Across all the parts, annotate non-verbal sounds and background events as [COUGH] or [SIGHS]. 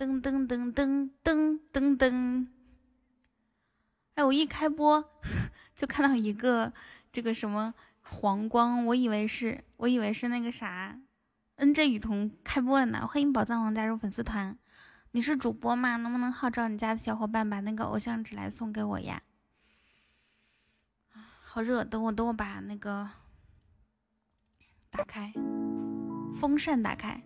噔噔噔噔噔噔噔。哎，我一开播 [LAUGHS] 就看到一个这个什么黄光，我以为是，我以为是那个啥，N J 雨桐开播了呢。欢迎宝藏王加入粉丝团，你是主播吗？能不能号召你家的小伙伴把那个偶像纸来送给我呀？好热，等我等我把那个打开，风扇打开。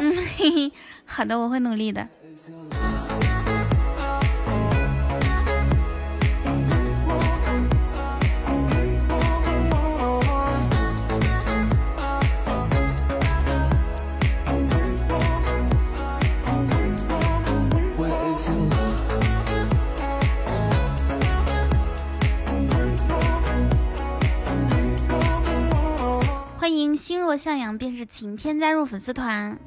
嗯嘿嘿，[LAUGHS] 好的，我会努力的。 心若向阳便是晴天加入粉丝团。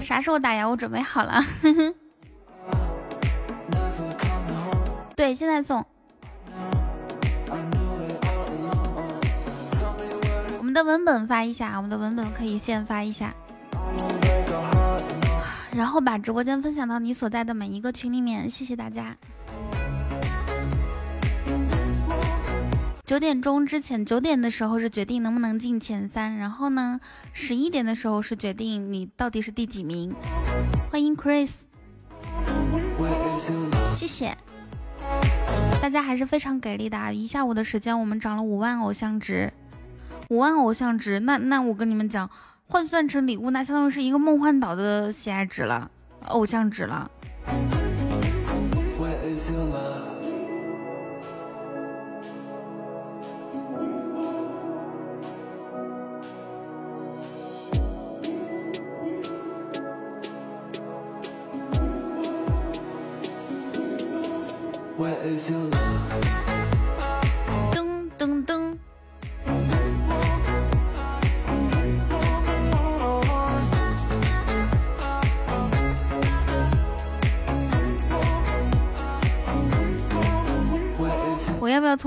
啥时候打呀？我准备好了。对，现在送。我们的文本发一下，我们的文本可以先发一下，然后把直播间分享到你所在的每一个群里面。谢谢大家。九点钟之前，九点的时候是决定能不能进前三，然后呢，十一点的时候是决定你到底是第几名。欢迎 Chris，谢谢大家还是非常给力的啊！一下午的时间，我们涨了五万偶像值，五万偶像值，那那我跟你们讲，换算成礼物，那相当于是一个梦幻岛的喜爱值了，偶像值了。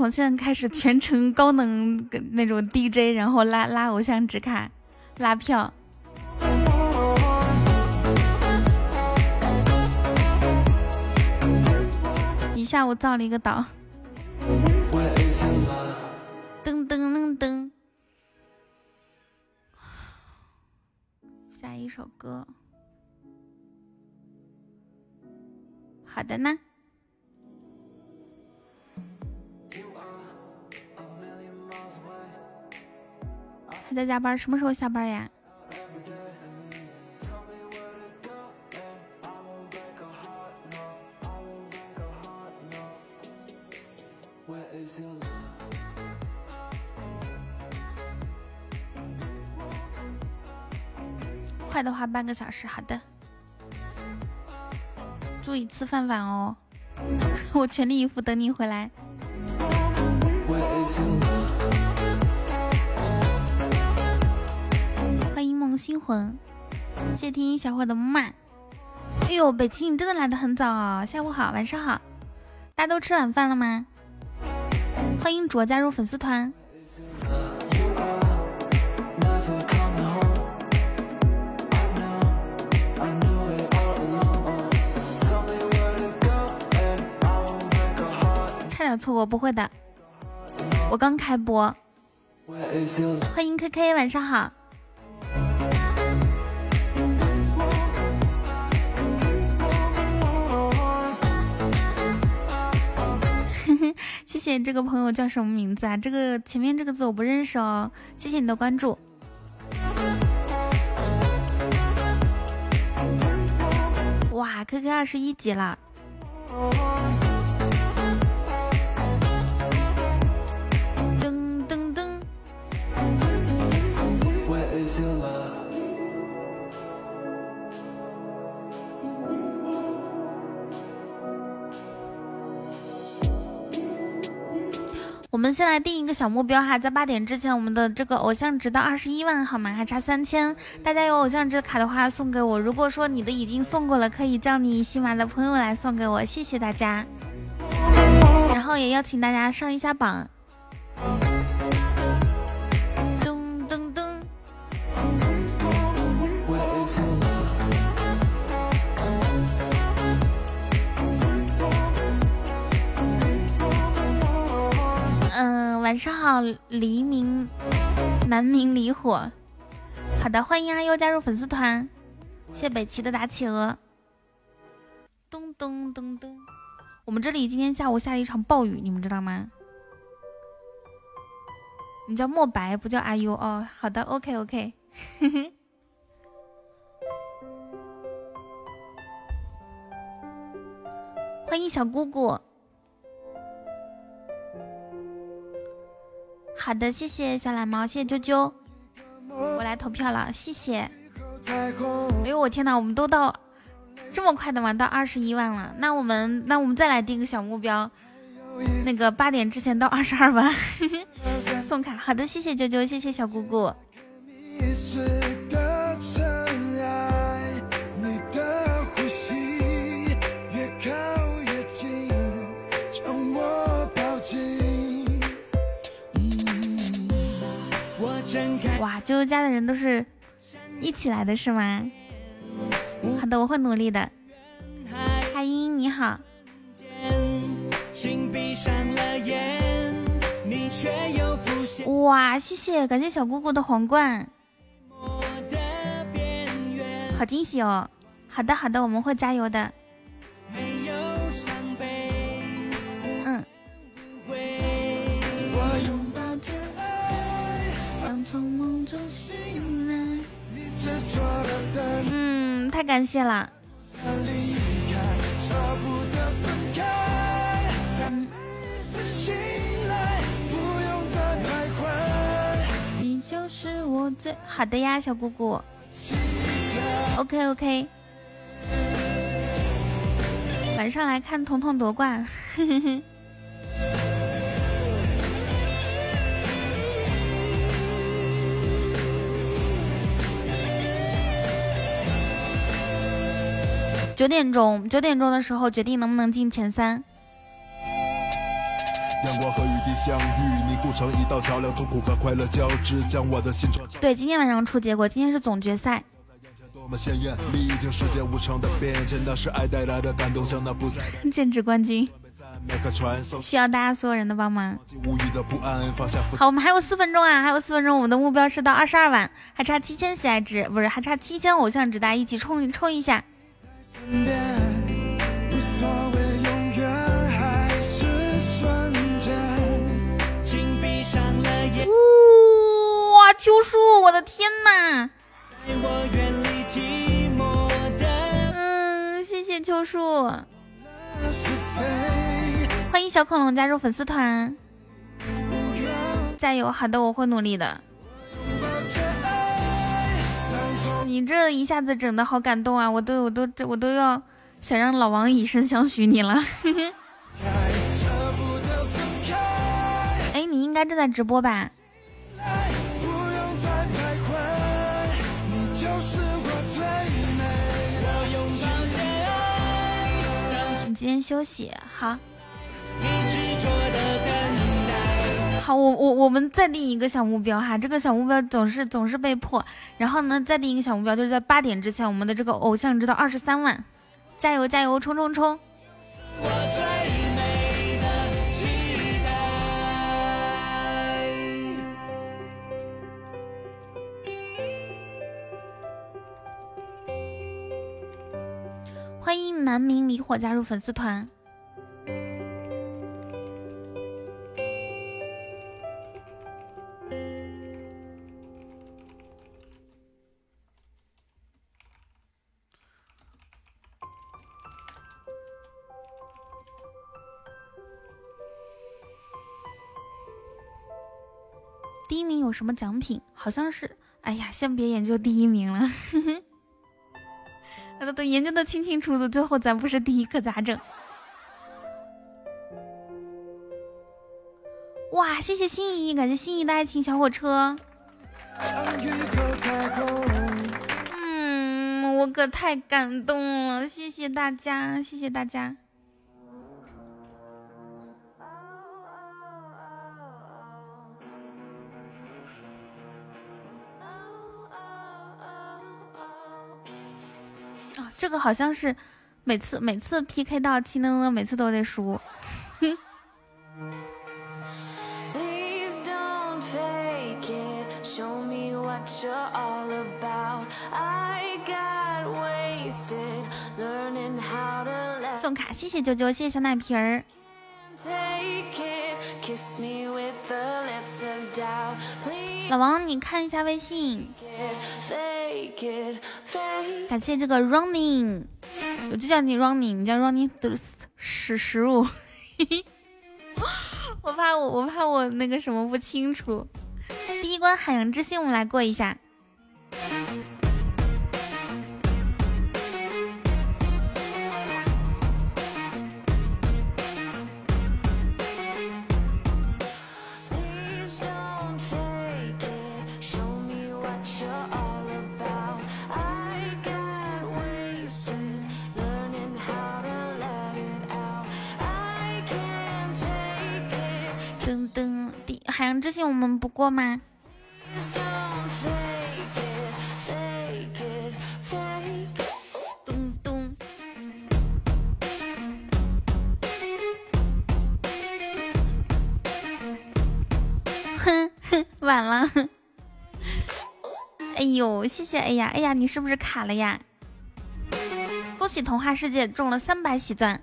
从现在开始全程高能那种 DJ，然后拉拉偶像值卡，拉票？一下午造了一个岛，噔噔噔噔。下一首歌，好的呢。在加班，什么时候下班呀？快的话半个小时，好的。注意吃饭饭哦，[LAUGHS] 我全力以赴等你回来。欢迎梦心魂，谢谢听小伙的木马。哎呦，北京你真的来的很早哦，下午好，晚上好，大家都吃晚饭了吗？欢迎卓加入粉丝团。差点错过，不会的，我刚开播。欢迎 K K，晚上好。谢谢这个朋友叫什么名字啊？这个前面这个字我不认识哦。谢谢你的关注。哇，K K 二十一级了。我们先来定一个小目标哈，在八点之前，我们的这个偶像值到二十一万，好吗？还差三千，大家有偶像值卡的话送给我。如果说你的已经送过了，可以叫你新马的朋友来送给我，谢谢大家。然后也邀请大家上一下榜。晚上好，黎明，南明离火。好的，欢迎阿优加入粉丝团，谢北齐的打企鹅。咚咚咚咚，我们这里今天下午下了一场暴雨，你们知道吗？你叫墨白，不叫阿优哦。好的，OK OK。[LAUGHS] 欢迎小姑姑。好的，谢谢小懒猫，谢谢啾啾，我来投票了，谢谢。哎呦我天哪，我们都到这么快的吗？到二十一万了，那我们那我们再来定个小目标，那个八点之前到二十二万 [LAUGHS] 送卡。好的，谢谢啾啾，谢谢小姑姑。哇，啾啾家的人都是一起来的，是吗？好的，我会努力的。海英你好。哇，谢谢，感谢小姑姑的皇冠，好惊喜哦！好的，好的，我们会加油的。嗯，太感谢了。你就是我最好的呀，小姑姑。OK OK，晚上来看彤彤夺冠。[LAUGHS] 九点钟，九点钟的时候决定能不能进前三。阳光和雨滴相遇，凝固成一道桥梁，痛苦和快乐交织，将我的心对，今天晚上出结果，今天是总决赛。剑指 [LAUGHS] 冠军，需要大家所有人的帮忙。好，我们还有四分钟啊，还有四分钟，我们的目标是到二十二万，还差七千喜爱值，不是，还差七千偶像值，大家一起冲冲一下。哇，秋树，我的天呐！嗯，谢谢秋树。欢迎小恐龙加入粉丝团，加油！好的，我会努力的。你这一下子整的好感动啊！我都我都我都要想让老王以身相许你了。[LAUGHS] 哎，你应该正在直播吧？你今天休息好。好，我我我们再定一个小目标哈，这个小目标总是总是被破，然后呢，再定一个小目标，就是在八点之前，我们的这个偶像值到二十三万，加油加油，冲冲冲！欢迎南明离火加入粉丝团。第一名有什么奖品？好像是，哎呀，先别研究第一名了，[LAUGHS] 那都都研究的清清楚楚，最后咱不是第一可咋整？哇，谢谢心仪，感谢心仪的爱情小火车。嗯，我可太感动了，谢谢大家，谢谢大家。这个好像是每次每次 PK 到七呢呢，每次都得输。送卡，谢谢九九，谢谢小奶瓶儿。老王，你看一下微信。感谢这个 running，我就叫你 running，你叫 running 的十十五。[LAUGHS] 我怕我我怕我那个什么不清楚。第一关海洋之心，我们来过一下。海洋之心，我们不过吗？咚咚，哼哼，晚了。哎呦，谢谢！哎呀，哎呀，你是不是卡了呀？恭喜童话世界中了三百喜钻。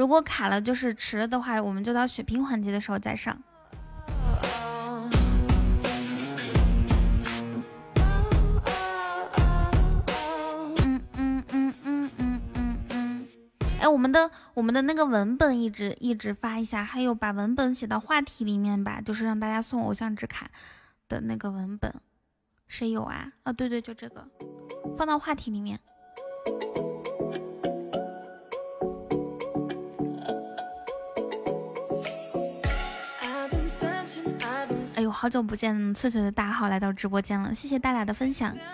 如果卡了，就是迟了的话，我们就到血拼环节的时候再上。嗯嗯嗯嗯嗯嗯嗯。哎，我们的我们的那个文本一直一直发一下，还有把文本写到话题里面吧，就是让大家送偶像纸卡的那个文本，谁有啊？啊，对对，就这个，放到话题里面。好久不见，翠翠的大号来到直播间了，谢谢大大的分享。[LAUGHS]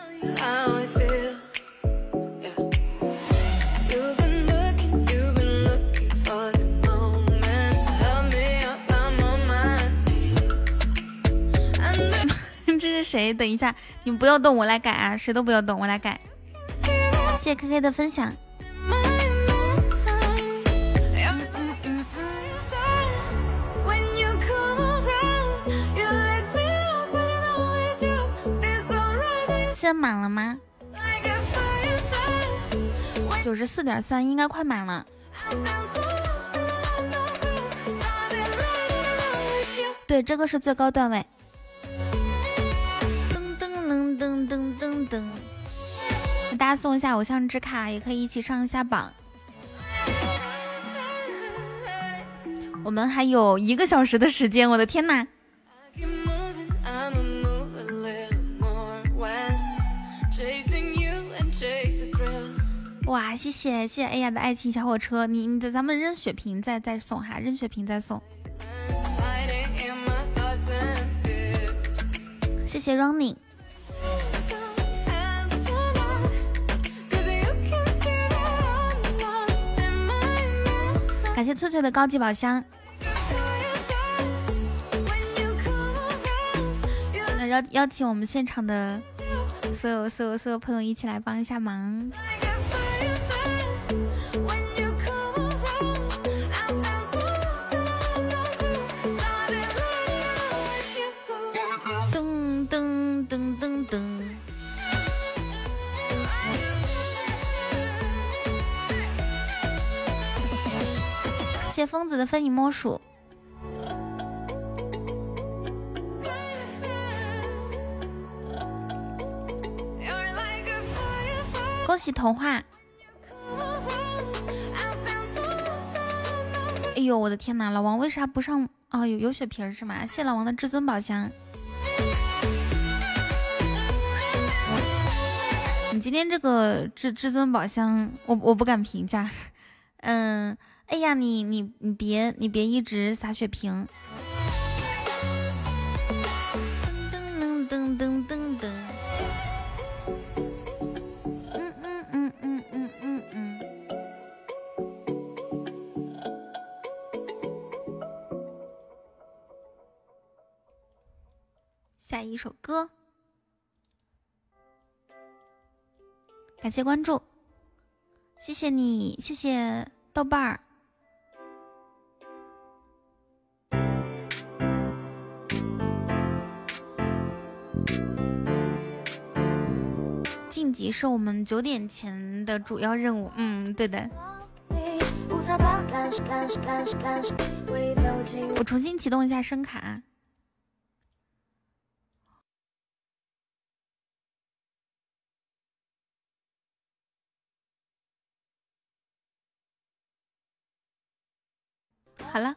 这是谁？等一下，你不要动，我来改啊！谁都不要动，我来改。谢谢 K K 的分享。现在满了吗？九十四点三，应该快满了。对，这个是最高段位。噔噔噔噔噔噔噔，大家送一下偶像之卡，也可以一起上一下榜。我们还有一个小时的时间，我的天呐！哇，谢谢谢谢 A 呀的爱情小火车，你你咱们扔血瓶再再送哈，扔血瓶再送。谢谢 Running，感谢翠翠的高级宝箱。那邀邀请我们现场的所有所有所有朋友一起来帮一下忙。疯子的分你莫属，恭喜童话！哎呦，我的天哪，老王为啥不上？哦，有有血瓶是吗？谢老王的至尊宝箱。你今天这个至至尊宝箱，我我不敢评价。嗯，哎呀，你你你别你别一直撒血瓶。噔噔噔噔噔噔。嗯嗯嗯嗯嗯嗯嗯。下一首歌。感谢关注，谢谢你，谢谢豆瓣儿。晋级是我们九点前的主要任务，嗯，对的。我重新启动一下声卡。好了。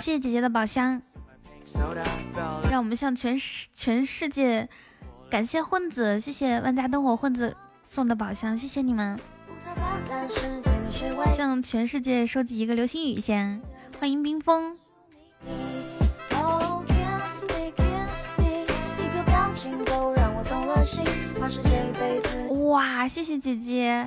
谢谢姐姐的宝箱，让我们向全世全世界感谢混子，谢谢万家灯火混子送的宝箱，谢谢你们。向全世界收集一个流星雨先，欢迎冰封。哇，谢谢姐姐，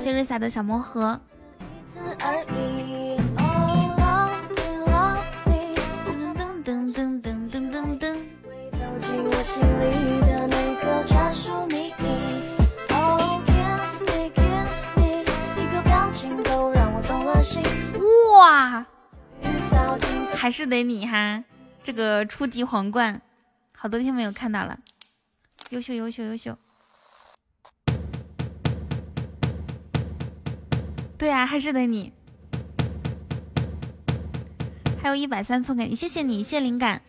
谢瑞萨的小魔盒。噔噔噔噔噔噔噔。哇，还是得你哈，这个初级皇冠，好多天没有看到了，优秀优秀优秀。对啊，还是得你，还有一百三送给你，谢谢你，谢灵感。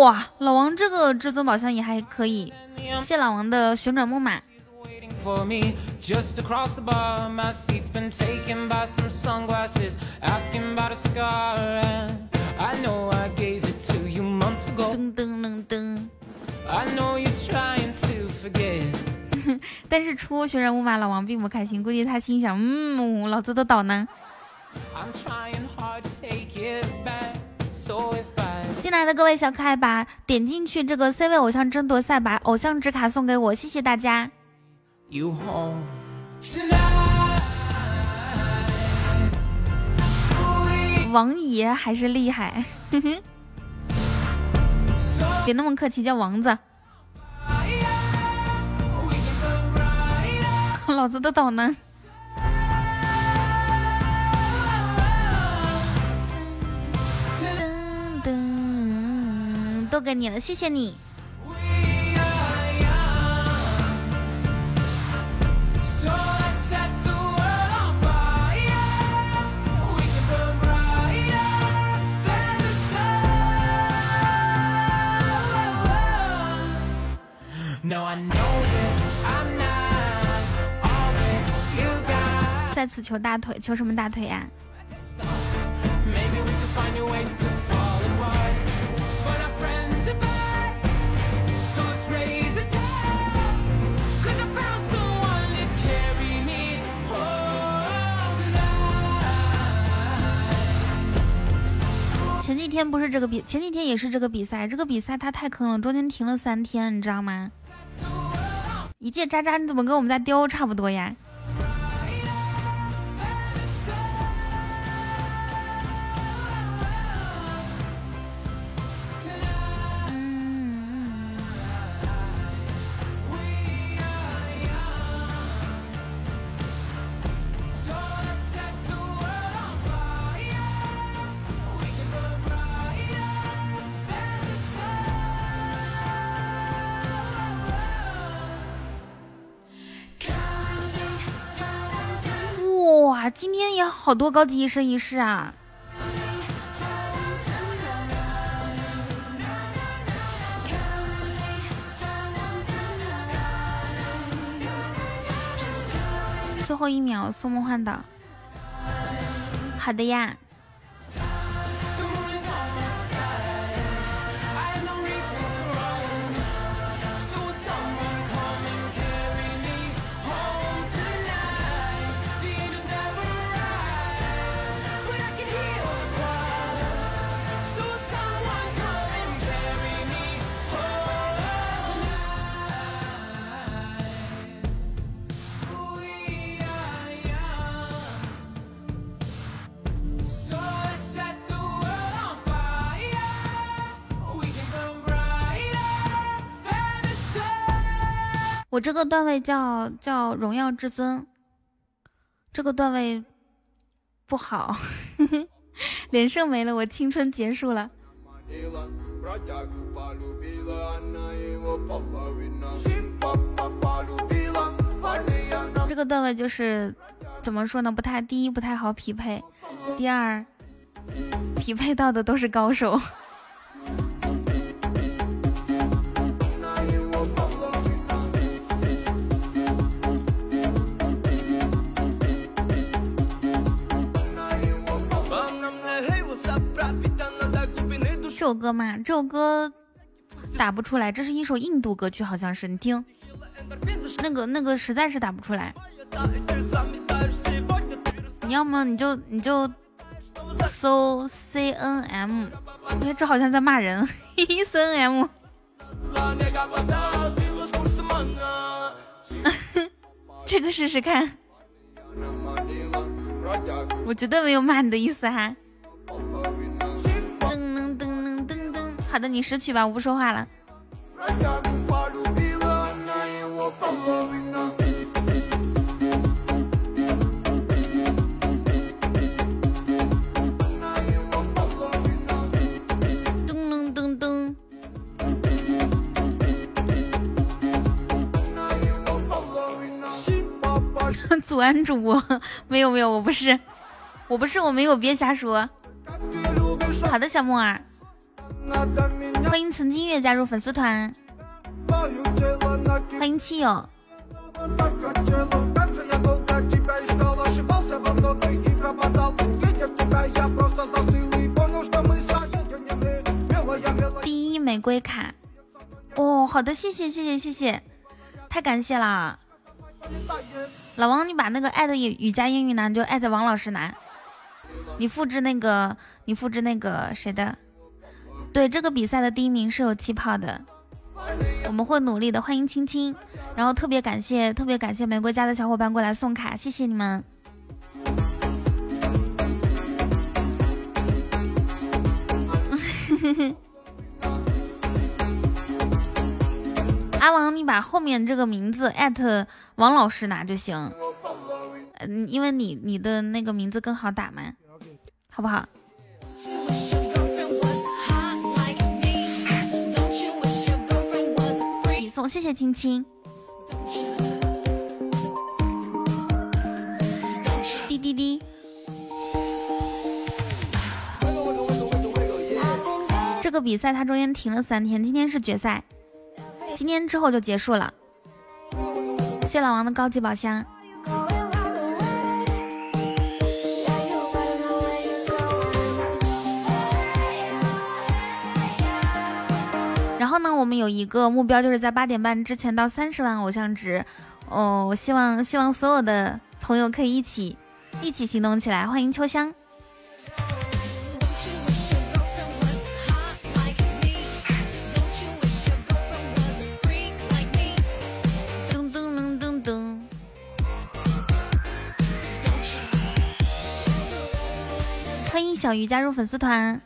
哇，老王这个至尊宝箱也还可以，谢老王的旋转木马。噔噔噔噔。[LAUGHS] 但是出旋转木马，老王并不开心，估计他心想：嗯，老子的岛呢？进来的各位小可爱，把点进去这个 C 位偶像争夺赛，把偶像纸卡送给我，谢谢大家。王爷还是厉害，[LAUGHS] 别那么客气，叫王子。老子的岛呢都给你了谢谢你 No, i know you i know 再次求大腿，求什么大腿呀？前几天不是这个比，前几天也是这个比赛，这个比赛他太坑了，中间停了三天，你知道吗？一介渣渣，你怎么跟我们家雕差不多呀？今天也好多高级医生一世啊！最后一秒送梦幻岛，好的呀。我这个段位叫叫荣耀至尊，这个段位不好，[LAUGHS] 连胜没了，我青春结束了。这个段位就是怎么说呢？不太第一不太好匹配，第二匹配到的都是高手。首歌嘛，这首歌打不出来，这是一首印度歌曲，好像是你听，那个那个实在是打不出来。你要么你就你就搜 C N M，哎，这好像在骂人，[LAUGHS] C N M。[LAUGHS] 这个试试看，我绝对没有骂你的意思哈。好的，你识曲吧，我不说话了。噔噔噔噔。[LAUGHS] 祖安主播，没有没有，我不是，我不是，我没有，别瞎说。好的，小木耳。欢迎曾经月加入粉丝团，欢迎七友。第一玫瑰卡，哦，好的，谢谢谢谢谢谢，太感谢了。老王，你把那个艾特雨雨加英语男，就艾特王老师拿。你复制那个，你复制那个谁的？对这个比赛的第一名是有气泡的，我们会努力的。欢迎青青，然后特别感谢特别感谢玫瑰家的小伙伴过来送卡，谢谢你们。[LAUGHS] 阿王，你把后面这个名字艾特王老师拿就行，嗯，因为你你的那个名字更好打嘛，好不好？送谢谢亲亲，滴滴滴。这个比赛它中间停了三天，今天是决赛。今天之后就结束了。谢老王的高级宝箱。呢，我们有一个目标，就是在八点半之前到三十万偶像值。哦，我希望希望所有的朋友可以一起一起行动起来。欢迎秋香。噔噔噔噔噔。欢迎小鱼加入粉丝团。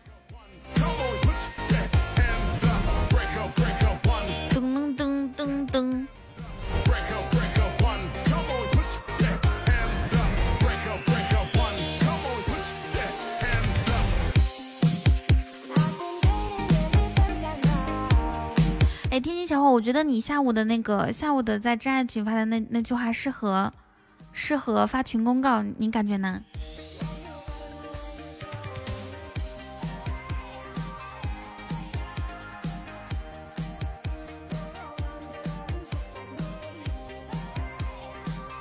小伙，我觉得你下午的那个下午的在真爱群发的那那句话适合适合发群公告，你感觉呢？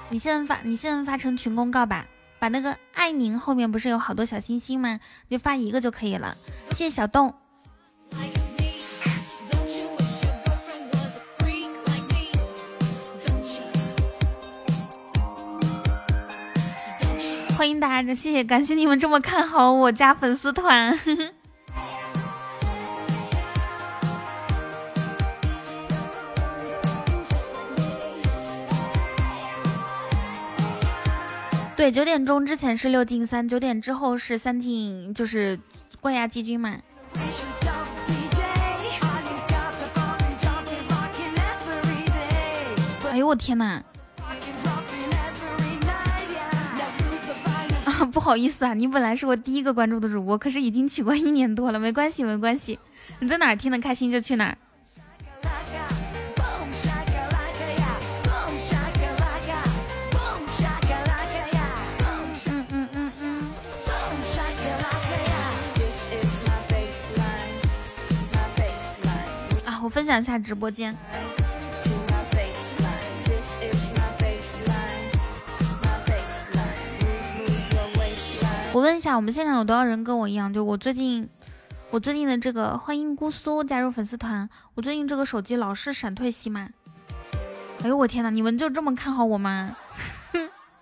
你现在发，你现在发成群公告吧，把那个爱您后面不是有好多小星星吗？就发一个就可以了。谢谢小洞。[LAUGHS] 欢迎大家，谢谢，感谢你们这么看好我家粉丝团。[LAUGHS] 对，九点钟之前是六进三，九点之后是三进，就是冠亚季军嘛。哎呦我天哪！[LAUGHS] 不好意思啊，你本来是我第一个关注的主播，可是已经取关一年多了，没关系没关系，你在哪儿听得开心就去哪儿。嗯嗯嗯嗯。啊，我分享一下直播间。我问一下，我们现场有多少人跟我一样？就我最近，我最近的这个欢迎姑苏加入粉丝团。我最近这个手机老是闪退西马。哎呦我天呐，你们就这么看好我吗？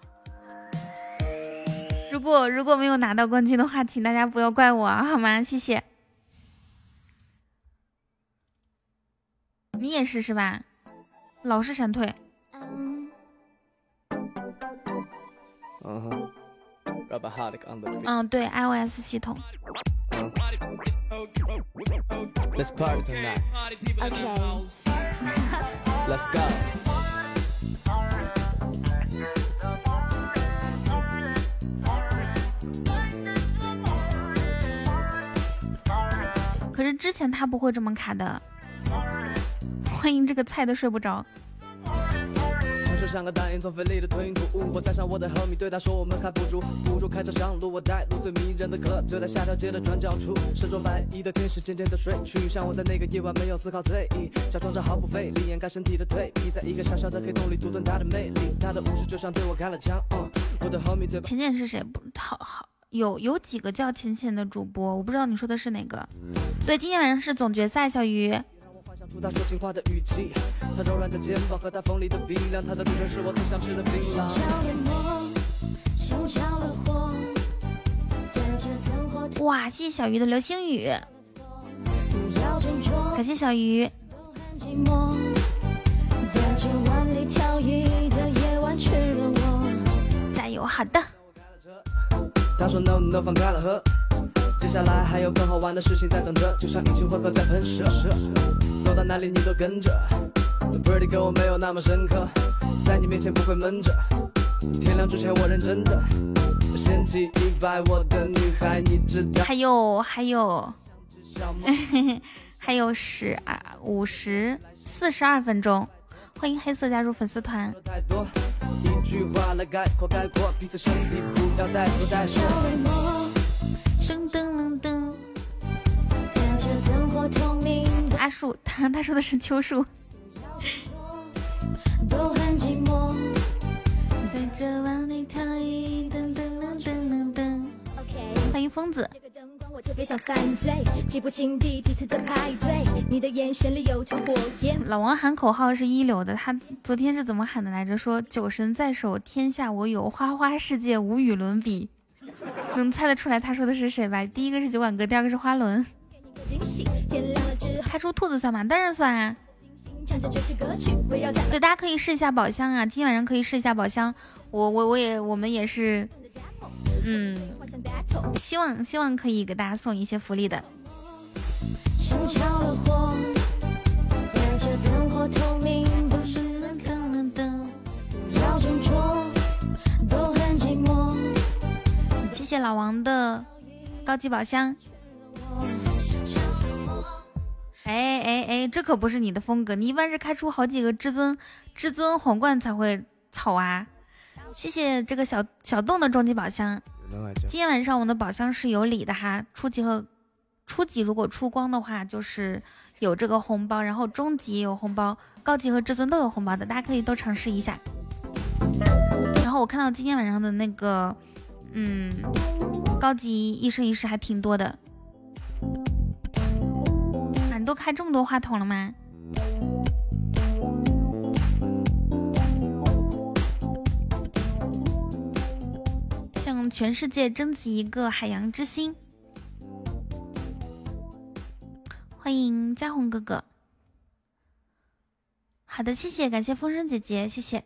[LAUGHS] 如果如果没有拿到冠军的话，请大家不要怪我啊，好吗？谢谢。你也是是吧？老是闪退。嗯。嗯，对，iOS 系统。OK 可是之前他不会这么卡的。欢迎这个菜的睡不着。就像个大烟囱奋力的吞吐物，我带上我的 homie，对他说我们还不如不如开车上路。我带路最迷人的歌，就在下条街的转角处。身着白衣的天使渐渐的睡去，像我在那个夜晚没有思考醉意，假装着毫不费力掩盖身体的退役，在一个小小的黑洞里独吞他的魅力。他的武士就像对我开了枪。我的 homie 最浅浅是谁？不，好好有有几个叫浅浅的主播，我不知道你说的是哪个。对，今天晚上是总决赛，小鱼。他说情话的语气，他柔软的肩膀和他锋利的鼻梁，他的路程是我最想吃的槟榔。哇，谢谢小鱼的流星雨，感谢小鱼。加油，好的。他说 no no 放开了喝。接下来还有更好玩的事情在等着，就像一群混合在喷射，走到哪里你都跟着。跟我没有那么深刻，在你面前不会闷着。天亮之前我认真的，掀起一百我的女孩，你知道。还有还有，[LAUGHS] 还有十二五十四十二分钟，欢迎黑色加入粉丝团。一句话来概括概括彼此身体，不要。噔噔噔噔，阿树，他他说的是秋树。欢迎疯子。老王喊口号是一流的，他昨天是怎么喊的来着？说酒神在手，天下我有，花花世界无与伦比。[LAUGHS] 能猜得出来他说的是谁吧？第一个是酒馆哥，第二个是花轮。开出兔子算吗？当然算啊。对，大家可以试一下宝箱啊！今天晚上可以试一下宝箱。我我我也我们也是，嗯，希望希望可以给大家送一些福利的。谢谢老王的高级宝箱。哎哎哎，这可不是你的风格，你一般是开出好几个至尊至尊皇冠才会草啊！谢谢这个小小洞的终极宝箱。今天晚上我们的宝箱是有礼的哈，初级和初级如果出光的话，就是有这个红包，然后中级也有红包，高级和至尊都有红包的，大家可以都尝试一下。然后我看到今天晚上的那个，嗯，高级一生一世还挺多的。都开这么多话筒了吗？向全世界征集一个海洋之心。欢迎嘉宏哥哥。好的，谢谢，感谢风声姐姐，谢谢。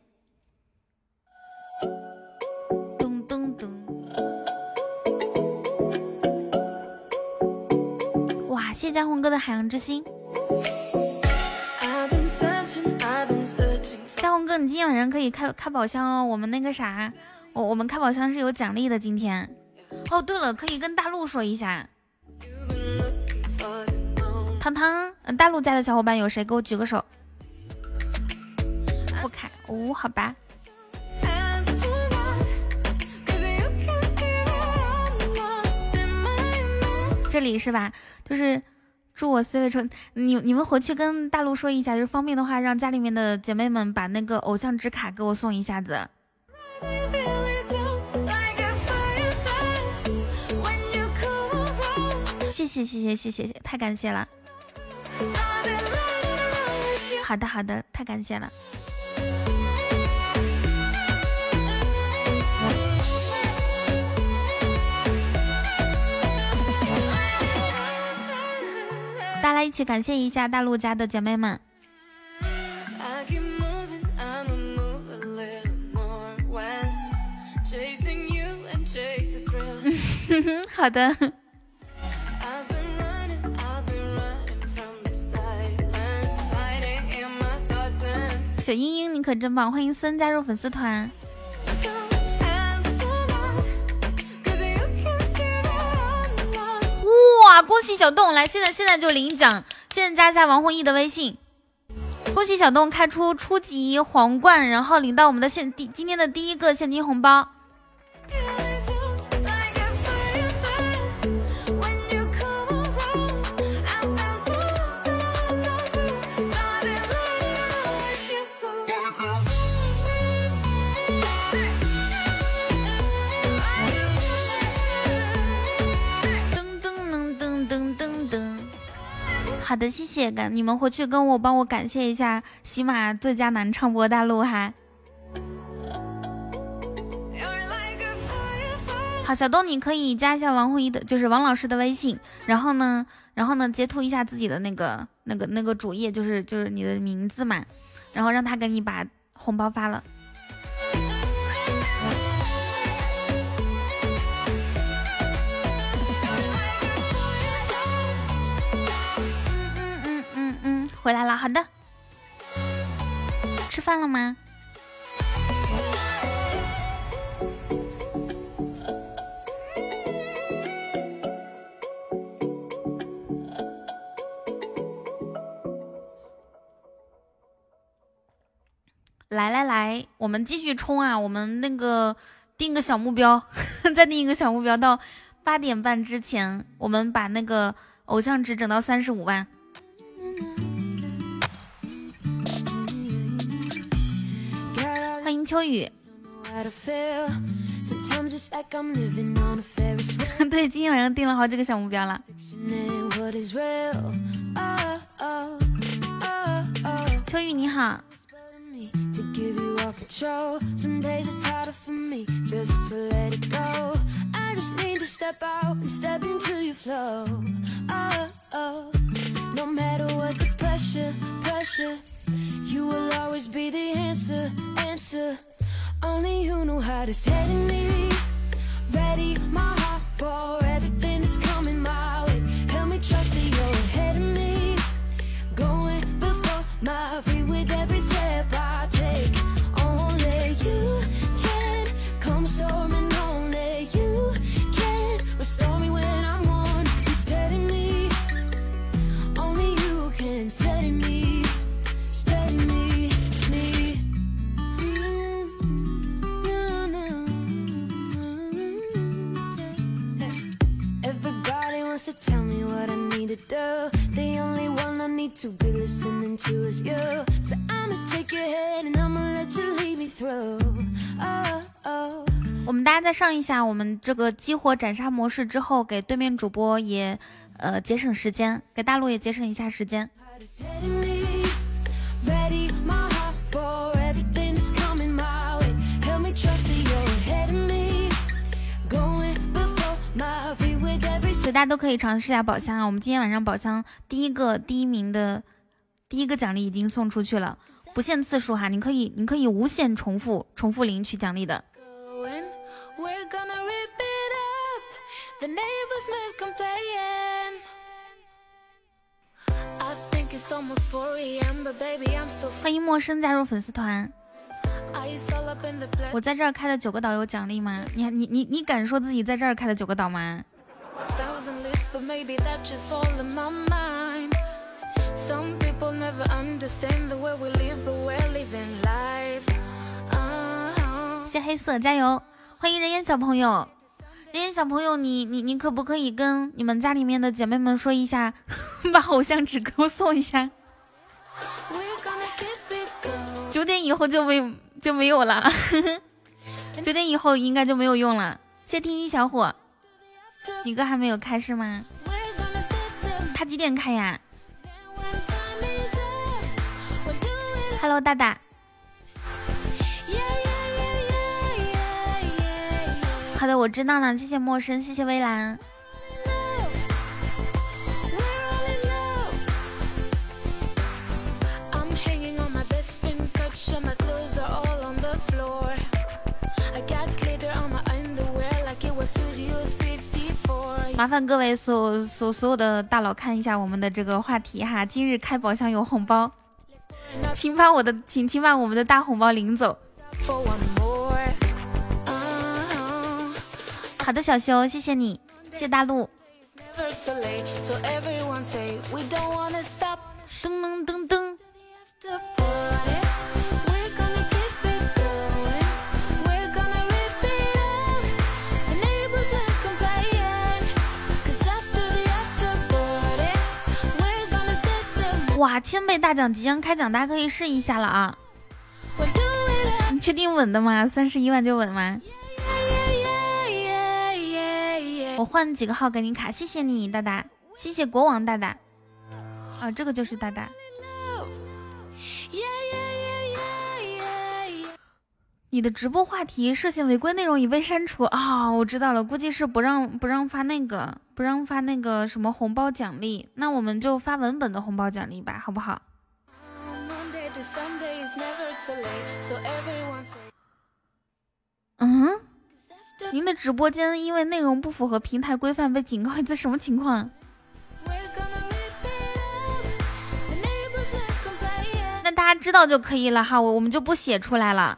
谢谢嘉宏哥的海洋之心。嘉宏哥，你今天晚上可以开开宝箱哦。我们那个啥，我我们开宝箱是有奖励的。今天哦，对了，可以跟大陆说一下。糖糖，大陆家的小伙伴有谁？给我举个手。不开哦，好吧。这里是吧？就是祝我 C 位成你，你们回去跟大陆说一下，就是方便的话，让家里面的姐妹们把那个偶像纸卡给我送一下子。谢谢谢谢谢谢，太感谢了。好的好的，太感谢了。大家一起感谢一下大陆家的姐妹们。好的。小英英，你可真棒！欢迎森加入粉丝团。哇！恭喜小洞来，现在现在就领奖，现在加一下王弘毅的微信。恭喜小洞开出初级皇冠，然后领到我们的现第今天的第一个现金红包。好的，谢谢，感你们回去跟我帮我感谢一下喜马最佳男唱播大陆哈。好，小东你可以加一下王红一的，就是王老师的微信，然后呢，然后呢截图一下自己的那个那个那个主页，就是就是你的名字嘛，然后让他给你把红包发了。回来了，好的。吃饭了吗？来来来，我们继续冲啊！我们那个定个小目标，[LAUGHS] 再定一个小目标，到八点半之前，我们把那个偶像值整到三十五万。欢迎秋雨。[LAUGHS] 对，今天晚上定了好几个小目标了。秋雨你好。Only you know how to steady me. Ready my heart for everything that's coming my way. Help me trust that you're ahead of me. Going before my feet with every step I take. Do. The only one I need to be listening to is you. So I'ma take your hand and I'ma let you lead me through. Oh, oh. 我们大家再上一下我们这个激活斩杀模式之后，给对面主播也呃节省时间，给大陆也节省一下时间。所以大家都可以尝试一下宝箱啊！我们今天晚上宝箱第一个第一名的第一个奖励已经送出去了，不限次数哈，你可以你可以无限重复重复领取奖励的。We're gonna rip it up. The neighbors make complain. I think it's almost 4 a.m., but baby, I'm still 欢迎陌生加入粉丝团.我在这儿开的九个岛有奖励吗？你你你你敢说自己在这儿开的九个岛吗？Thousand lists, but maybe that's just all in my mind. Some people never understand the way we live, but we're living life. Uh-huh. 谢黑色加油！欢迎人烟小朋友，人烟小朋友，你你你可不可以跟你们家里面的姐妹们说一下，把偶像纸给我送一下.九点以后就没就没有了，九点以后应该就没有用了。谢听听小伙，你哥还没有开是吗？他几点开呀？Hello 大大。好的我知道了谢谢陌生谢谢微澜。麻烦各位所所所有的大佬看一下我们的这个话题哈，今日开宝箱有红包，请把我的请请把我们的大红包领走。好的，小修，谢谢你，谢谢大陆。Never too late, so everyone say we don't wanna stop. 噔噔噔噔，哇，千倍大奖即将开奖，大家可以试一下了啊！你确定稳的吗？三十一万就稳吗？我换几个号给你卡，谢谢你，大大，谢谢国王大大。啊，这个就是大大。你的直播话题涉嫌违规内容已被删除啊、我知道了，估计是不让不让发那个不让发那个什么红包奖励，那我们就发文本的红包奖励吧，好不好？嗯，您的直播间因为内容不符合平台规范被警告，一次什么情况？那大家知道就可以了哈，我我们就不写出来了，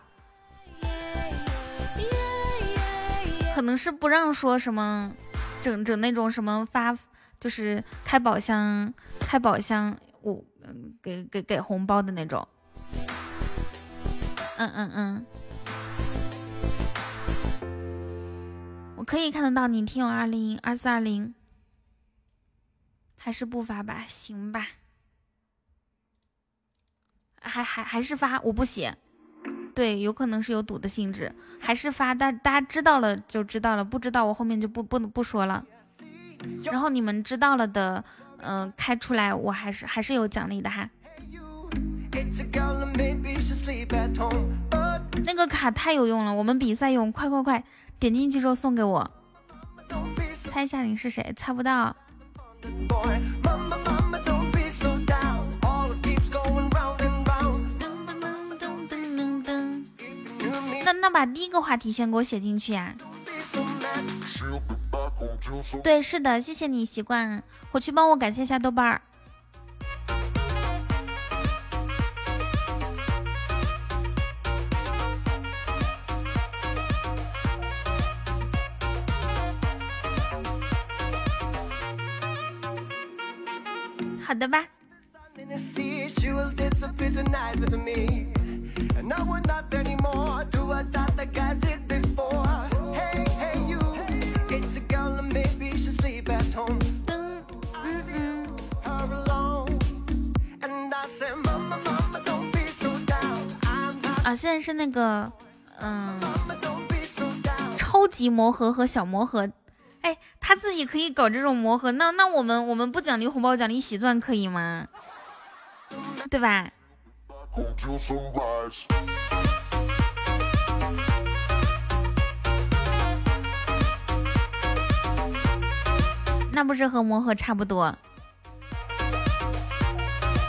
可能是不让说什么整整那种什么发，就是开宝箱开宝箱，我嗯给给给红包的那种。嗯嗯嗯，我可以看得到你听友二零二四二零，还是不发吧？行吧，还还还是发，我不写。对，有可能是有赌的性质，还是发大大家知道了就知道了，不知道我后面就不不不说了。然后你们知道了的，嗯，开出来我还是还是有奖励的哈。那个卡太有用了，我们比赛用，快快快，点进去之后送给我。猜一下你是谁？猜不到。那把第一个话题先给我写进去呀。对，是的，谢谢你习惯，我去帮我感谢一下豆瓣儿。好的吧。啊，现在是那个，嗯，超级魔盒和小魔盒。哎，他自己可以搞这种魔盒，那那我们我们不奖励红包，奖励喜钻可以吗？对吧？那不是和魔盒差不多？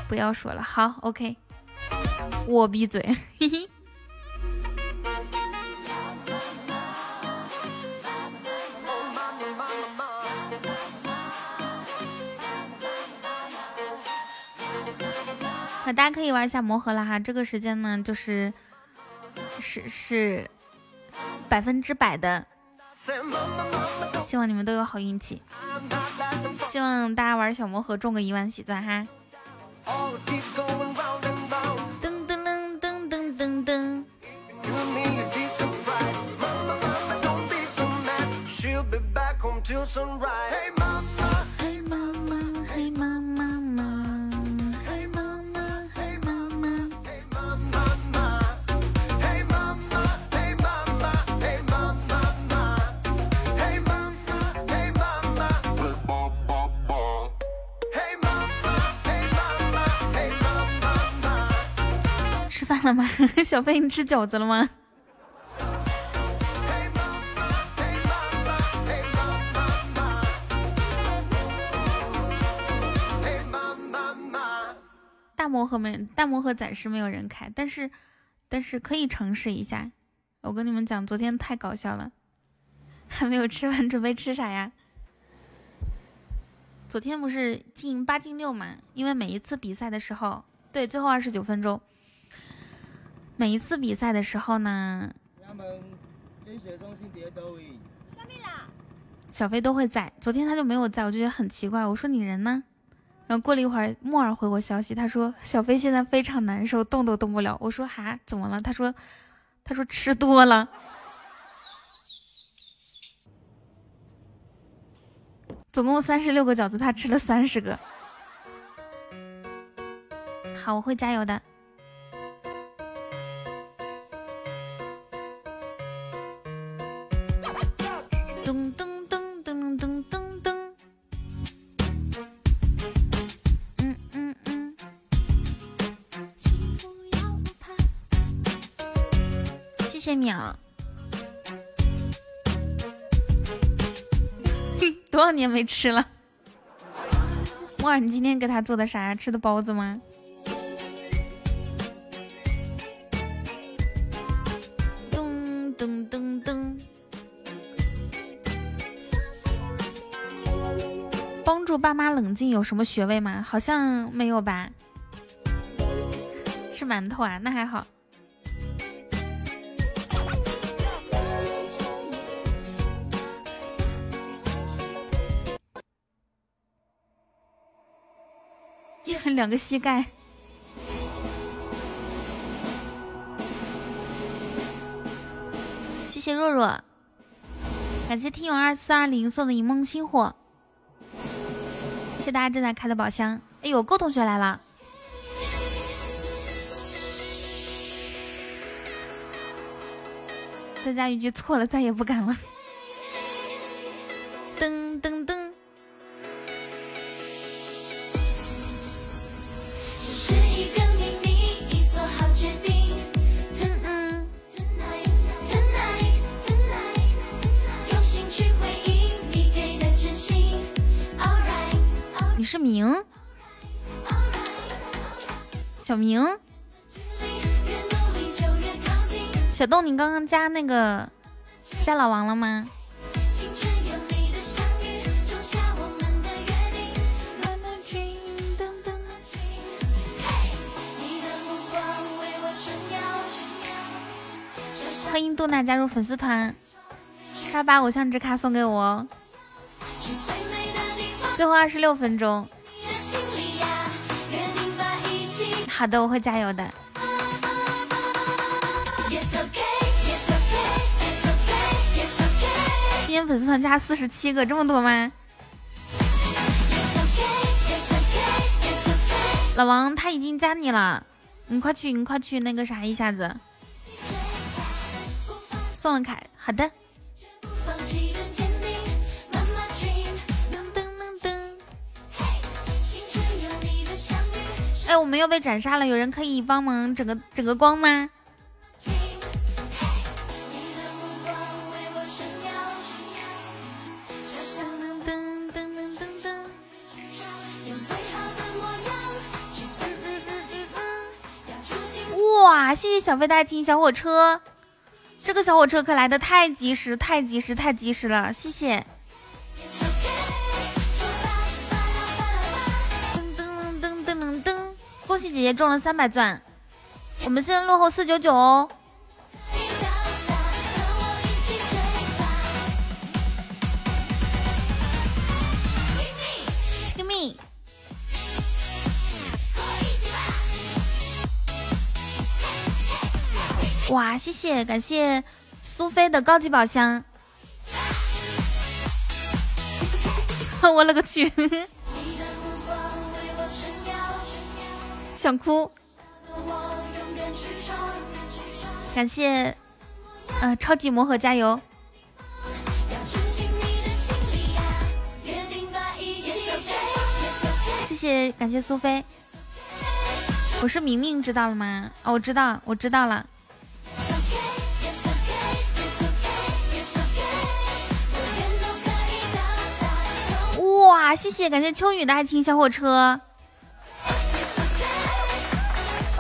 不要说了，好，OK，我闭嘴，嘿嘿。大家可以玩一下魔盒了哈。这个时间呢，就是是是百分之百的，希望你们都有好运气。希望大家玩小魔盒中个一万喜钻哈。噔噔噔噔噔噔噔。嘿饭了吗？[LAUGHS] 小飞，你吃饺子了吗？大魔盒没，大魔盒暂时没有人开，但是但是可以尝试一下。我跟你们讲，昨天太搞笑了，还没有吃完，准备吃啥呀？昨天不是进八进六嘛？因为每一次比赛的时候，对，最后二十九分钟，每一次比赛的时候呢，小飞都会在。昨天他就没有在，我就觉得很奇怪。我说你人呢？然后过了一会儿，木耳回我消息，他说小飞现在非常难受，动都动不了。我说哈，怎么了？他说他说吃多了。总共三十六个饺子，他吃了三十个。好，我会加油的。秒。[LAUGHS] 多少年没吃了？木耳，你今天给他做的啥呀？吃的包子吗？噔噔噔噔。帮助爸妈冷静有什么穴位吗？好像没有吧。吃馒头啊，那还好。两个膝盖。谢谢若若，感谢听友二四二零送的一梦星火，谢谢大家正在开的宝箱。哎呦，够同学来了，再加一句错了，再也不敢了。小明，小豆，你刚刚加那个加老王了吗？欢迎杜娜加入粉丝团，他把偶像之卡送给我，最后二十六分钟。好的我会加油的。今天粉丝团加四十七个这么多吗？老王他已经加你了你快去你快去那个啥一下子。送了凯好的。哎，我们又被斩杀了，有人可以帮忙整个整个光吗？哇，谢谢小飞大金小火车，这个小火车可来的太及时，太及时，太及时了，谢谢。喜姐姐中了三百钻，我们现在落后四九九哦。哇，谢谢，感谢苏菲的高级宝箱。[LAUGHS] 我勒个去，想哭。感谢，呃，超级魔盒加油。谢谢，感谢苏菲。我是明明，知道了吗？哦，我知道，我知道了。哇，谢谢，感谢秋雨的爱情小火车。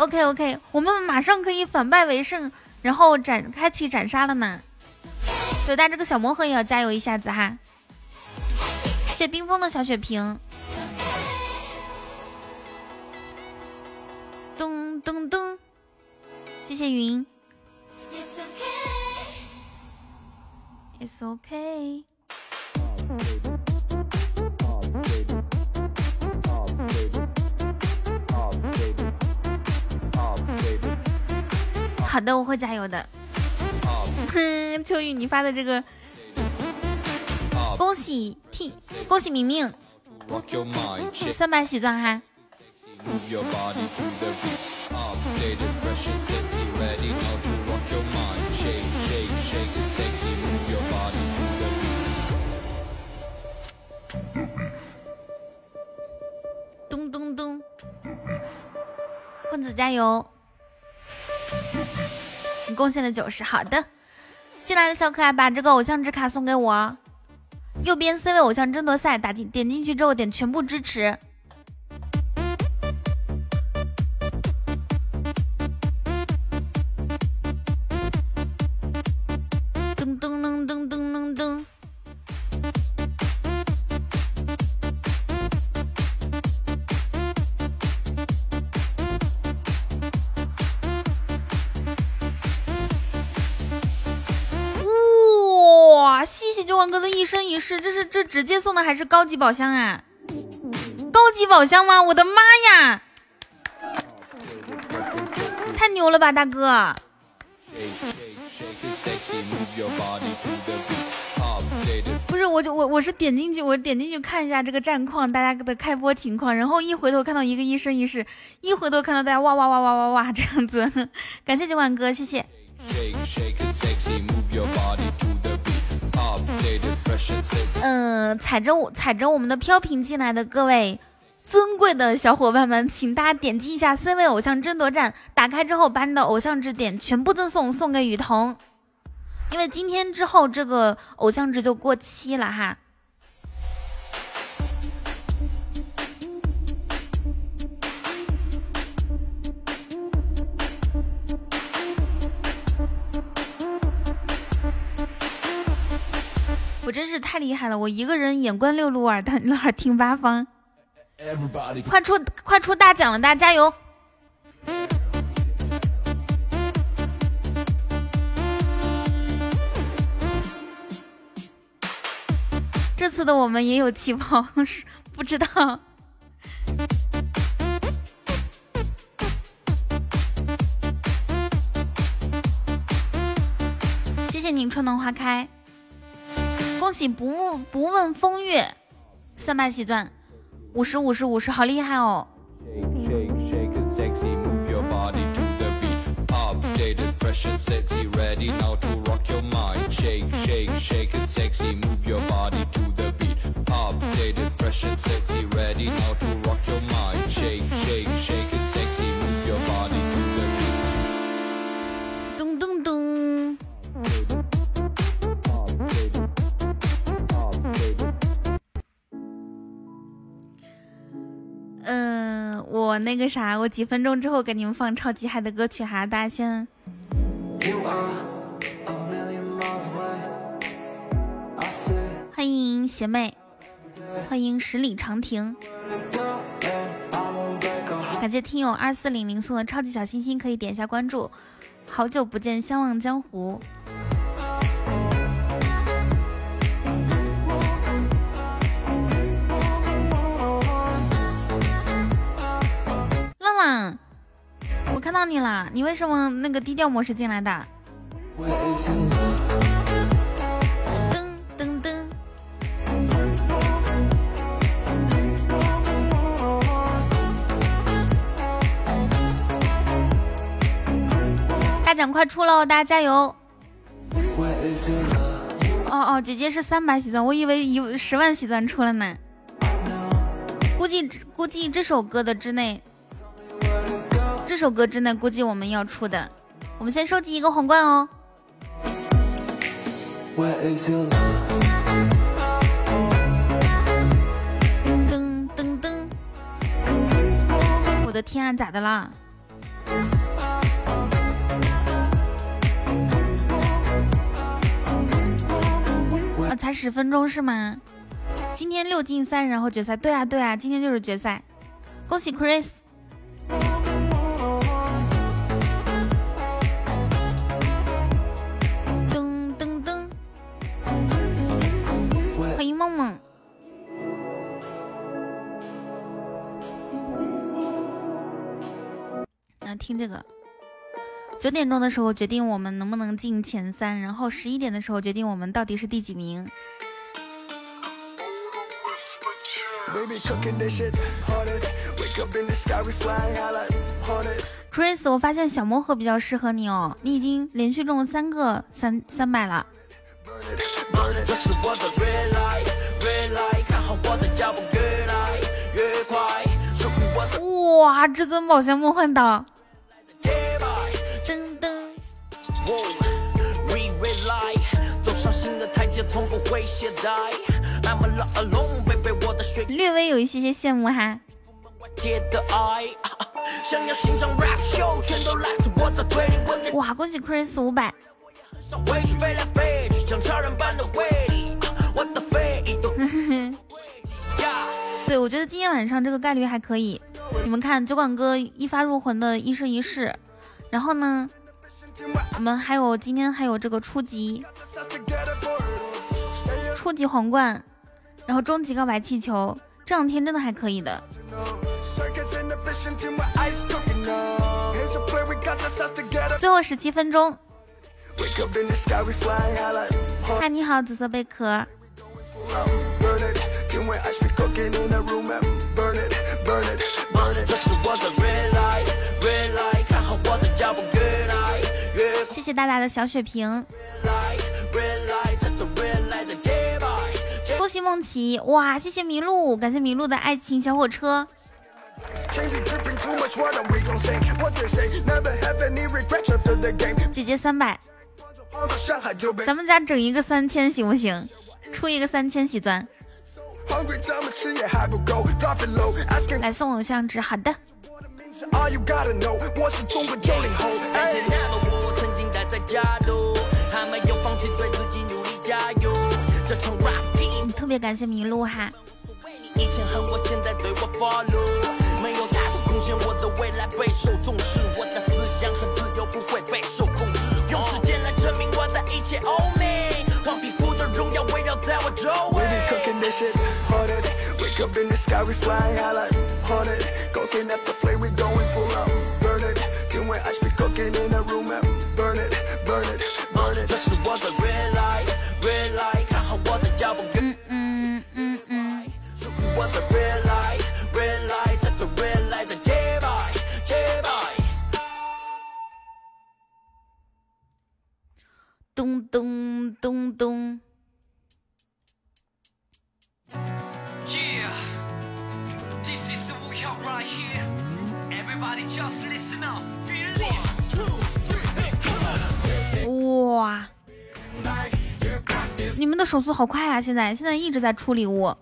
OK OK，我们马上可以反败为胜，然后斩开启斩杀了呢。对，但这个小魔盒也要加油一下子哈。谢谢冰封的小血瓶。噔噔噔，谢谢云 It's okay.，It's OK。好的，我会加油的。哼，秋雨，你发的这个，恭喜 T，恭喜明明三百喜钻哈。move your body to the beat. Updated, fresh and sexy, ready now to rock your mind. Shake, shake, shake it sexy, move your body to the beat. 咚咚咚，混子加油！你贡献了九十，好的。进来的小可爱把这个偶像之卡送给我，右边 C 位偶像争夺赛，打进点进去之后点全部支持。哥的一生一世，这是这直接送的还是高级宝箱啊？高级宝箱吗？我的妈呀！太牛了吧，大哥！不是，我就我我是点进去，我点进去看一下这个战况，大家的开播情况，然后一回头看到一个一生一世，一回头看到大家哇哇哇哇哇哇这样子，[LAUGHS] 感谢九万哥，谢谢。嗯，踩着我踩着我们的飘屏进来的各位尊贵的小伙伴们，请大家点击一下 C 位偶像争夺战，打开之后把你的偶像值点全部赠送，送给雨桐。因为今天之后这个偶像值就过期了哈。我真是太厉害了！我一个人眼观六路，耳听耳听八方。Everybody 快出快出大奖了，大家加油！这次的我们也有气泡，是不知道。谢谢你春暖花开，恭喜不不问风月，三百喜钻，五十五十五十，好厉害哦！嗯，我那个啥，我几分钟之后给你们放超级嗨的歌曲哈，大家先欢迎邪妹，欢迎十里长亭.感谢听友二四零零送的超级小心心，可以点一下关注。好久不见，相忘江湖。浪浪，我看到你啦！你为什么那个低调模式进来的？噔噔噔！大奖快出喽，大家加油！哦哦，姐姐是三百喜钻，我以为一十万喜钻出了呢。估计估计这首歌的之内，首歌真的估计我们要出的。我们先收集一个皇冠哦。噔噔噔！我的天啊，咋的啦？啊，才十分钟是吗？今天六进三，然后决赛。对啊，对啊，今天就是决赛。恭喜 Chris！听这个，九点钟的时候决定我们能不能进前三，然后十一点的时候决定我们到底是第几名。Chris，我发现小魔盒比较适合你哦，你已经连续中了三个三三百了。哇，至尊宝箱梦幻岛，We light，走上新的台阶，从不会懈怠。I'm a lot alone，贝贝，我的血。略微有一些些羡慕哈。想要欣赏 rap show，全都来自我的哇，恭喜 Chris 五百，[LAUGHS] 对我觉得今天晚上这个概率还可以。你们看酒馆哥一发入魂的一生一世，然后呢，我们还有今天还有这个初级，初级皇冠，然后终极告白气球，这两天真的还可以的。最后十七分钟。嗨，你好，紫色贝壳。谢谢大大的小血瓶，恭喜梦琪！哇，谢谢麋鹿，感谢麋鹿的爱情小火车。姐姐三百，咱们家整一个三千行不行？出一个三千喜钻。来送偶像值，好的。在家路，还没有放弃对自己努力加油。这场 rap game 特别感谢麋鹿哈，为你以前恨我，现在对我 follow。没有太多贡献，我的未来备受重视。我的思想很自由，不会被受控制。用时间来证明我的一切欧美。黄皮肤的荣耀围绕在我周 We 围。be cooking this shit, haunted. Wake up in the sky, we flying high like haunted. Cooking at the flame, we going full out, burn it. Can we ice be cooking in a 咚咚咚咚，Yeah, this is the Wuhan right here. Everybody just listen up, feel this. 哇，你们的手速好快啊！现在现在一直在出礼物，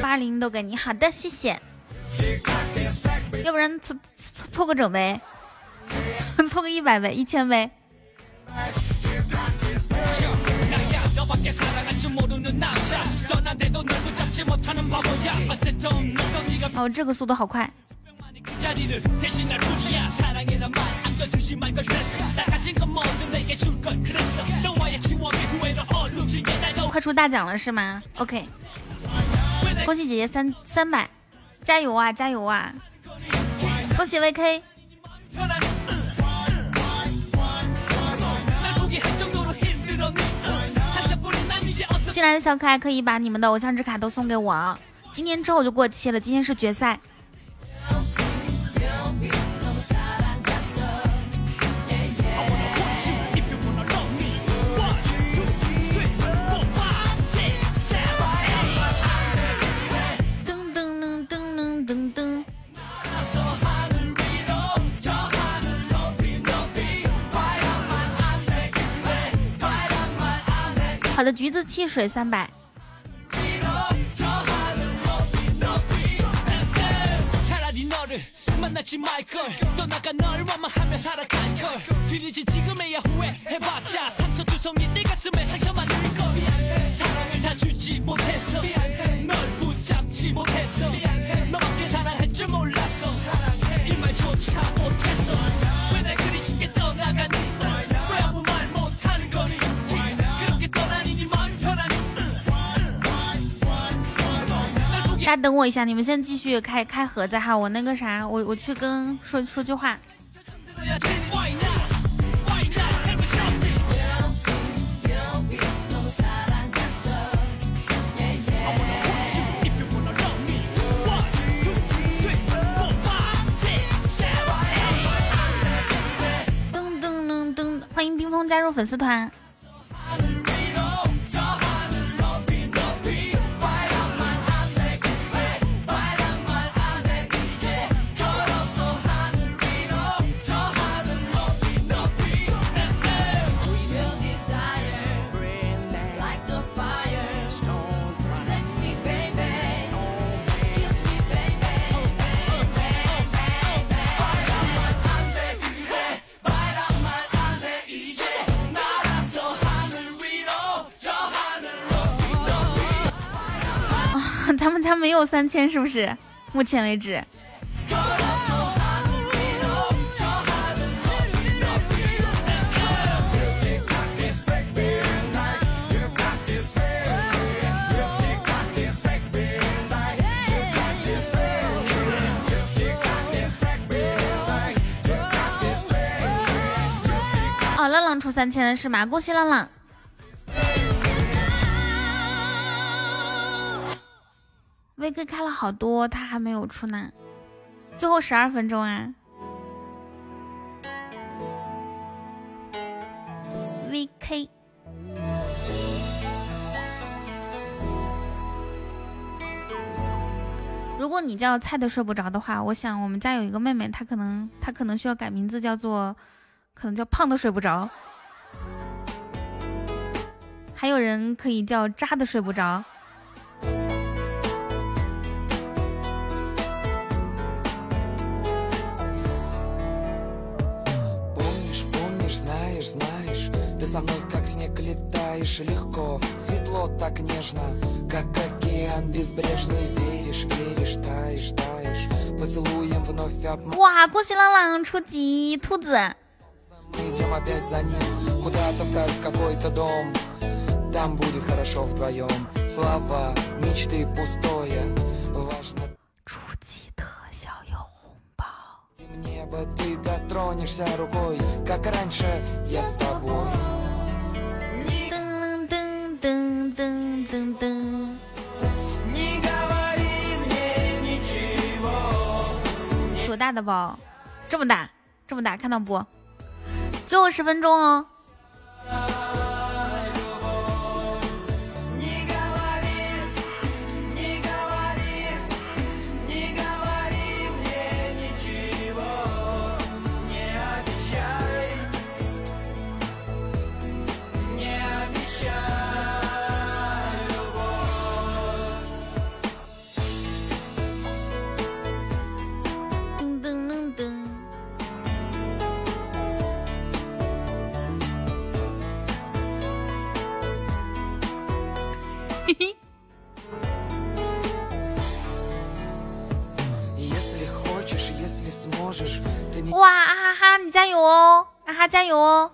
八零都给你，好的，谢谢。要不然凑凑凑个整呗，凑个一百呗，一千呗。哦，这个速度好快，快出大奖了是吗？ok，恭喜姐姐，三三百加油啊，加油啊，恭喜 v k。进来的小可爱可以把你们的偶像之卡都送给我啊！今天之后就过期了，今天是决赛。好的，橘子汽水三百，等我一下，你们先继续开开盒子哈，我那个啥，我我去跟说说句话。噔噔噔噔，欢迎冰封加入粉丝团。他们家没有三千是不是？目前为止。哦，浪浪出三千了是吗？恭喜浪浪！威哥开了好多，他还没有出呢。最后十二分钟啊！，VK。如果你叫菜的睡不着的话，我想我们家有一个妹妹，她可能她可能需要改名字，叫做可能叫胖的睡不着。还有人可以叫渣的睡不着。летаешь Легко, светло, так нежно Как океан безбрежный Веришь, веришь, таешь, таешь Поцелуем вновь обман 哇，恭喜浪浪初级兔子！ Мы идем опять за ним Куда-то вдаль в какой-то дом Там будет хорошо вдвоем Слова, мечты пустое Важно 初级特效有红包。 небо Ты дотронешься рукой Как раньше я с тобой 大的包？这么大，这么大，看到不？最后十分钟哦。你加油哦，啊哈，加油哦。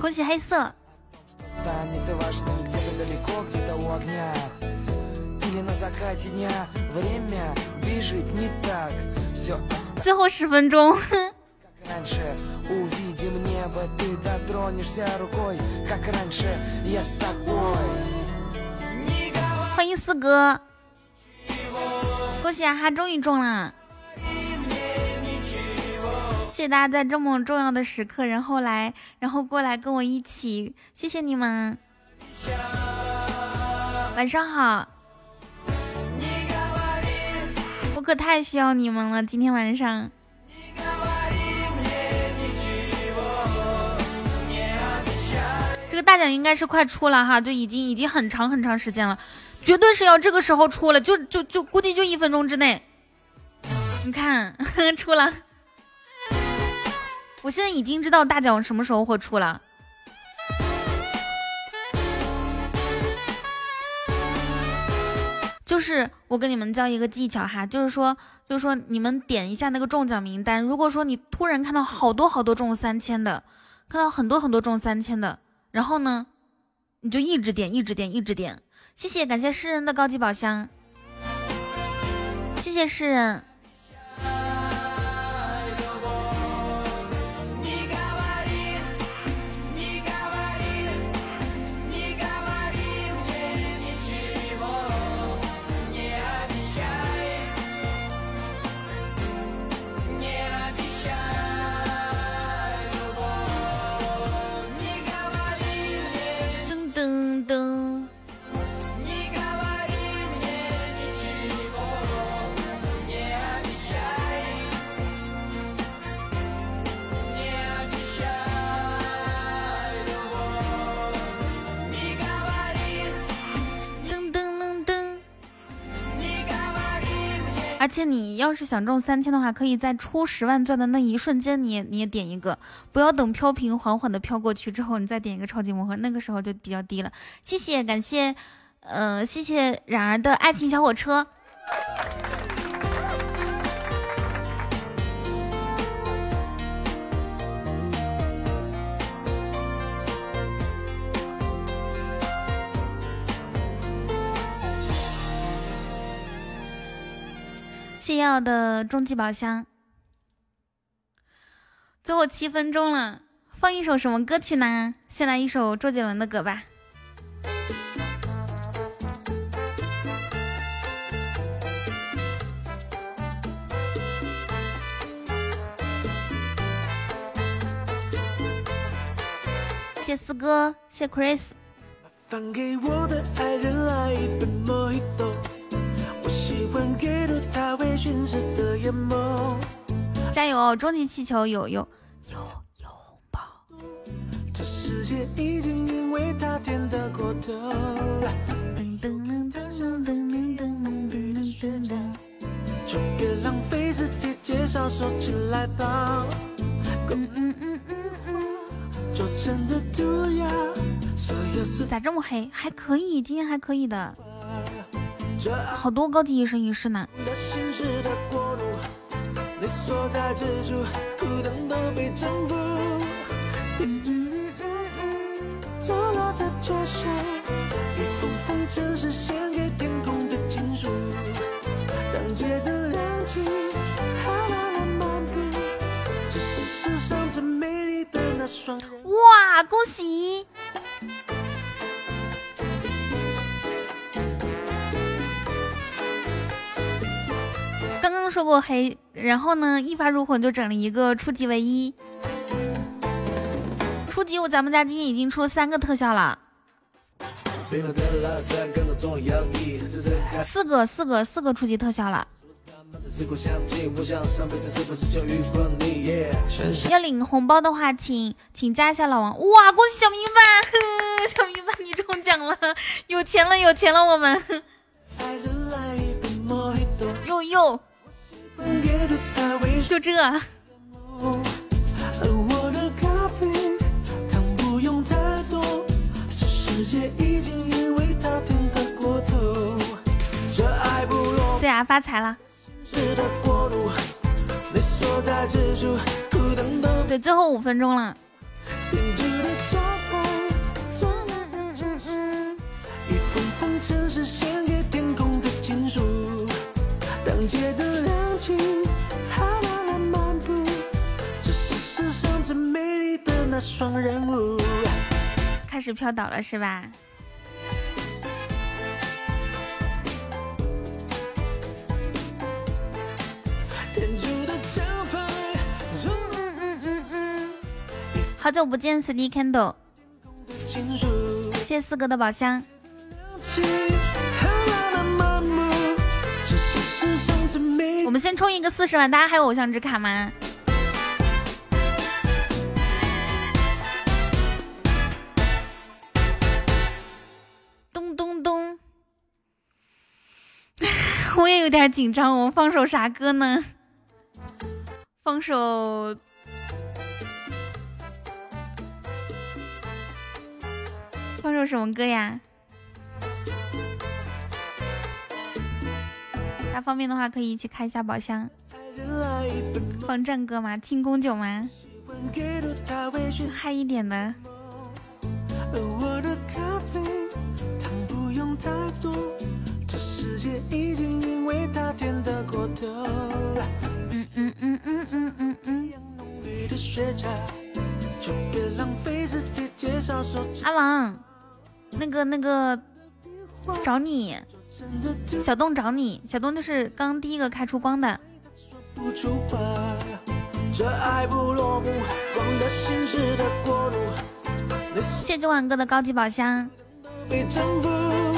恭喜黑色！最后十分钟。Увидим небо, ты дотронешься рукой, как раньше я с тобой. 欢迎四哥，恭喜啊哈终于中了！谢谢大家在这么重要的时刻，然后来，然后过来跟我一起，谢谢你们。晚上好，我可太需要你们了，今天晚上。这个大奖应该是快出了哈，就已经已经很长很长时间了，绝对是要这个时候出了，就就就估计就一分钟之内。你看 [LAUGHS] 出了，我现在已经知道大奖什么时候会出了。就是我跟你们教一个技巧哈，就是说，就是说你们点一下那个中奖名单，如果说你突然看到好多好多中三千的，看到很多很多中三千的，然后呢，你就一直点，一直点，一直点。谢谢，感谢诗人的高级宝箱，谢谢诗人。而且你要是想中三千的话，可以在出十万钻的那一瞬间，你也你也点一个，不要等飘屏缓缓的飘过去之后，你再点一个超级魔盒，那个时候就比较低了。谢谢，感谢，呃，谢谢冉儿的爱情小火车。谢药的终极宝箱。最后七分钟了，放一首什么歌曲呢？先来一首周杰伦的歌吧。谢四哥，谢 Chris。给我的爱人来一加油哦！终极气球有有这世界已经因为他甜得过头。噔噔噔噔噔噔噔噔噔噔噔。就别浪费时间介绍，说起来吧。嗯嗯嗯嗯嗯，就真的涂鸦，所有事咋这么黑？还可以，今天还可以的，好多高级一生一世呢！哇，恭喜！刚刚说过黑，然后呢，一发入魂就整了一个初级唯一。初级我咱们家今天已经出了三个特效了，四个四个四个初级特效了。要领红包的话，请请加一下老王。哇，恭喜小明白，[LAUGHS] 小明白你中奖了，有钱了，有钱了，我们哟哟又又就这。对呀的咖啡糖不用太多这了。嗯嗯嗯。好浪漫漫步，这是世上最美丽的那双人舞。开始飘倒了是吧？好久不见，CD Candle，谢谢四哥的宝箱。我们先冲一个四十万，大家还有偶像值卡吗？咚咚咚！[LAUGHS] 我也有点紧张，我们放首啥歌呢？放首。放首什么歌呀？那方便的话可以一起开一下宝箱，放战歌吗？庆功酒吗？嗨一点的。阿王，那个那个，找你。小洞找你，小洞就是刚第一个开出光的。谢谢九晚哥的高级宝箱。被征服，的，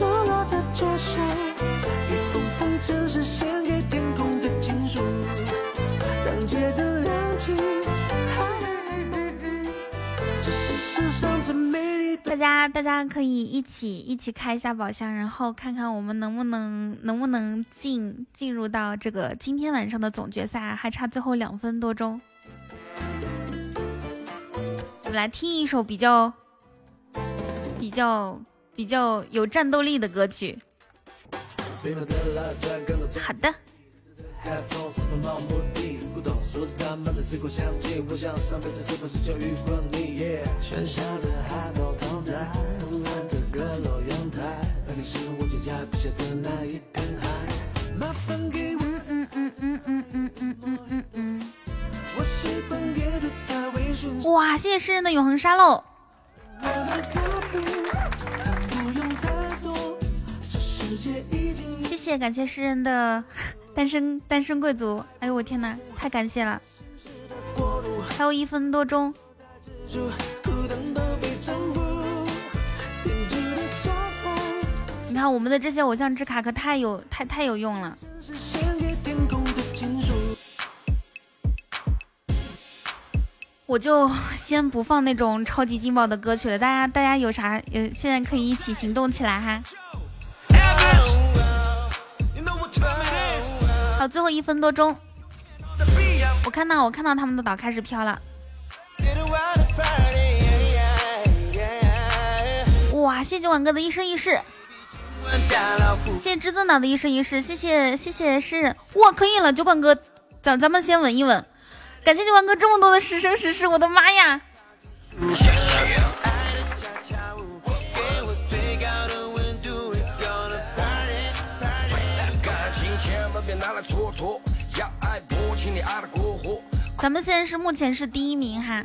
落。大家大家可以一起一起开一下宝箱，然后看看我们能不能能不能进进入到这个今天晚上的总决赛，还差最后两分多钟。我们来听一首比较比较比较有战斗力的歌曲。冰冷的拉赞跟着走好的，在昏暗的阁楼阳台，而你是我脚下笔下的那一片海。麻烦给我，嗯嗯嗯嗯嗯嗯嗯嗯嗯。我习惯给着他微醺，哇，谢谢诗人的永恒沙漏，我的咖啡不用太多，这世界已经谢谢感谢诗人的单身单身贵族。哎呦我天呐，太感谢了！还有一分多钟。看我们的这些偶像之卡可太有太太有用了。我就先不放那种超级劲爆的歌曲了，大家大家有啥呃，现在可以一起行动起来哈。好，最后一分多钟，我看到我看到他们的岛开始飘了。哇，谢谢九管哥的一生一世，谢谢至尊岛的一生一世，谢谢谢谢诗人，哇，可以了，酒管哥，咱咱们先稳一稳。感谢酒管哥这么多的十生十世，我的妈呀！咱们现在是目前是第一名哈。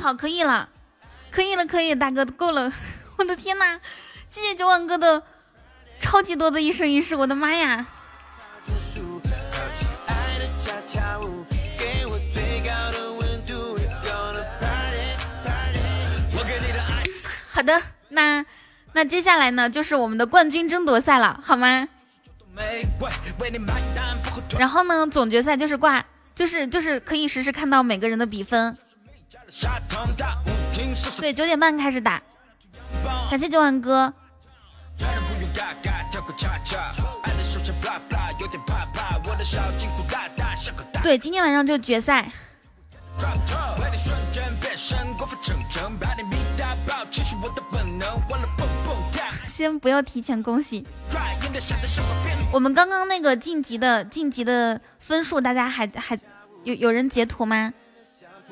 好可以了，可以了，可以，大哥够了。[LAUGHS] 我的天哪，谢谢九万哥的超级多的一生一世，我的妈呀！好的，那那接下来呢，就是我们的冠军争夺赛了，好吗？然后呢，总决赛就是挂，就是就是可以实时看到每个人的比分。对，九点半开始打。感谢九万哥。对，今天晚上就决赛。先不要提前恭喜。我们刚刚那个晋级的晋级的分数，大家还还有有人截图吗？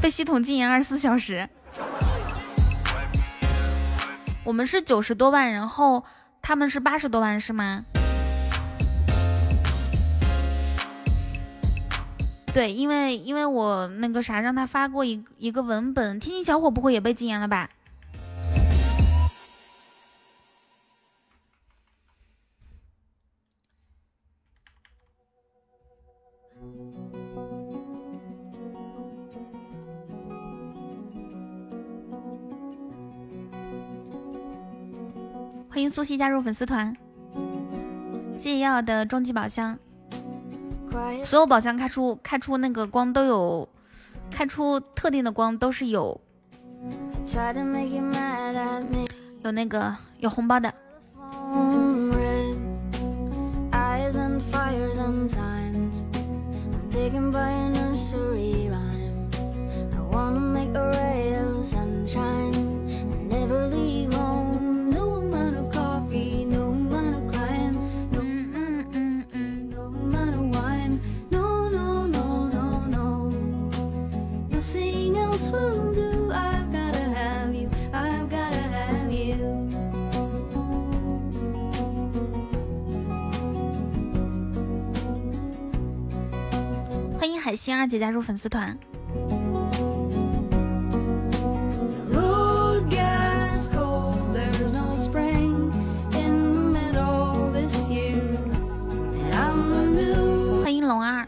被系统禁言二十四小时。我们是九十多万，然后他们是八十多万，是吗？对，因为因为我那个啥，让他发过一一个文本，天津小伙不会也被禁言了吧？欢迎苏西加入粉丝团，谢谢耀耀的终极宝箱。所有宝箱开出开出那个光都有，开出特定的光都是有，有那个有红包的。海星二姐加入粉丝团。欢迎龙二。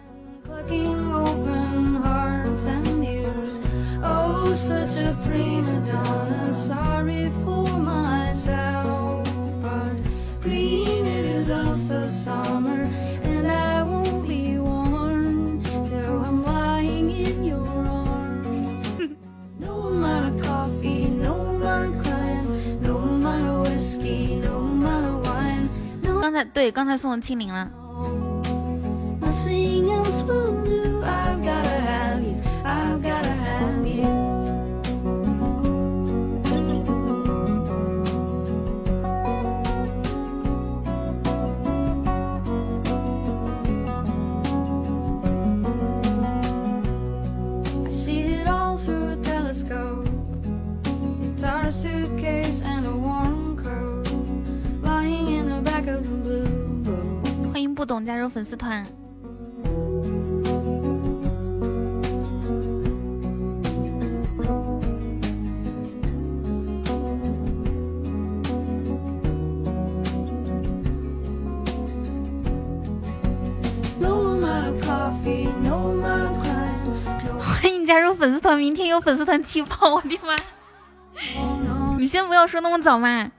对刚才送的清零了。粉丝团。欢迎加入粉丝团明天有粉丝团气泡我的妈！你先不要说那么早嘛。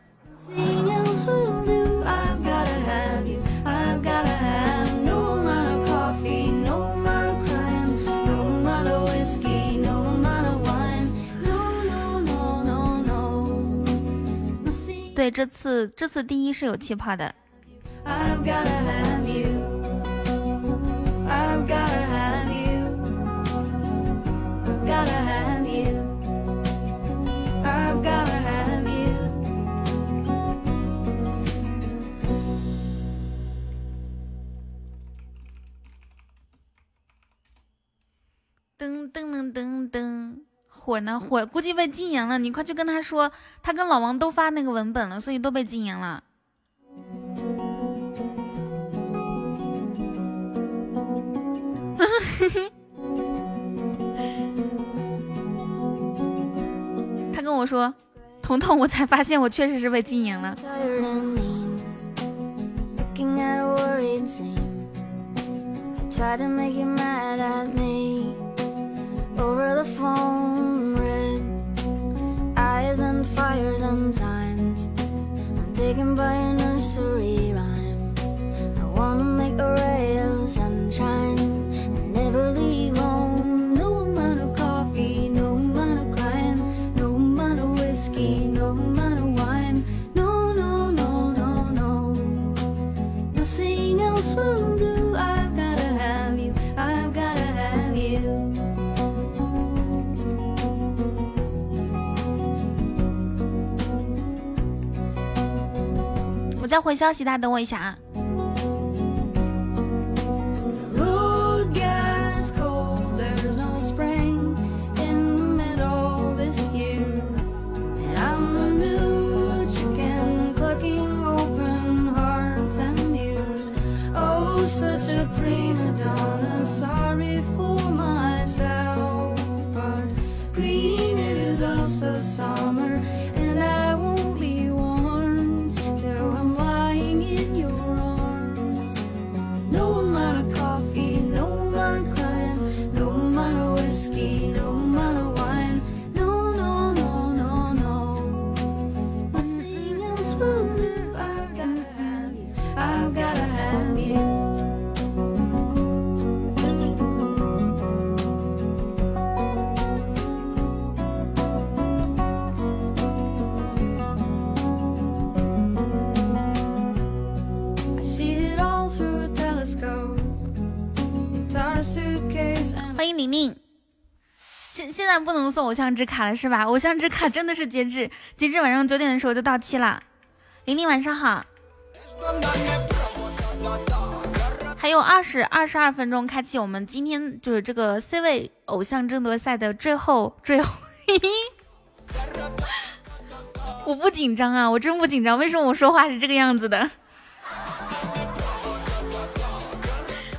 对，这次这次第一是有气泡的。火呢？火估计被禁言了，你快去跟他说，他跟老王都发那个文本了，所以都被禁言了。[LAUGHS] 他跟我说，彤彤，我才发现我确实是被禁言了。Over the phone Eyes and fires and signs. I'm taken by a nursery rhyme. I wanna make a ray of sunshine 我在回消息，大家等我一下啊。玲玲。现现在不能送偶像之卡了是吧？偶像之卡真的是截止截止晚上九点的时候就到期了。玲玲晚上好，还有二十二十二分钟开启我们今天就是这个 C 位偶像争夺赛的最后最后。[LAUGHS] 我不紧张啊，我真不紧张。为什么我说话是这个样子的？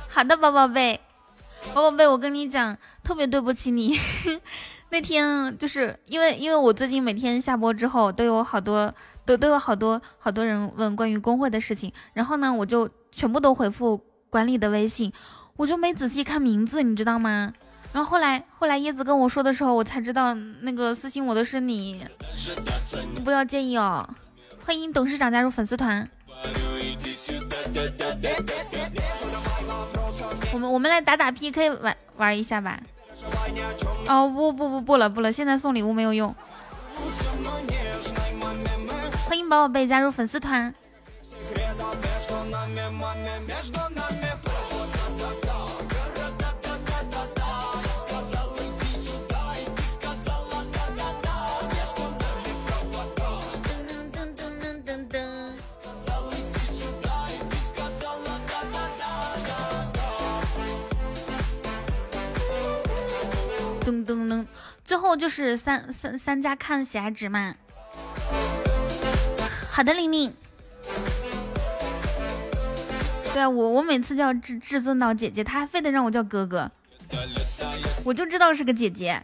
好的，宝宝贝，宝宝贝，我跟你讲，特别对不起你。[LAUGHS] 那天就是因为因为我最近每天下播之后都有好多都都有好多好多人问关于工会的事情，然后呢，我就全部都回复管理的微信，我就没仔细看名字，你知道吗？然后后来后来叶子跟我说的时候，我才知道那个私信我的是你，你不要介意哦。欢迎董事长加入粉丝团。我们我们来打打 PK 玩玩一下吧。哦不不不不了不了，现在送礼物没有用。欢迎宝宝贝加入粉丝团。噔噔噔，最后就是三三三家看喜爱值嘛。好的，玲玲。对啊，我我每次叫至至尊岛姐姐，她还非得让我叫哥哥，我就知道是个姐姐。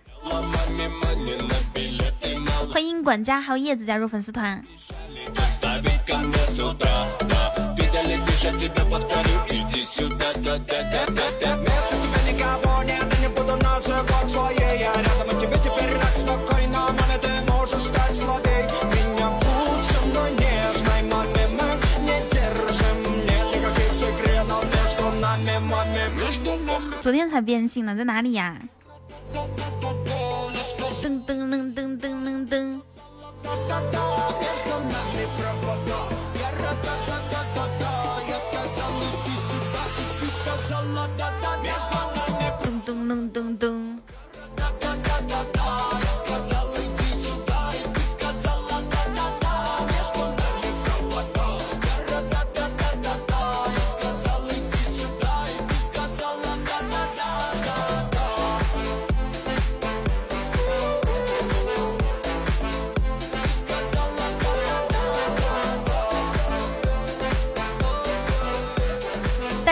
欢迎管家还有叶子加入粉丝团。昨天才变性呢在哪里呀？噔噔噔噔噔噔噔。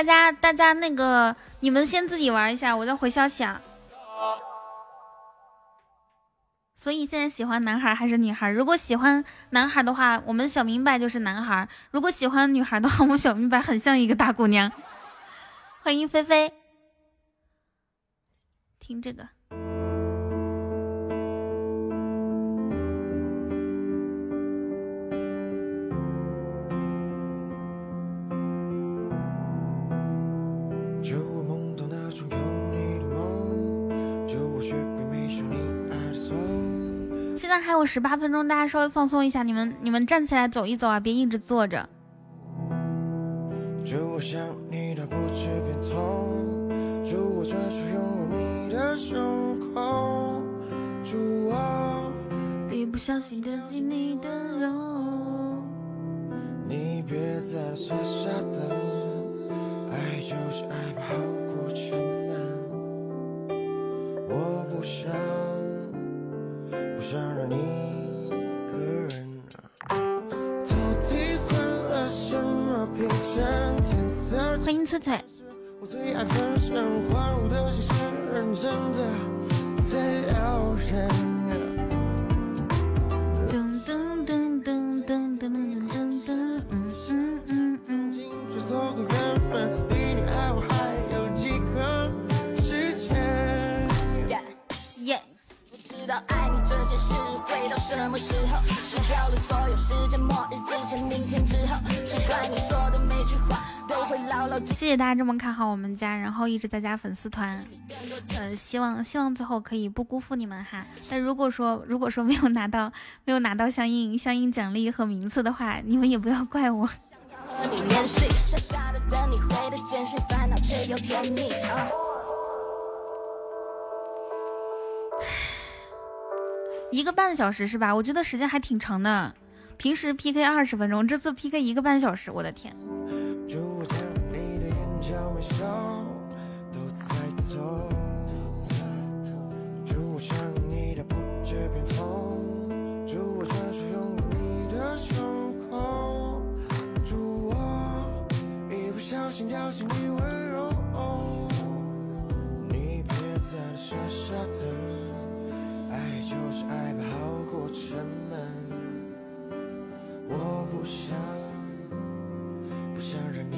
家，大家那个，你们先自己玩一下，我再回消息啊。所以现在喜欢男孩还是女孩？如果喜欢男孩的话，我们小明白就是男孩；如果喜欢女孩的话，我们小明白很像一个大姑娘。欢迎菲菲，听这个。现在还有十八分钟，大家稍微放松一下，你们你们站起来走一走啊，别一直坐着。祝我想你到不知变痛，祝我专属拥有你的胸口，祝我一不小心掉进你的肉。你别再傻傻等，爱就是爱翠翠，我最爱分大家这么看好我们家，然后一直在加粉丝团，呃，希望希望最后可以不辜负你们哈。但如果说如果说没有拿到没有拿到相应相应奖励和名次的话，你们也不要怪我。[SIGHS] 一个半小时是吧？我觉得时间还挺长的。平时 PK 二十分钟，这次 PK 一个半小时，我的天！就我将你的眼角眉梢都在走，祝我想你的不觉变痛，祝我专属拥有你的胸口，祝我一不小心掉进你温柔，你别再傻傻的，爱就是爱吧好过沉闷，我不想。不想让你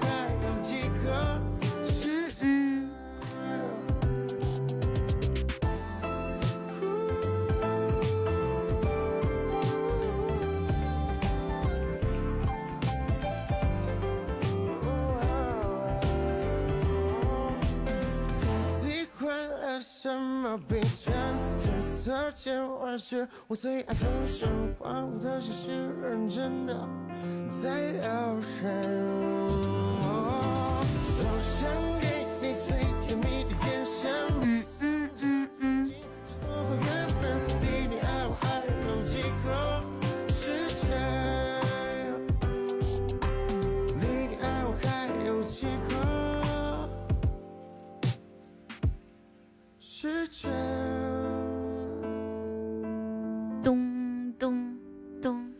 么疲倦？天色渐晚时，我最爱分身换我的心是认真的在聊天。我想给咚咚咚。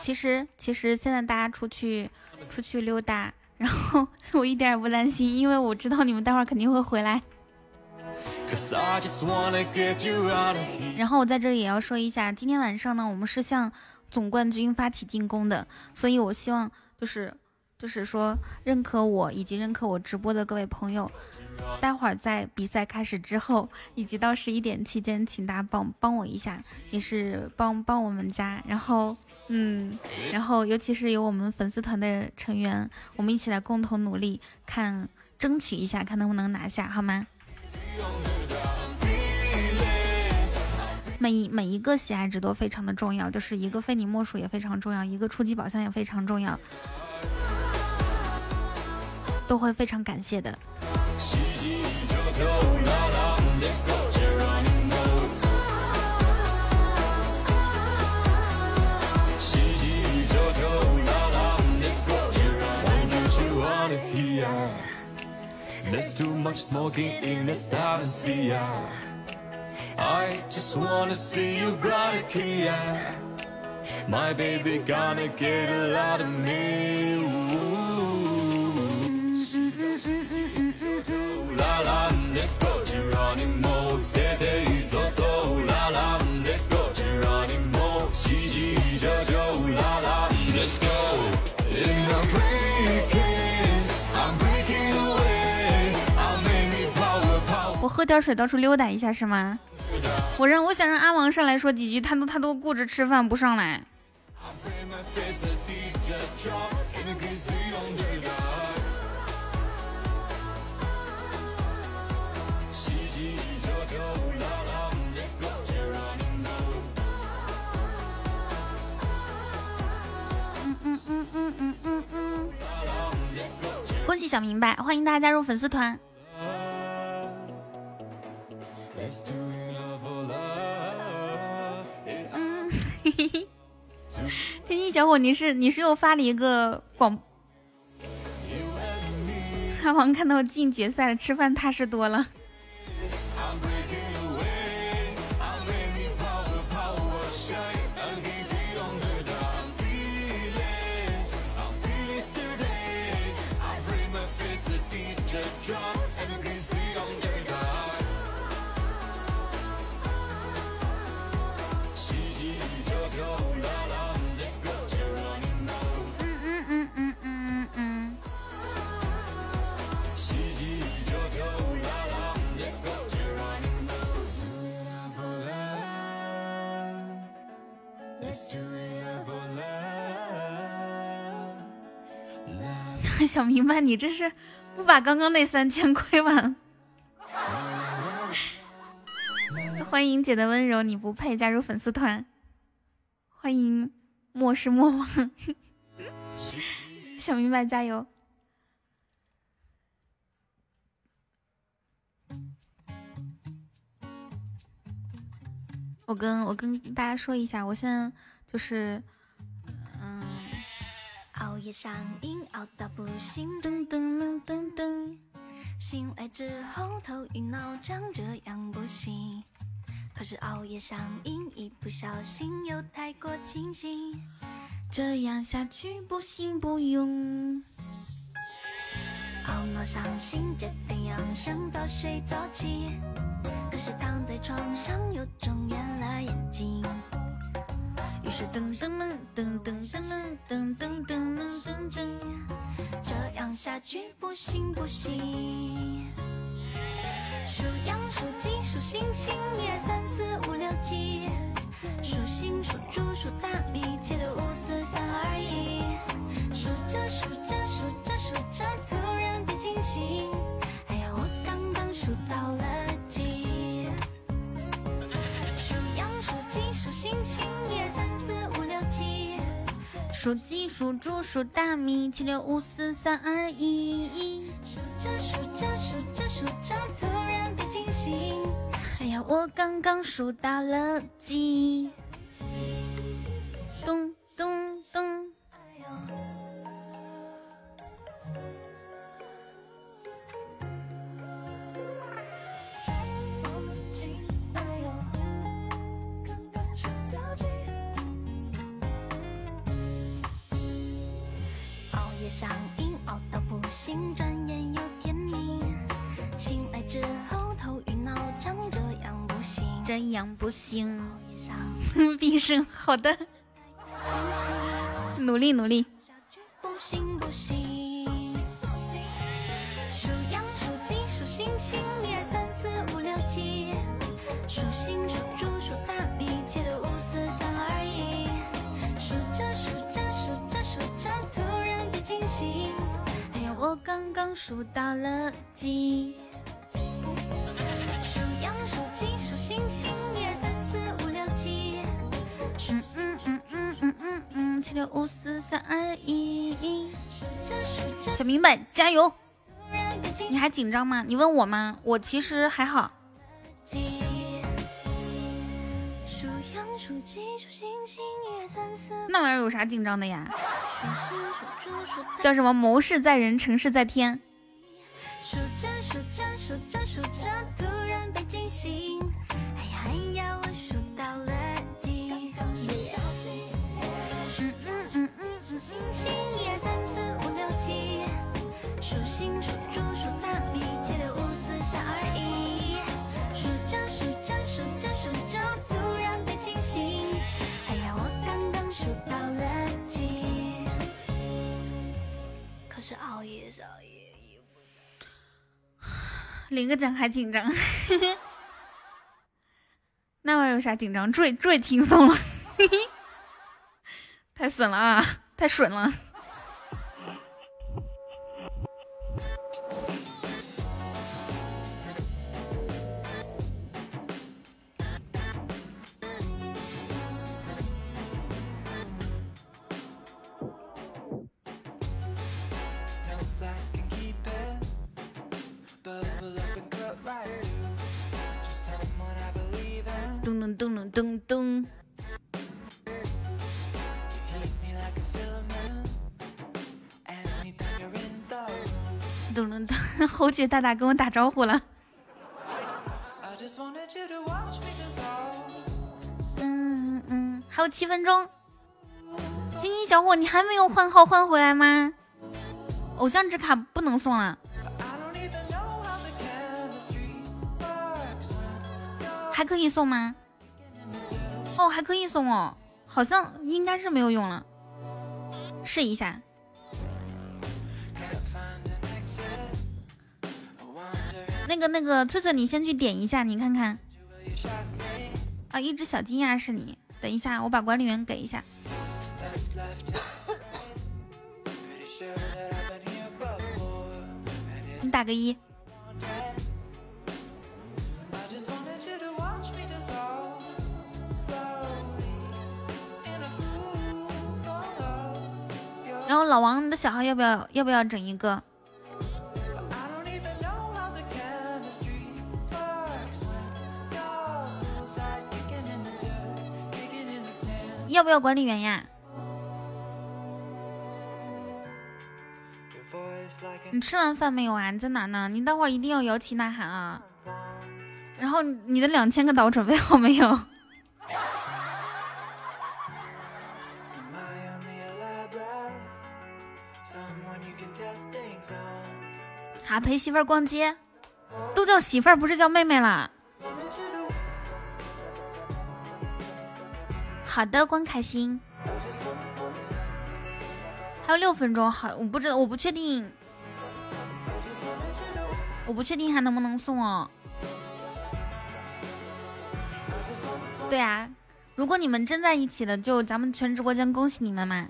其实其实现在大家出去出去溜达，然后 [LAUGHS] 我一点也不担心，因为我知道你们待会儿肯定会回来。然后我在这里也要说一下，今天晚上呢，我们是向总冠军发起进攻的，所以我希望就是就是说认可我以及认可我直播的各位朋友，待会儿在比赛开始之后，以及到十一点期间，请大家帮帮我一下，也是帮帮我们家，然后。嗯，然后尤其是有我们粉丝团的成员，我们一起来共同努力，看争取一下，看能不能拿下，好吗？每一每一个喜爱值都非常的重要，就是一个非你莫属也非常重要，一个初级宝箱也非常重要，都会非常感谢的。There's too much smoking in this atmosphere. I just wanna see you brighter, Kia. My baby gonna get a lot of me. La la, let's go, Geronimo. Say, say, so, so. La la, let's go, Geronimo. She, she, Jojo. La la, let's go. 喝点水，到处溜达一下是吗？我让我想让阿王上来说几句，他都他都顾着吃饭不上来。嗯嗯嗯嗯嗯嗯嗯。恭喜小明白，欢迎大家加入粉丝团。嗯，嘿嘿。天津小伙，你是你是又发了一个广，[LAUGHS] 阿王看到进决赛了，吃饭踏实多了。Love. 小明白，你这是不把刚刚那三千亏完？欢迎姐的温柔，你不配加入粉丝团。欢迎莫失莫忘，[LAUGHS] 小明白加油！我跟我跟大家说一下，我现在就是，熬夜上瘾，熬到不行，噔噔噔噔噔，醒来之后头晕脑胀，这样不行。可是熬夜上瘾，一不小心又太过清醒。这样下去不行不用。懊恼伤心，决定养生，早睡早起。可是躺在床上又睁圆了眼睛，是等等等等等等等等等等等，这样下去不行不行。数羊数鸡数星星，一二三四五六七。数星数猪数大米，七六五四三二一。数着数着数着数着，突然被惊醒。数鸡数猪数大米，七六五四三二一。数着数着数着数着，突然被惊醒。哎呀，我刚刚数到了鸡。咚咚咚。哎上瘾，熬到不行，转眼又天明。醒来之后头晕脑胀，这样不行。这样不行。熬夜上毕生，好的，努力努力。不行不行。数羊数鸡数星星，一二三四五六七。数星数刚刚数到了几。数羊数鸡数星星，一二三四五六七。嗯嗯嗯嗯嗯嗯嗯，七六五四三二一。小明白，加油！你还紧张吗？你问我吗？我其实还好。那玩意儿有啥紧张的呀？叫什么？谋事在人，成事在天。领个奖还紧张，[LAUGHS] 那玩意有啥紧张？最最轻松了，[LAUGHS] 太损了啊，太损了。噔噔噔噔噔噔噔，侯爵大大跟我打招呼了。嗯嗯，还有七分钟，天心小伙，你还没有换号换回来吗？偶像纸卡不能送了，还可以送吗？哦，还可以送哦。好像应该是没有用了，试一下那个那个翠翠。你先去点一下，你看看啊，一只小金鸭。是你等一下，我把管理员给一下，你打个一。然后老王你的小号要不要要不要整一个？要不要管理员呀？你吃完饭没有啊？你在哪呢？你待会儿一定要摇旗呐喊啊。然后你的两千个岛准备好没有？啊，陪媳妇儿逛街，都叫媳妇儿，不是叫妹妹啦。好的，光开心。还有六分钟，好，我不知道，我不确定，我不确定还能不能送哦。对啊，如果你们真在一起了，就咱们全直播间恭喜你们嘛！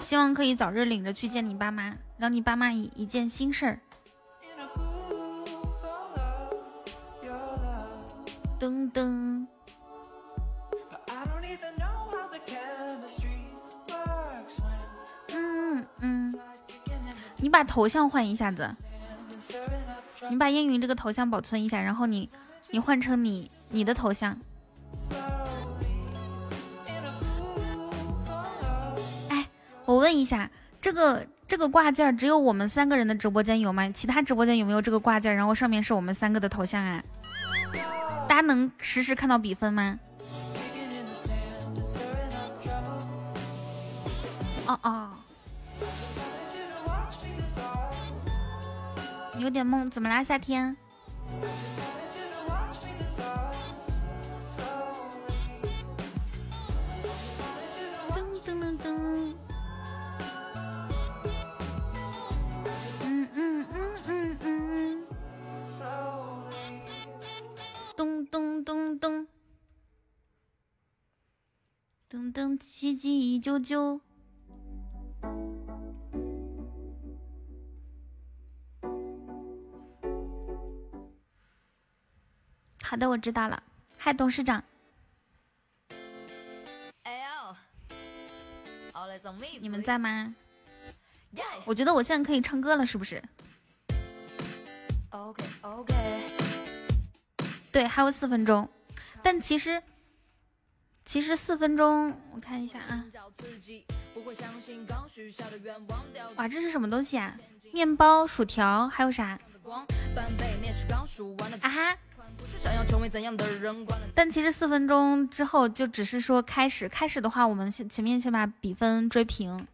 希望可以早日领着去见你爸妈，让你爸妈一一件心事儿，噔噔，嗯嗯，你把头像换一下子，你把烟云这个头像保存一下，然后你你换成你你的头像。哎，我问一下这个。这个挂件只有我们三个人的直播间有吗？其他直播间有没有这个挂件？然后上面是我们三个的头像啊？大家能实时看到比分吗？哦哦，有点懵，怎么啦，夏天？噔噔奇迹一九九。好的，我知道了。嗨，董事长，你们在吗？我觉得我现在可以唱歌了，是不是？OK OK，对，还有四分钟，但其实其实四分钟，我看一下啊，哇，这是什么东西啊？面包、薯条，还有啥？啊哈！但其实四分钟之后就只是说开始，开始的话，我们先前面先把比分追平。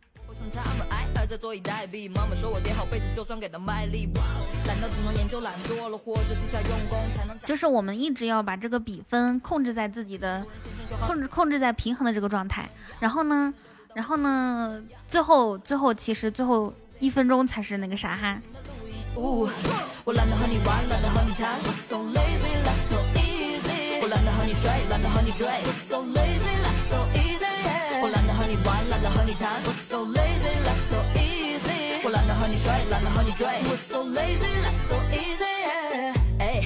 他们爱还在坐以待毙。妈妈说我叠好被子就算给的卖力。哇懒到只能研究懒惰了，或者私下用功才能。就是我们一直要把这个比分控制在自己的控制控制在平衡的这个状态。然后呢，然后呢，最后最后其实最后一分钟才是那个啥哈。呜，我懒得和你玩，懒得和你谈。我 so lazy, life so easy。我懒得和你睡，懒得和你追。我 so lazy, 我 so lazy, life so easy。我懒得和你睡，懒得和你追。我 so lazy, life so easy。哎，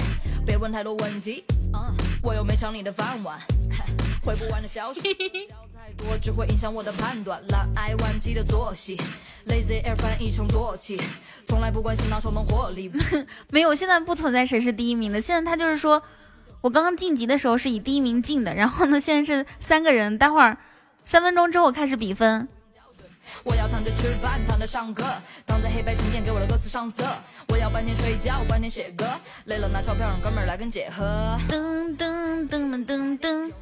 别问太多问题，啊，我又没抢你的饭碗。回不完的消息。太多只会影响我的判断，懒癌晚期的作息，lazy air 翻译成惰气，从来不关心哪手能获利。[LAUGHS] 没有，现在不存在谁是第一名的。现在他就是说，我刚刚晋级的时候是以第一名进的，然后呢，现在是三个人，待会儿三分钟之后开始比分。我要躺着吃饭，躺着上课，躺在黑白琴键给我的歌词上色。我要半天睡觉，半天写歌，累了拿钞票让哥们儿来跟姐喝。噔噔噔噔噔噔。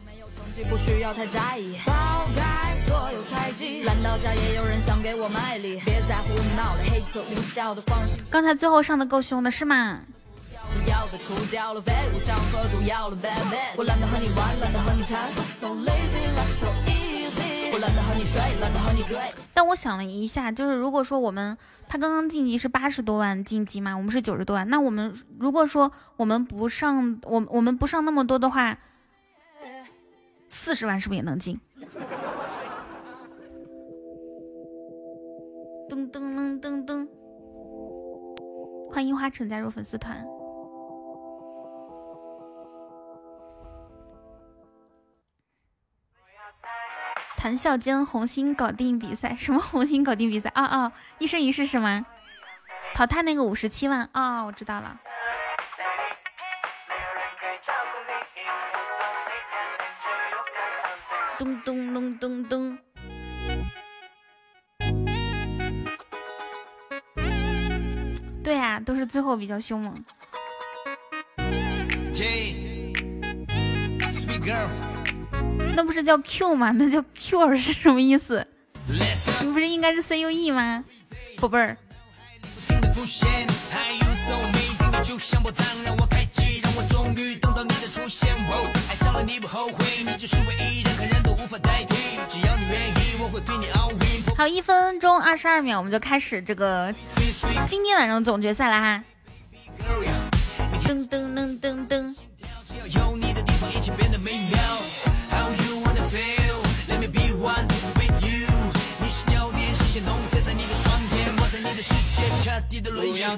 不需要太在意，抛开所有猜忌，烂到家也有人想给我卖力，别再胡闹了，黑色无效的放弃。刚才最后上的够凶的是吗？不要的除掉了，废物上喝毒药了，baby。我懒得和你玩，懒得和你谈，so lazy, 但我想了一下，就是如果说我们他刚刚晋级是八十多万晋级嘛，我们是九十多万，那我们如果说我们不上，我我们不上那么多的话。四十万是不是也能进？噔噔噔噔噔！欢迎花城加入粉丝团。谈笑间，红心搞定比赛？什么红心搞定比赛？哦哦，一生一世是吗？淘汰那个五十七万？哦，我知道了。咚咚咚咚咚！对呀、啊，都是最后比较凶猛。那不是叫 Q 吗？那叫 Q 是什么意思？你不是应该是 C U E 吗，宝贝儿？就像宝藏让我开启，让我终于等到你的出现。哦，爱上了你不后悔，你就是唯一，任何人都无法代替。只要你愿意，我会对你 all in。好，一分钟二十二秒，我们就开始这个今天晚上总决赛了哈。噔噔噔噔噔。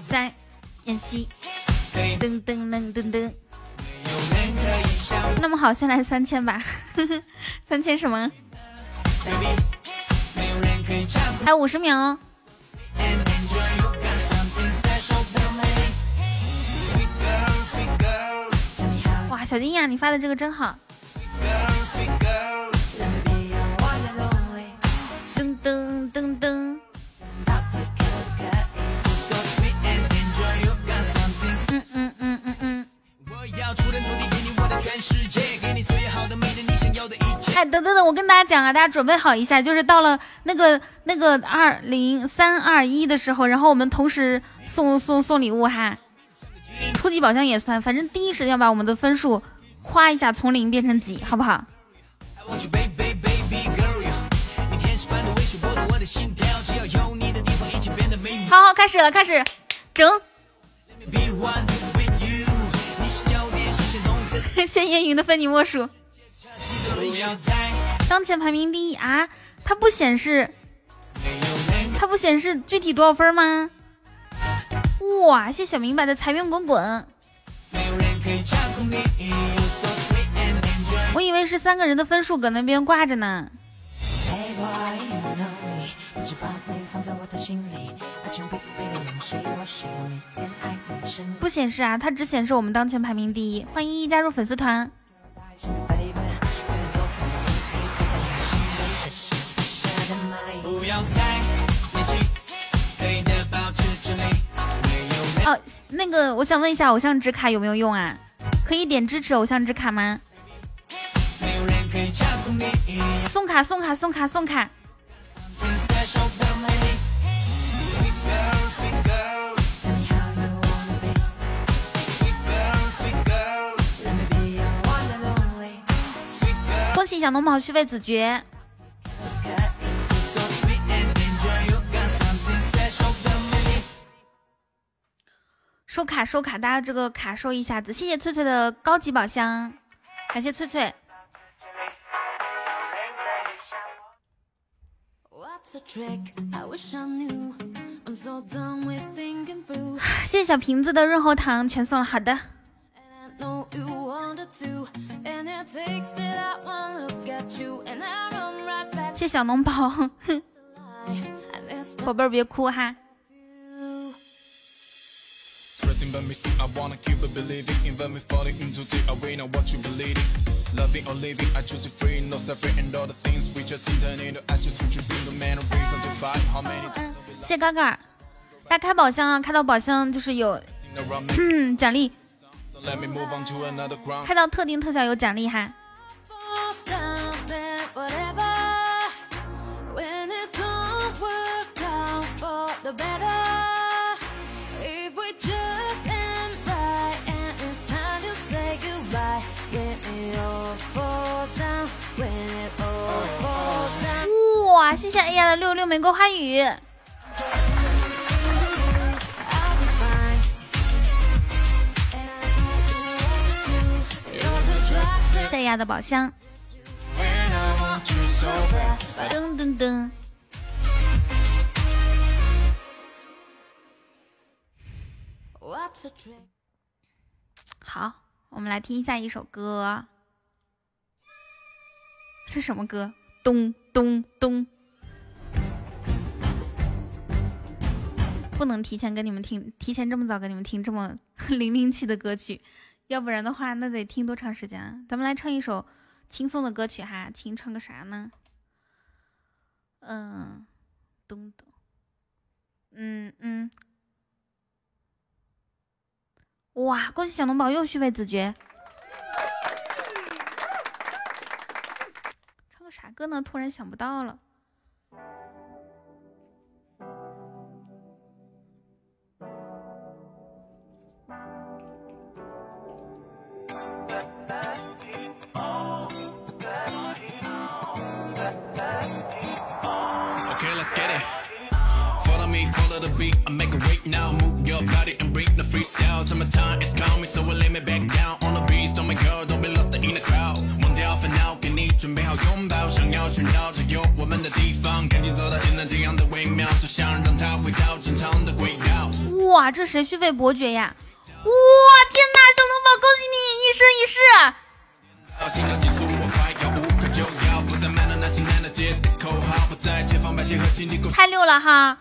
三，演戏，噔噔噔噔噔。那么好，先来三千吧，[LAUGHS] 三千什么？还有五十秒。哇，小金呀，你发的这个真好。哎，等等等，我跟大家讲啊，大家准备好一下，就是到了那个那个二零三二一的时候，然后我们同时送送送礼物哈，初级宝箱也算，反正第一时间把我们的分数夸一下，从零变成几，好不好？好好，开始了，开始整。谢 [LAUGHS] 谢烟云的非你莫属。当前排名第一啊，它不显示，它不显示具体多少分吗？哇，谢谢小明白的财源滚滚。我以为是三个人的分数搁那边挂着呢。不显示啊，它只显示我们当前排名第一。欢迎依依加入粉丝团。哦，那个，我想问一下，偶像之卡有没有用啊？可以点支持偶像之卡吗？送卡，送卡，送卡，送卡。恭喜小农宝续费子爵。收卡收卡，大家这个卡收一下子，谢谢翠翠的高级宝箱，感谢翠翠。谢谢小瓶子的润喉糖全送了，好的。谢小脓宝，[LAUGHS] 宝贝儿别哭哈。谢哥哥，大家开宝箱啊！开到宝箱就是有嗯奖励，开到特定特效有奖励哈。谢谢 A 呀的六六玫瑰花语。谢谢丫的宝箱。噔噔噔。好，我们来听一下一首歌。是什么歌？咚咚咚！不能提前跟你们听，提前这么早跟你们听这么 [LAUGHS] 零零七的歌曲，要不然的话，那得听多长时间啊？咱们来唱一首轻松的歌曲哈，请唱个啥呢？嗯，咚咚，嗯嗯，哇！恭喜小龙宝又续费子爵。唱个啥歌呢？突然想不到了。Freestyle. Summertime is coming, so lay me back down on the beats. Don't make girl, don't be lost in the crowd. 准备好拥抱，想要寻找只有我们的地方。赶紧走到现在这样的微妙，就想让它回到正常的轨道。哇，这谁续费伯爵呀？哇，天哪，小农宝，恭喜你一生一世！到心要记住，我快要无可救药，不再卖弄那些难的街的口号，不再解放百千和经历过。太溜了哈！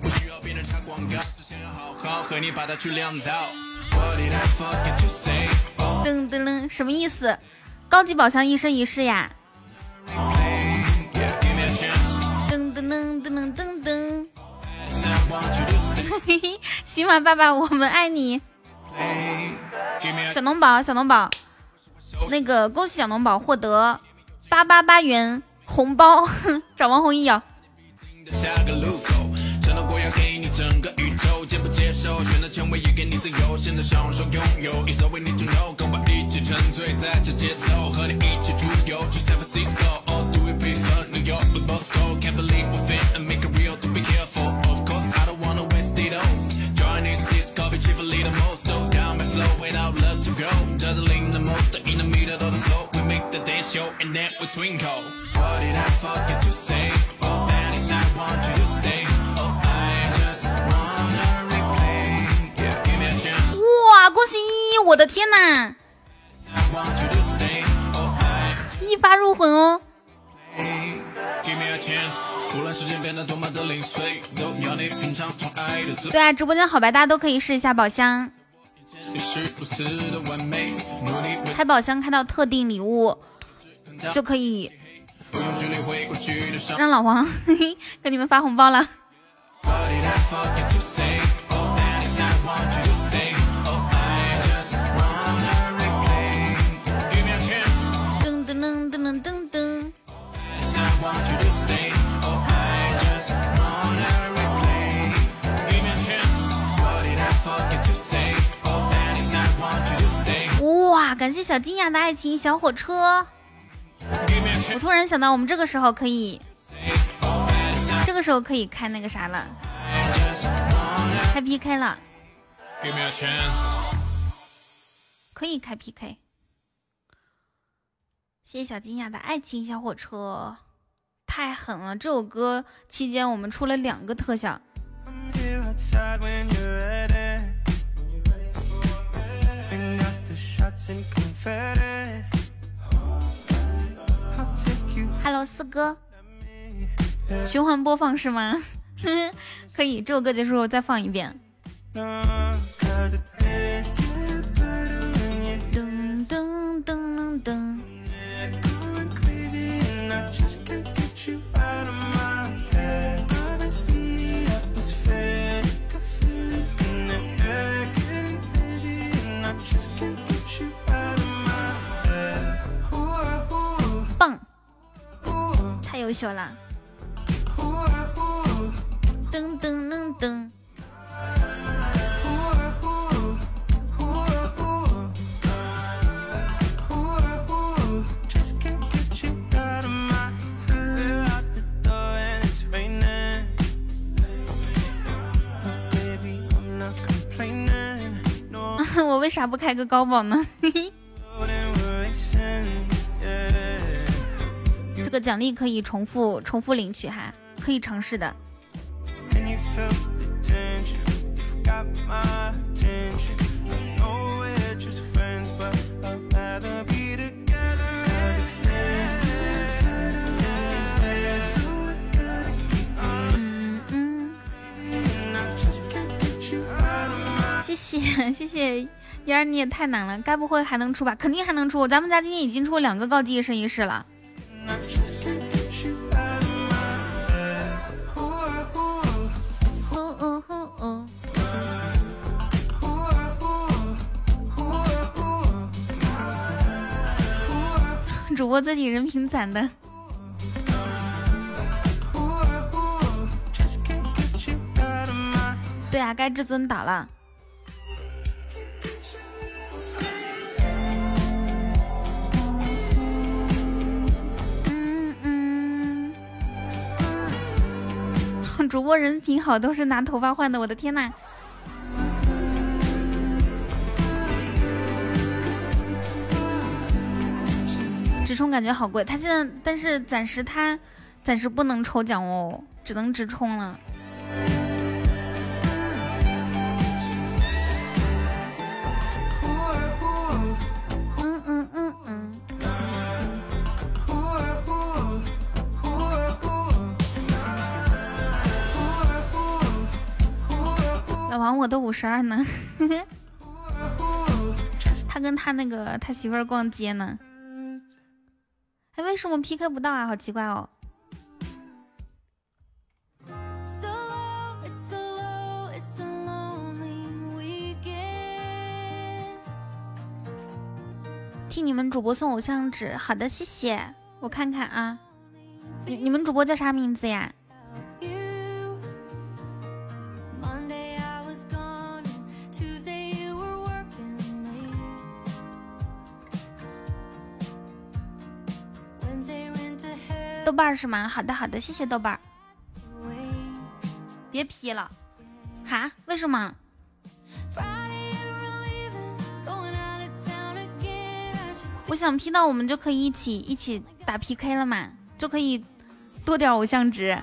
不需要别人插广告，只想要好好和你把它去酿造。噔噔噔，什么意思？高级宝箱一生一世呀！噔噔噔噔噔噔噔，嘿嘿，喜马爸爸，我们爱你。小农宝，小农宝，那个恭喜小农宝获得八八八元红包，[LAUGHS] 找王红一摇。选择权威也给你自由，现在享受拥有，It's all we need to know，跟我一起沉醉在这节奏，和你一起出游，去 San Francisco，or do we prefer New York with Moscow? Can't believe we fit and make it real, to be careful. Of course, I don't wanna waste it all. Join this disco, be chiefly the most, no down and flow without love to go. Dazzling the most in the middle of the flow, we make the dance show and then we twinkle. What did I forget to say? 恭喜！我的天呐，一发入魂哦！对啊，直播间好白，大家都可以试一下宝箱，开宝箱开到特定礼物就可以。让老王 [LAUGHS] 给你们发红包了。感谢小金雅的爱情小火车。我突然想到，我们这个时候可以，这个时候可以开那个啥了，开 PK 了，可以开 PK。谢谢小金雅的爱情小火车，太狠了！这首歌期间我们出了两个特效，Hello，四哥，循环播放是吗？[LAUGHS] 可以。这首歌结束后再放一遍。太优秀了。噔噔噔噔。我为啥不开个高保呢？[LAUGHS] 个奖励可以重复重复领取哈，可以尝试的。嗯嗯，[LAUGHS] 谢谢谢谢，嫣儿你也太难了，该不会还能出吧？肯定还能出，咱们家今天已经出两个高级一生一世了。那主播自己人品攒的，对啊，该至尊打了。[LAUGHS] 主播人品好都是拿头发换的，我的天呐！直充感觉好贵，他现在但是暂时他暂时不能抽奖哦，只能直充了。老王我都五十二呢。[LAUGHS] 他跟他那个他媳妇儿逛街呢。哎，为什么 PK 不到啊？好奇怪哦。替你们主播送偶像纸，好的，谢谢。我看看啊，你你们主播叫啥名字呀？豆瓣是吗？好的好的，谢谢豆瓣。别批了，哈？为什么？我想 P 到我们就可以一起一起打 PK 了嘛，就可以多点偶像值。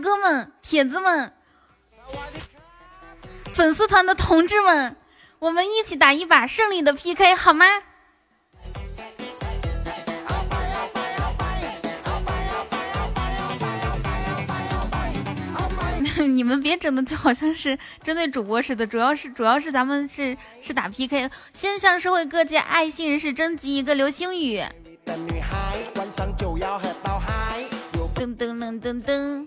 哥们、铁子们、粉丝团的同志们，我们一起打一把胜利的 PK 好吗？[LAUGHS] 你们别整的就好像是针对主播似的，主要是主要是咱们是是打 PK，先向社会各界爱心人士征集一个流星雨。噔噔噔噔噔，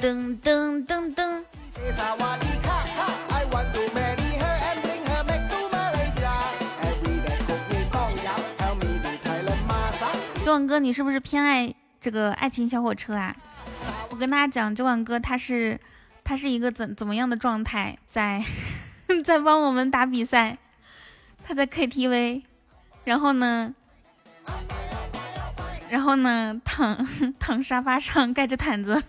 噔噔噔噔。酒馆哥，你是不是偏爱这个爱情小火车啊？我跟大家讲，酒馆哥他是他是一个怎怎么样的状态，在 [LAUGHS] 在帮我们打比赛，他在 KTV，然后呢，然后呢躺 [LAUGHS] 躺沙发上盖着毯子。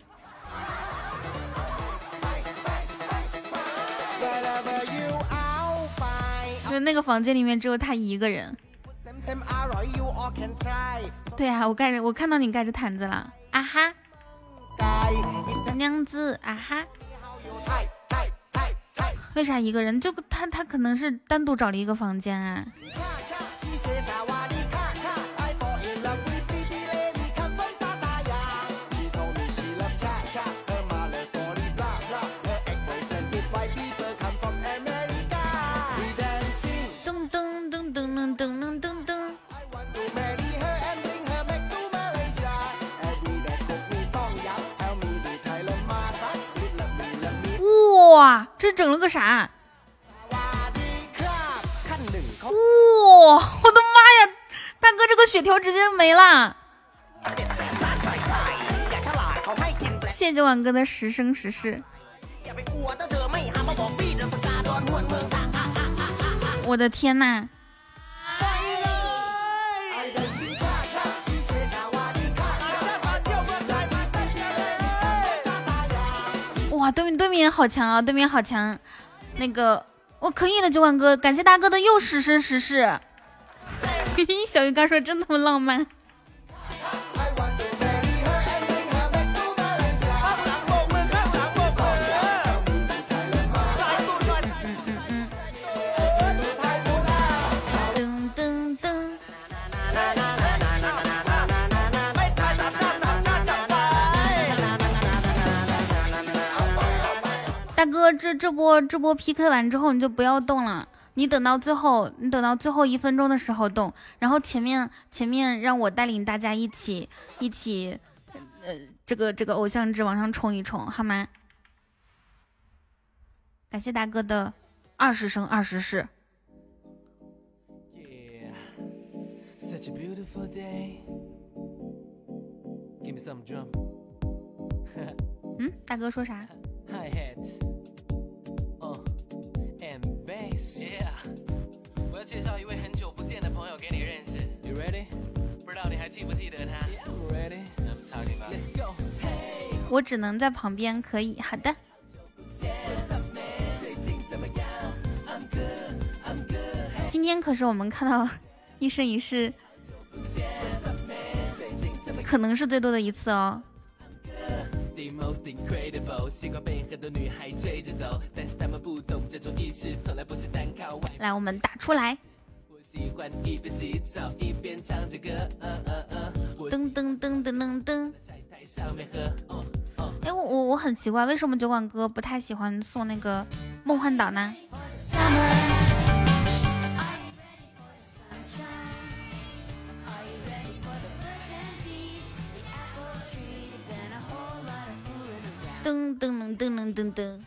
那个房间里面只有他一个人。对啊我盖着我看到你盖着毯子了。啊哈。娘子啊哈。为啥一个人？就他他可能是单独找了一个房间啊。哇，这整了个啥？哇，我的妈呀，大哥，这个血条直接没了。谢谢九晚哥的十生十世，我的天哪！哇，对面对面好强啊，对面好强。那个我可以了，酒馆哥，感谢大哥的又十生十世。嘿嘿，[LAUGHS] 小鱼干说真他妈浪漫。哥，这这波这波 PK 完之后你就不要动了，你等到最后，你等到最后一分钟的时候动，然后前面前面让我带领大家一起一起，呃，这个这个偶像值往上冲一冲，好吗？感谢大哥的二十生二十世，Yeah, such a beautiful day. Give me some drum. 嗯，大哥说啥？Hi hat. 要介绍一位很久不见的朋友给你认识。You ready？不知道你还记不记得他？Yeah, I'm ready. I'm talking about. Let's go. Hey, 我只能在旁边，可以，好的。今天可是我们看到一生一世，可能是最多的一次哦。The most incredible，习惯被很多女孩追着走，但是她们不懂这种意识从来不是单靠外。来，我们打出来，我喜欢一边洗澡一边唱着歌，噔噔噔噔噔噔。在台上面喝，哦哦。哎，我我我很奇怪，为什么酒馆哥不太喜欢送那个梦幻岛呢？噔噔噔噔噔噔噔。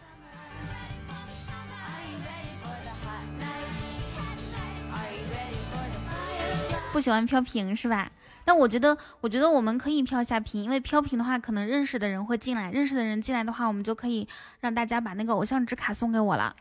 不喜欢飘屏是吧？但我觉得，我觉得我们可以飘一下屏，因为飘屏的话，可能认识的人会进来，认识的人进来的话，我们就可以让大家把那个偶像纸卡送给我了。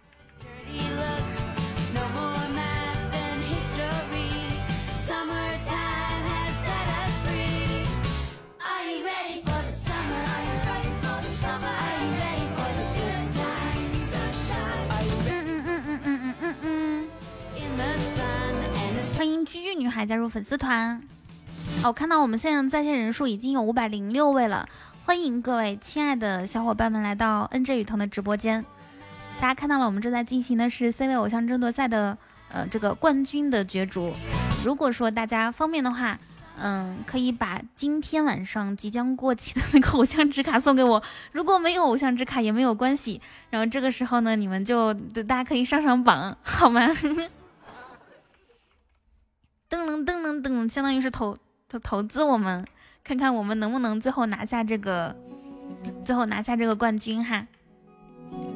居居女孩加入粉丝团。哦，看到我们线上在线人数已经有五百零六位了，欢迎各位亲爱的小伙伴们来到 NJ 雨桐的直播间。大家看到了，我们正在进行的是 C 位偶像争夺赛的呃这个冠军的角逐。如果说大家方便的话，嗯，可以把今天晚上即将过期的那个偶像纸卡送给我。如果没有偶像纸卡也没有关系，然后这个时候呢，你们就大家可以上上榜，好吗？噔噔噔噔噔，相当于是投投投资我们，看看我们能不能最后拿下这个，最后拿下这个冠军哈。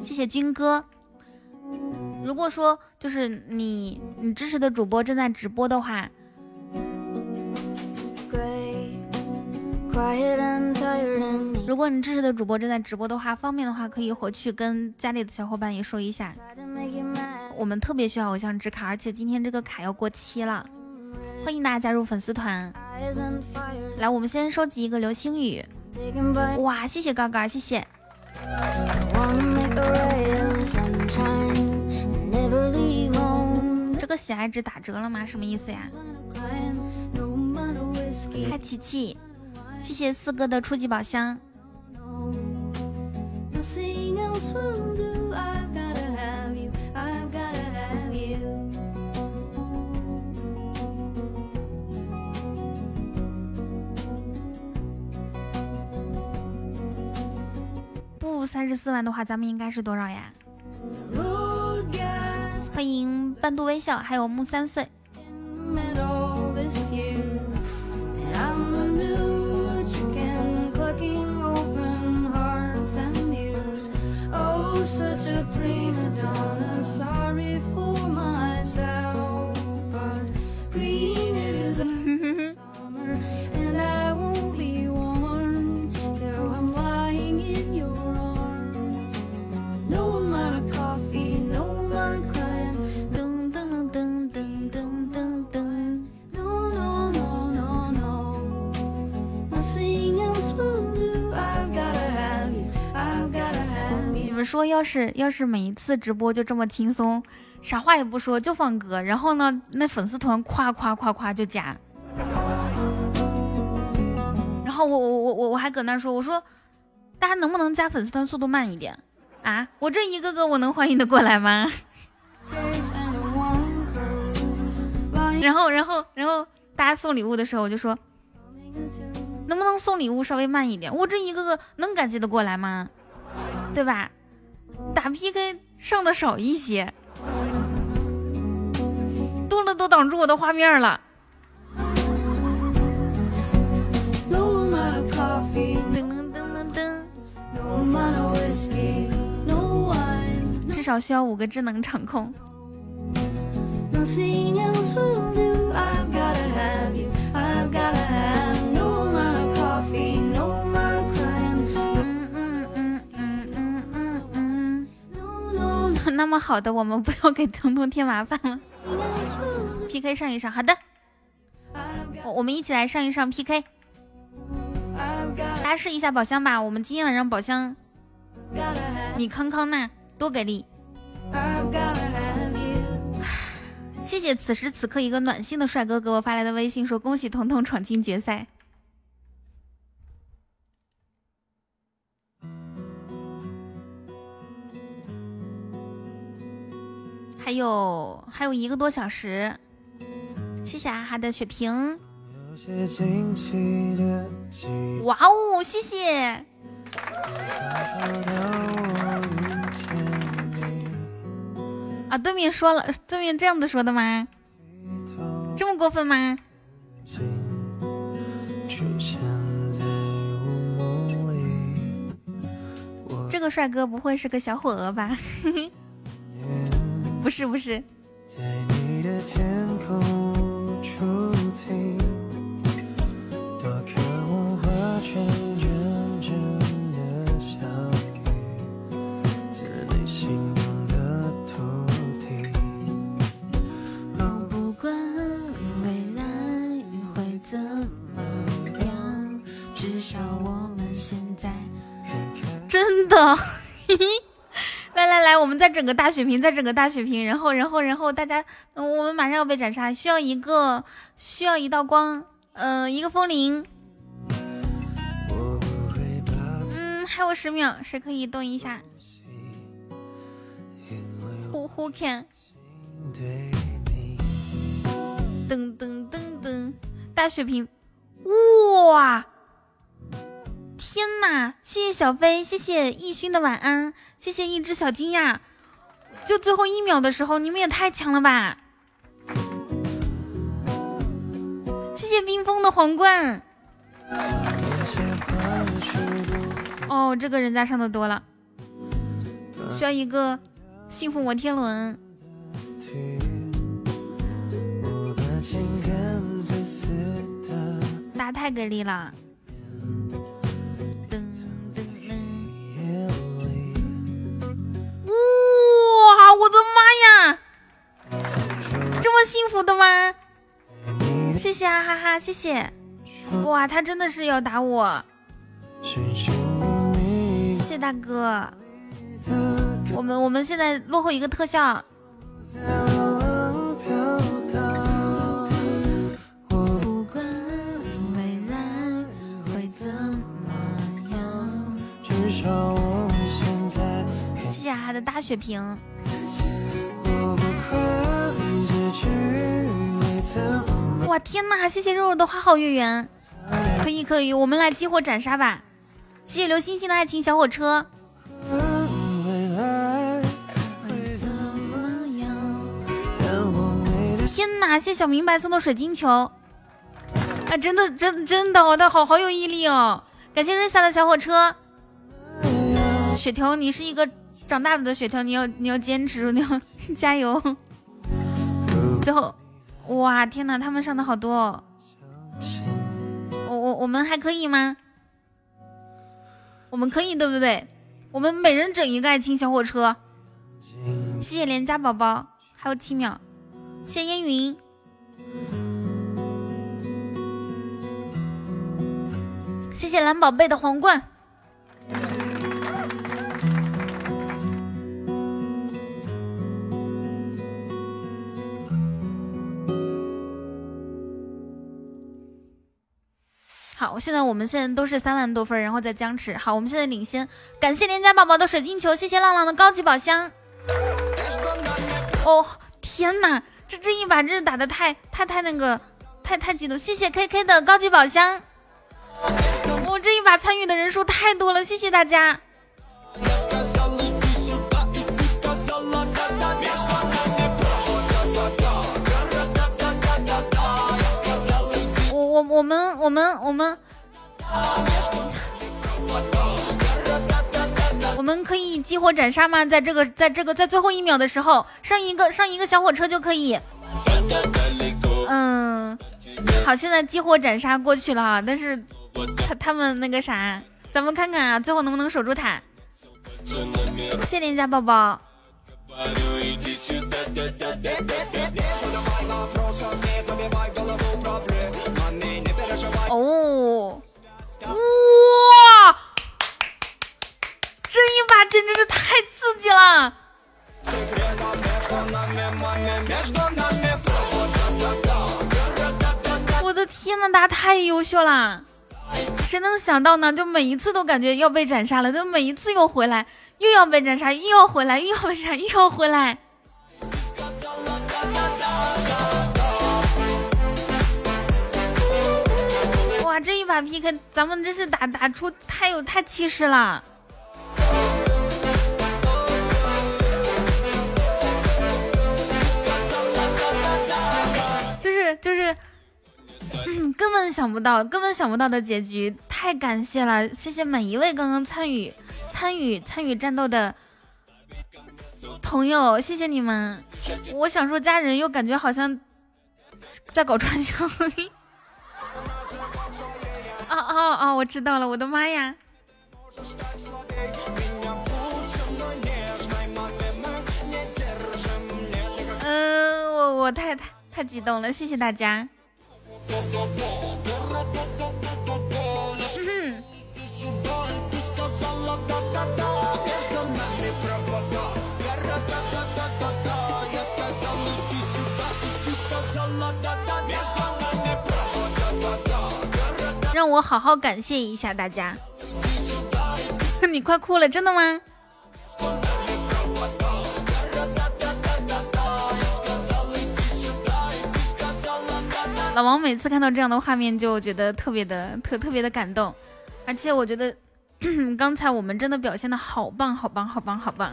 谢谢军哥。如果说就是你你支持的主播正在直播的话.如果你支持的主播正在直播的话，方便的话可以回去跟家里的小伙伴也说一下.我们特别需要偶像之卡，而且今天这个卡要过期了，欢迎大家加入粉丝团。来，我们先收集一个流星雨。哇，谢谢高高，谢谢。这个喜爱值打折了吗？什么意思呀？嗨，琪琪，谢谢四哥的初级宝箱。No, 不，三十四万的话，咱们应该是多少呀？欢迎半度微笑，还有木三岁。说，要是要是每一次直播就这么轻松，啥话也不说就放歌，然后呢，那粉丝团夸夸夸夸就加，然后我我我我我还搁那说，我说大家能不能加粉丝团速度慢一点啊？我这一个个我能欢迎的过来吗？[LAUGHS] 然后然后然后大家送礼物的时候，我就说能不能送礼物稍微慢一点？我这一个个能感激的过来吗？对吧？打 PK 上的少一些，多了都挡住我的画面了。至少需要五个智能场控。Nothing else will do. I've gotta have you. I've gotta 那么好的，我们不要给彤彤添麻烦了。[LAUGHS] PK 上一上，好的，我我们一起来上一上 PK，大家试一下宝箱吧。我们今天晚上宝箱，你康康那多给力。[SIGHS] 谢谢此时此刻一个暖心的帅哥给我发来的微信，说恭喜彤彤闯进决赛。还有还有一个多小时，谢谢阿哈的血瓶。哇哦，谢谢！啊，对面说了，对面这样子说的吗？这么过分吗？这个帅哥不会是个小火鹅吧？[LAUGHS] 不是不是，在你的天空无处停，多渴望化成阵阵的小雨，滋润你心中的土地。不管未来会怎么样，至少我们现在真的。[LAUGHS] 来来，我们再整个大血瓶，再整个大血瓶，然后然后然后大家，我们马上要被斩杀，需要一个，需要一道光，嗯、一个风铃，嗯，还有十秒，谁可以动一下？Who who can？噔噔噔噔，大血瓶，哇！天呐！谢谢小飞，谢谢逸勋的晚安，谢谢一只小金呀！就最后一秒的时候，你们也太强了吧！谢谢冰封的皇冠。哦，这个人家上的多了，需要一个幸福摩天轮。我把情感自私的大家太给力了！哇，我的妈呀！这么幸福的吗？谢谢啊哈哈，谢谢！哇，他真的是要打我，谢谢大哥。我们我们现在落后一个特效，他的大血瓶。哇，天呐！谢谢肉肉的花好月圆，可以可以，我们来激活斩杀吧！谢谢刘星星的爱情小火车。天哪！谢小明白送的水晶球，啊，真的真真的，我的好好有毅力哦！感谢瑞萨的小火车，雪条，你是一个长大了的雪条，你要你要坚持，你要 [LAUGHS] 加油！最后，哇，天呐，他们上的好多哦！我我我们还可以吗？我们可以对不对？我们每人整一个爱情小火车。谢谢连家宝宝，还有七秒。谢谢烟云。谢谢蓝宝贝的皇冠。好，现在我们现在都是三万多分，然后再僵持。好，我们现在领先。感谢连家宝宝的水晶球，谢谢浪浪的高级宝箱。哦，天哪，这这一把真是打的太太太那个，太太激动。谢谢 K K 的高级宝箱。我、这一把参与的人数太多了，谢谢大家。我我们我们我们我们可以激活斩杀吗？在这个在这个在最后一秒的时候上一个上一个小火车就可以。嗯，好，现在激活斩杀过去了，但是他他们那个啥，咱们看看啊，最后能不能守住塔？谢谢连家宝宝。哦，哇，这一把简直是太刺激了！我的天呐，大家太优秀了！谁能想到呢？就每一次都感觉要被斩杀了，就每一次又回来，又要被斩杀，又要回来，又要被斩，又要回来。哇，这一把 PK，咱们真是打打出太有太气势了。就是就是，嗯，根本想不到，根本想不到的结局，太感谢了！谢谢每一位刚刚参与参与参与战斗的朋友，谢谢你们。我想说家人，又感觉好像在搞传销。[LAUGHS] 哦哦哦！我知道了，我的妈呀！嗯，我我太太太激动了，谢谢大家。嗯让我好好感谢一下大家。[LAUGHS] 你快哭了，真的吗？老王每次看到这样的画面，就觉得特别的特特别的感动，而且我觉得 [CLEARS THROAT] 刚才我们真的表现的好棒，好棒，好棒，好棒！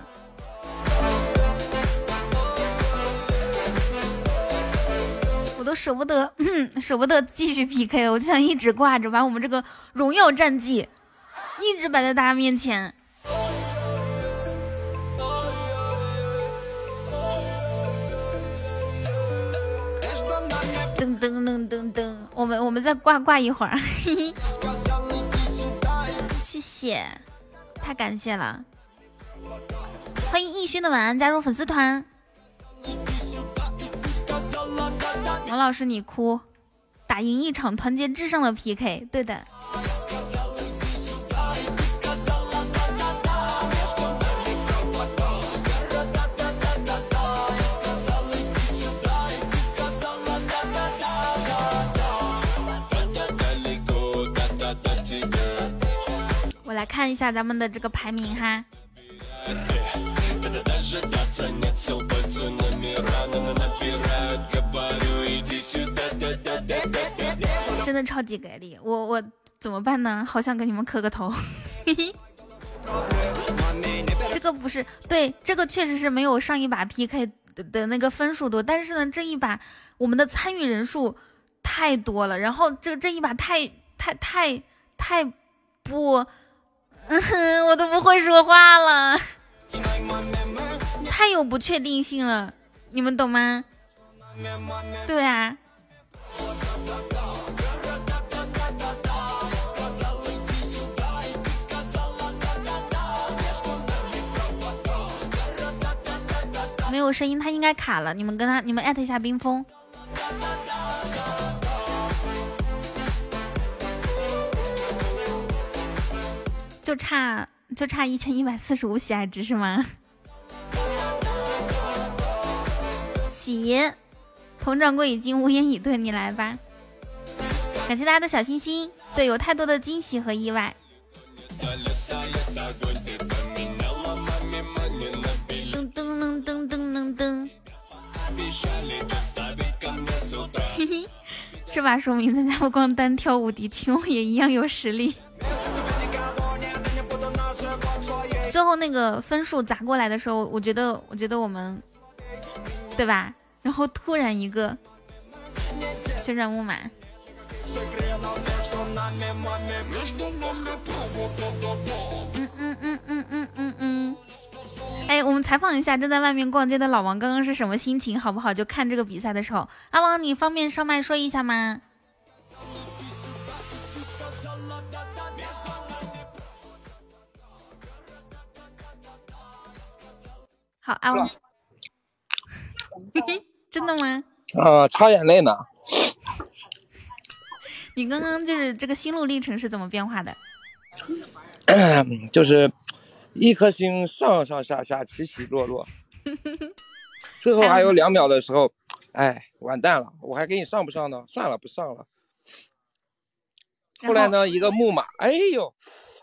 舍不得，舍不得继续 PK，我就想一直挂着，把我们这个荣耀战绩一直摆在大家面前。噔噔噔噔噔，我们我们再挂挂一会儿，嘿嘿，谢谢，太感谢了，欢迎逸轩的晚安加入粉丝团。王老师，你哭，打赢一场团结至上的 PK，对的。我来看一下咱们的这个排名哈。的超级给力，我我怎么办呢？好想跟你们磕个头。[LAUGHS] 这个不是对，这个确实是没有上一把 PK 的的那个分数多，但是呢，这一把我们的参与人数太多了，然后这这一把太太太太不，嗯，我都不会说话了，太有不确定性了，你们懂吗？对啊。没有声音，他应该卡了。你们跟他，你们艾特一下冰封。就差就差一千一百四十五喜爱值是吗？喜，佟掌柜已经无言以对，你来吧。感谢大家的小心心，对，有太多的惊喜和意外。这把说明咱家不光单挑无敌，群殴也一样有实力。最后那个分数砸过来的时候，我觉得，我觉得我们，对吧？然后突然一个旋转木马。哎，我们采访一下正在外面逛街的老王，刚刚是什么心情，好不好？就看这个比赛的时候，阿王，你方便上麦说一下吗？好，阿王，[LAUGHS] 真的吗？啊，擦眼泪呢。你刚刚就是这个心路历程是怎么变化的？[COUGHS] 就是一颗星上上下下起起落落，[LAUGHS] 最后还有两秒的时候，哎，完蛋了，我还给你上不上呢？算了，不上了。后来呢，一个木马，哎呦，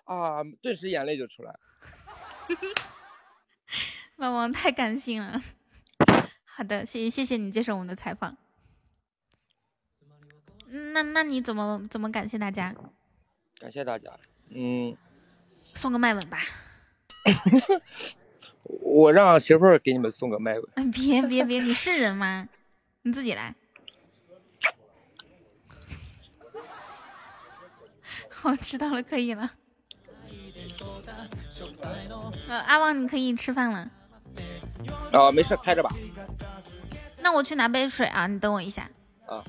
啊，顿时眼泪就出来了。[LAUGHS] 老王太感性了。好的，谢谢谢谢你接受我们的采访。嗯那那你怎么怎么感谢大家？感谢大家。嗯，送个麦吻吧。[LAUGHS] 我让媳妇儿给你们送个麦吧。[LAUGHS] 嗯，别别别，你是人吗？你自己来。我，知道了，可以了。呃，阿旺，你可以吃饭了。啊，没事，开着吧。那我去拿杯水啊，你等我一下。啊。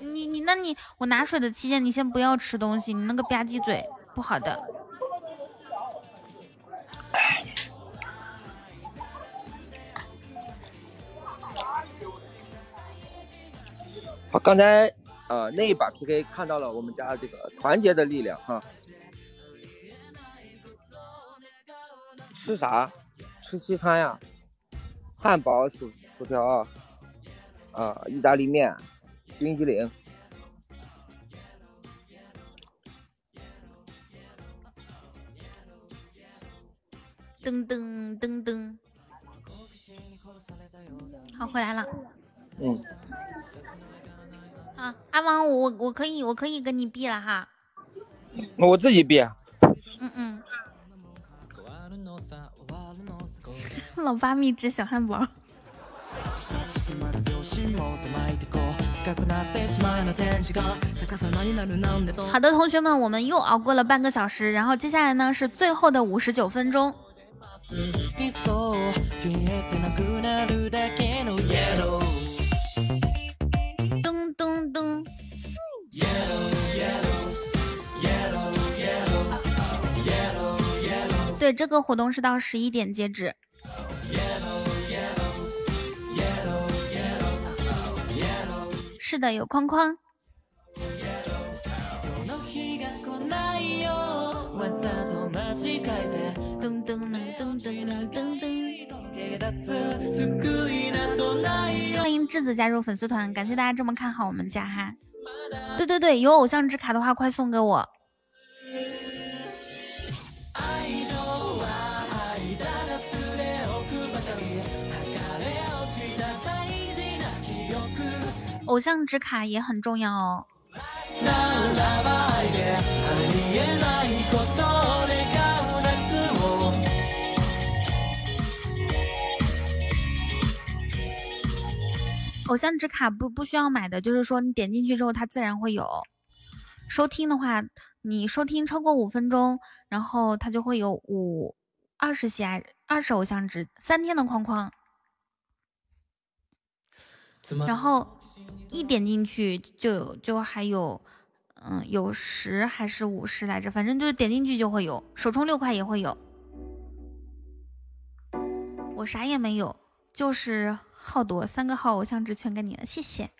你你，那你我拿水的期间，你先不要吃东西，你那个吧唧嘴不好的。好，刚才呃那一把 PK 看到了我们家这个团结的力量哈。吃啥？吃西餐呀？汉堡、薯薯条啊，啊，意大利面、冰激凌。噔噔噔噔，好，回来了。嗯，啊，阿王，我我可以我可以跟你闭了哈。那我自己闭。啊嗯嗯。[LAUGHS] 老八秘制小汉堡。好的，同学们，我们又熬过了半个小时，然后接下来呢是最后的五十九分钟。噔噔噔。对，这个活动是到十一点截止。是的，有框框。迎质子加入粉丝团，感谢大家这么看好我们家哈。对对对，有偶像之卡的话，快送给我。偶像之卡也很重要哦。偶像纸卡不不需要买的，就是说你点进去之后，它自然会有。收听的话，你收听超过五分钟，然后它就会有五二十喜爱二十偶像值三天的框框。然后一点进去就有，就还有，嗯，有十还是五十来着，反正就是点进去就会有，首充六块也会有。我啥也没有，就是号多，三个号偶像值全给你了，谢谢。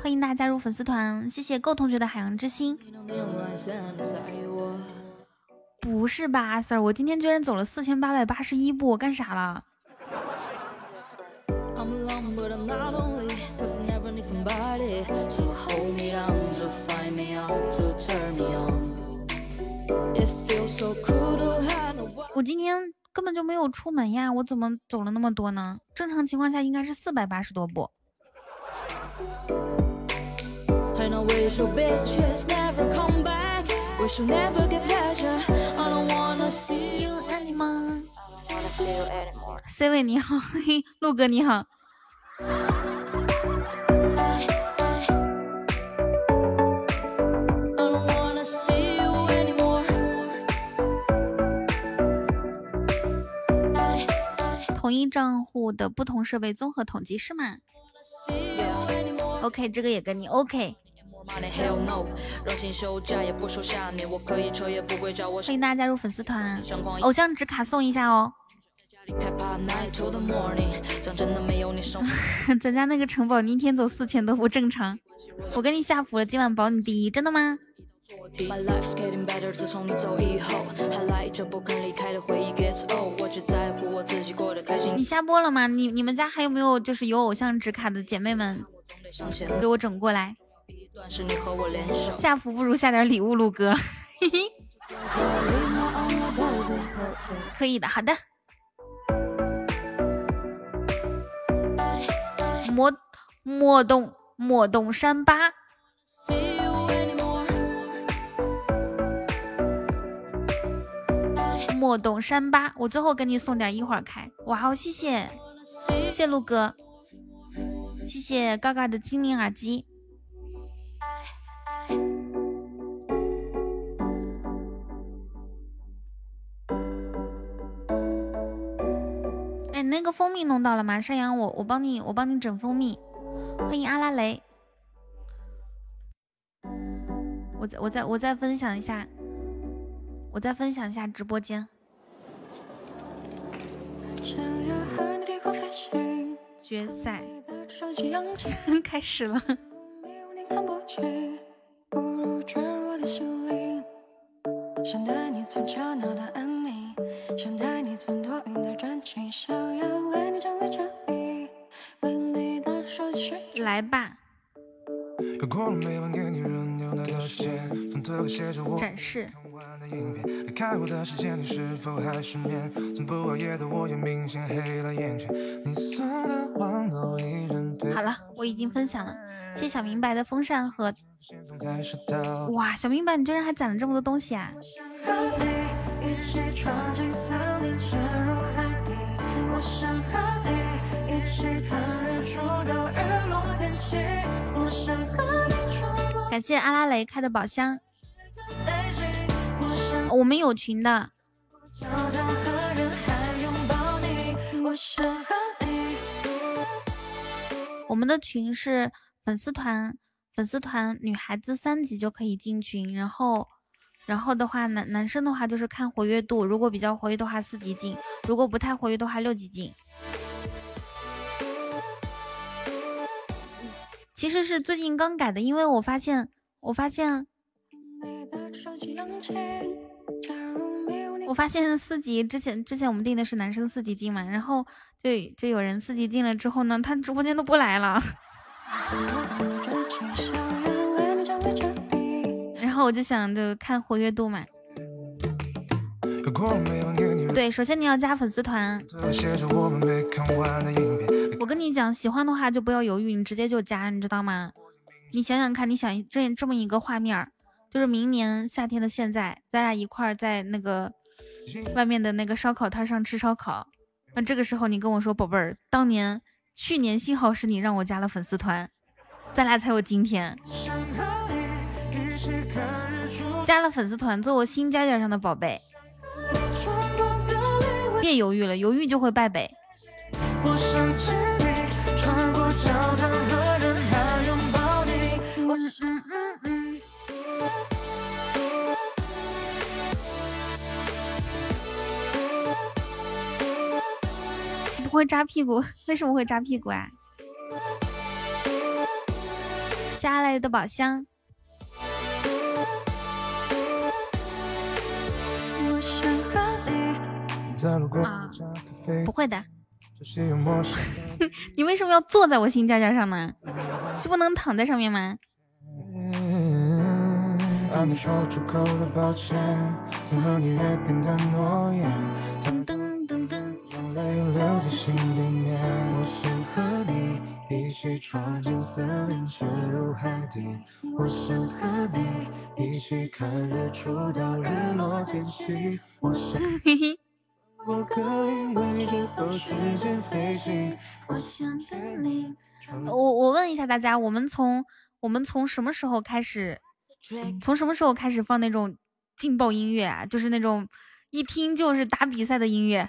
欢迎大家加入粉丝团，谢谢够同学的海洋之心。不是吧，阿 Sir，我今天居然走了四千八百八十一步，我干啥了？我今天根本就没有出门呀，我怎么走了那么多呢？正常情况下应该是四百八十多步。And I wish your bitches never come back. Wish you never get pleasure. I don't wanna see you anymore. C 位你好，嘿嘿，陆哥你好。同一账户的不同设备综合统计是吗？OK，这个也跟你 OK。欢迎大家加入粉丝团，偶像值卡送一下哦。[LAUGHS] 咱家那个城堡，你一天走四千都不正常。我给你下符了，今晚保你第一，真的吗？My，你下播了吗？你你们家还有没有就是有偶像纸卡的姐妹们，给我整过来。下福不如下点礼物，陆哥。嘿嘿，可以的，好的。莫莫动莫动山巴，莫懂山巴，我最后给你送点，一会儿开。哇哦，谢谢，谢谢陆哥，谢谢嘎嘎的精灵耳机。哎，那个蜂蜜弄到了吗？山羊，我我帮你，我帮你整蜂蜜。欢迎阿拉蕾。我再我再我再分享一下，我再分享一下直播间。决赛开始了。想带你从吵闹到安宁，想带你从多云到转晴，想要为你站在这里，为你到手去。来吧，又过了每晚给你热牛奶的时间，从头写着我展示。的影片。离开我的时间，你是否还失眠？从不熬夜的我也明显黑了眼圈。你送的玩偶依然被好了，我已经分享了。谢谢小明白的风扇和从开始到哇，小明白，你居然还攒了这么多东西啊！和你一起闯进森林，潜入海底。我想和你一起看日出到日落天晴。我想和你闯过感谢阿拉蕾开的宝箱，我们有群的，我们的群是粉丝团，粉丝团女孩子三级就可以进群，然后，然后的话男男生的话就是看活跃度，如果比较活跃的话四级进，如果不太活跃的话六级进。其实是最近刚改的，因为我发现，我发现，我发现四级之前之前我们定的是男生四级进嘛，然后就就有人四级进了之后呢，他直播间都不来了，[LAUGHS] 然后我就想着看活跃度嘛。对，首先你要加粉丝团，我。跟你讲，喜欢的话就不要犹豫，你直接就加，你知道吗？你想想看，你想这这么一个画面，就是明年夏天的现在，咱俩一块儿在那个外面的那个烧烤摊上吃烧烤，那这个时候你跟我说，宝贝儿，当年去年幸好是你让我加了粉丝团，咱俩才有今天。加了粉丝团，做我心尖尖上的宝贝，别犹豫了，犹豫就会败北。我想会扎屁股，为什么会扎屁股啊？下来的宝箱，我想和你。在路过啊不，会的。[LAUGHS] 你为什么要坐在我心尖尖上呢？就不能躺在上面吗？人，还没说出口的抱歉，曾和你约定的诺言，噔噔噔噔，眼泪流进心里面。我想和你一起闯进森林，潜入海底。我想和你一起看日出到日落天气。我想嘿嘿，过隔音位置和时间飞行。我想等你。我我问一下大家，我们从我们从什么时候开始，从什么时候开始放那种劲爆音乐啊？就是那种一听就是打比赛的音乐。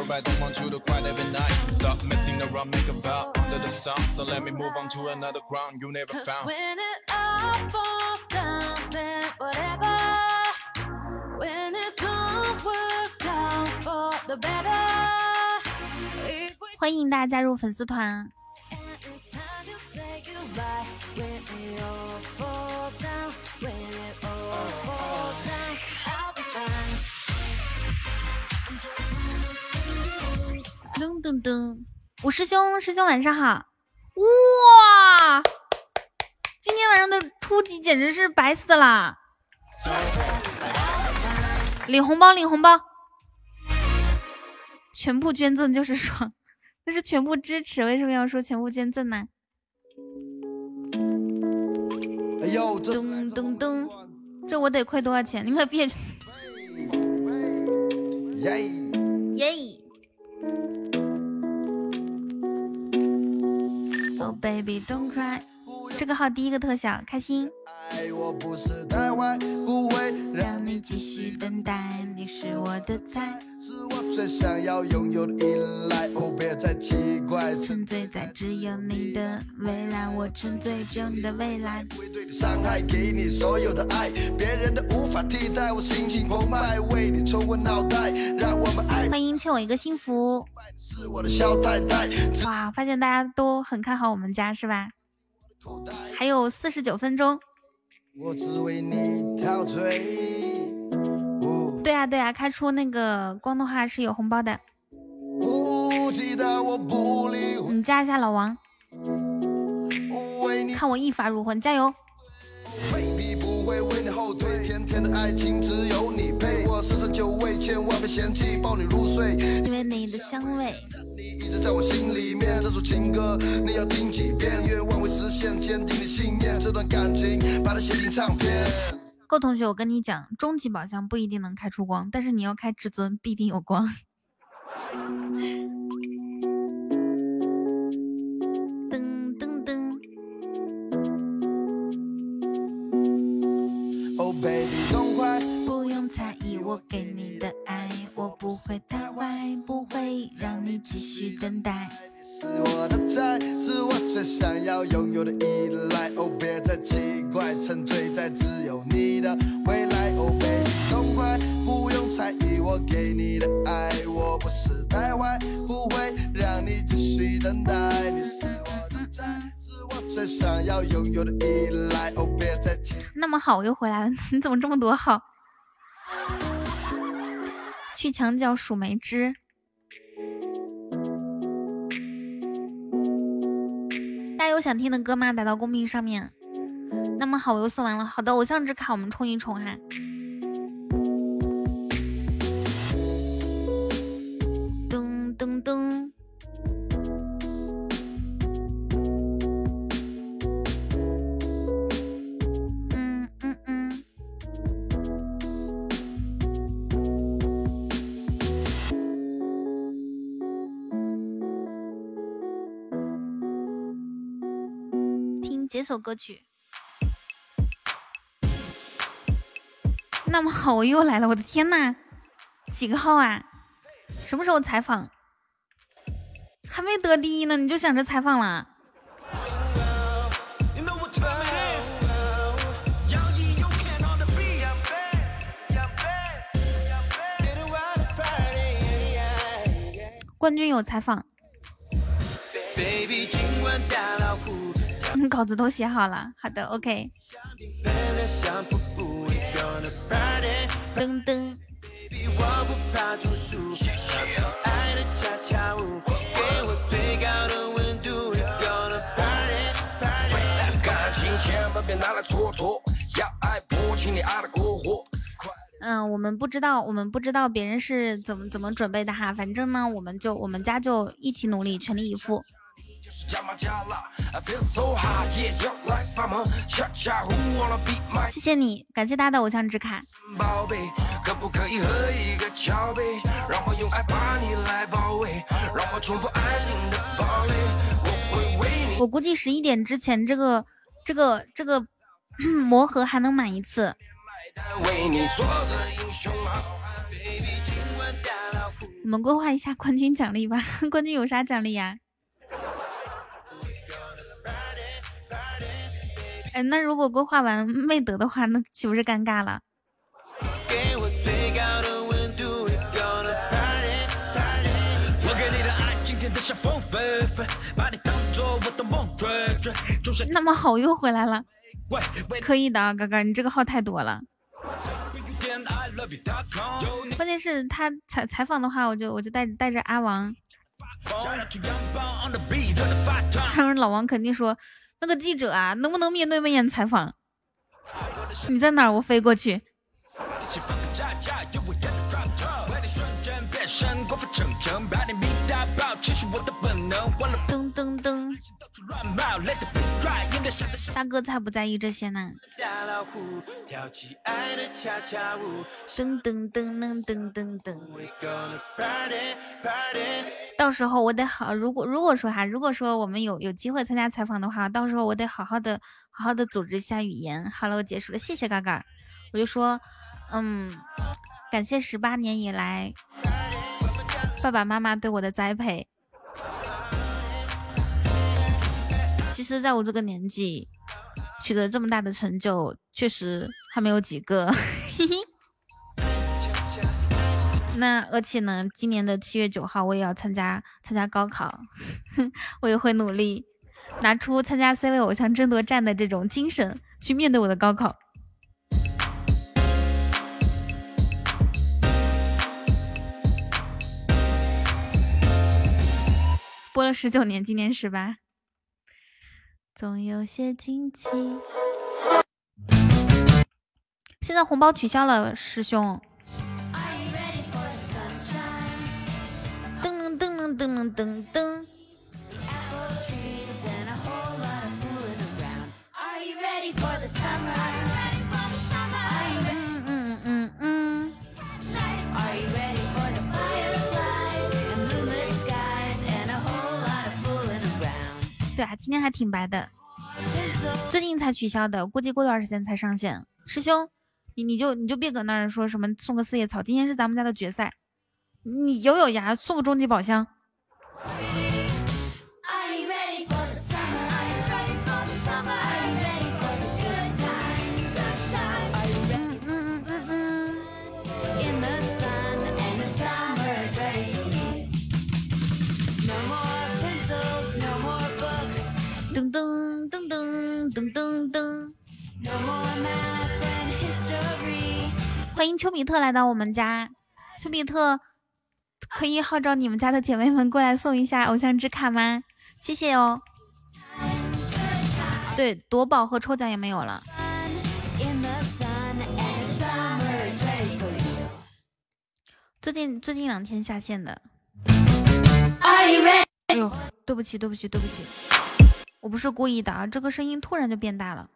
longer right, don't want you to cry every night. Stop messing around, make a vow under the sun. So let me move on to another ground you never Cause found. when it all falls down, then whatever. When it don't work out for the better. If we 欢迎大家加入粉丝团。 it's time you say goodbye. When it all 噔噔噔，我师兄，师兄晚上好。哇，今天晚上的初级简直是白死啦！领红包，领红包，全部捐赠就是爽，[LAUGHS] 那是全部支持，为什么要说全部捐赠呢？哎呦，这噔噔噔，这我得亏多少钱？你可别耶！耶！Oh baby don't cry，这个号第一个特效，开心。爱我不是太坏，不会让你继续等待，你是我的菜，我最想要拥有的依赖。哦，别再奇怪，沉醉在只有你的未来，我沉醉只有你的未来。对你伤害，给你所有的爱，别人的无法替代。我心情澎湃，为你冲昏脑袋，让我们爱。欢迎欠我一个幸福。是我的小太太。哇，发现大家都很看好我们家是吧？还有四十九分钟。我只为你陶醉。对啊对啊，开出那个光的话是有红包的。不记得我不理。你加一下老王，看我一发入魂，加油！baby 不会为你后退，甜甜的爱情只有你配。我十胜九味，千万别嫌弃，抱你入睡。因为你的香味，一直在我心里面，这首情歌你要听几遍？愿望会实现，坚定的信念，这段感情把它写进唱片。够同学，我跟你讲，终极宝箱不一定能开出光，但是你要开至尊，必定有光。噔噔噔，Oh baby，痛快，不用猜疑我给你的爱，我不会太坏，不会让你继续等待。是我的菜，是我最想要拥有的依赖。哦，别再奇怪，沉醉在只有你的未来。Oh baby，痛快，不用猜疑我给你的爱，我不是太坏，不会让你继续等待。你是我的菜，是我最想要拥有的依赖。哦，别再奇那么好，我又回来了，你怎么这么多好？去墙角数梅枝。大家有想听的歌吗？打到公屏上面。那么好，我又送完了。好的，偶像之卡我们冲一冲哈。噔噔噔。嗯嗯嗯。听这首歌曲。那么好，我又来了，我的天呐，几个号啊？什么时候采访？还没得第一呢，你就想着采访了？冠军有采访，[LAUGHS] 稿子都写好了。好的，OK。噔噔。嗯，我们不知道，我们不知道别人是怎么怎么准备的哈。反正呢，我们就我们家就一起努力，全力以赴。谢谢你，感谢大家的偶像之卡。宝贝？可不可以喝一个交杯，让我用爱把你来包围，让我冲破爱情的堡垒，我会为你。我估计十一点之前，这个这个这个魔盒还能满一次。我们规划一下冠军奖励吧，冠军有啥奖励呀？哎，那如果规划完没得的话，那岂不是尴尬了？那么好又回来了，可以的啊，哥哥，你这个号太多了。关键是他采采访的话，我就我就带带着阿王，Shout out to 阳光 on the beat，热的发烫。[LAUGHS] 然后老王肯定说，那个记者啊，能不能面对面采访？你在哪儿？我飞过去。一起放个假假，有我演的 drop top，为你瞬间变身，过分逞诚，把你迷大爆，其实我的本能，换了噔噔噔，大哥才不在意这些呢。噔噔噔噔噔噔噔。到时候我得好，如果如果说哈，如果说我们有有机会参加采访的话，到时候我得好好的好好的组织一下语言。好了，我结束了，谢谢嘎嘎。我就说，嗯，感谢十八年以来爸爸妈妈对我的栽培。其实，在我这个年纪，取得这么大的成就，确实还没有几个。[LAUGHS] 那而且呢，今年的七月九号我也要参加参加高考，[LAUGHS] 我也会努力拿出参加 C 位偶像争夺战的这种精神去面对我的高考。播了十九年，今年十八，总有些惊奇。现在红包取消了，师兄。噔噔噔噔噔噔噔。今天还挺白的，最近才取消的，估计过段时间才上线。师兄，你你就你就别搁那儿说什么送个四叶草，今天是咱们家的决赛，你有有牙送个终极宝箱。欢迎丘比特来到我们家，丘比特可以号召你们家的姐妹们过来送一下偶像之卡吗？谢谢哦。对，夺宝和抽奖也没有了。最近最近两天下线的。哎呦，对不起对不起对不起，我不是故意的啊，这个声音突然就变大了。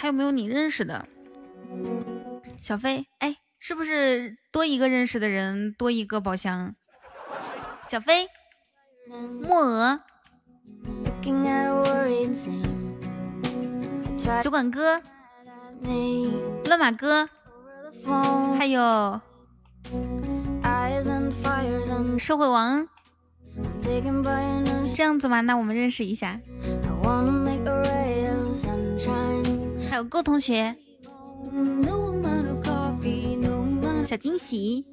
还有没有你认识的小飞？哎，是不是多一个认识的人，多一个宝箱？小飞、墨鹅、酒馆哥、乱马哥，还有社会王。这样子吗？那我们认识一下。狗狗同学。小惊喜。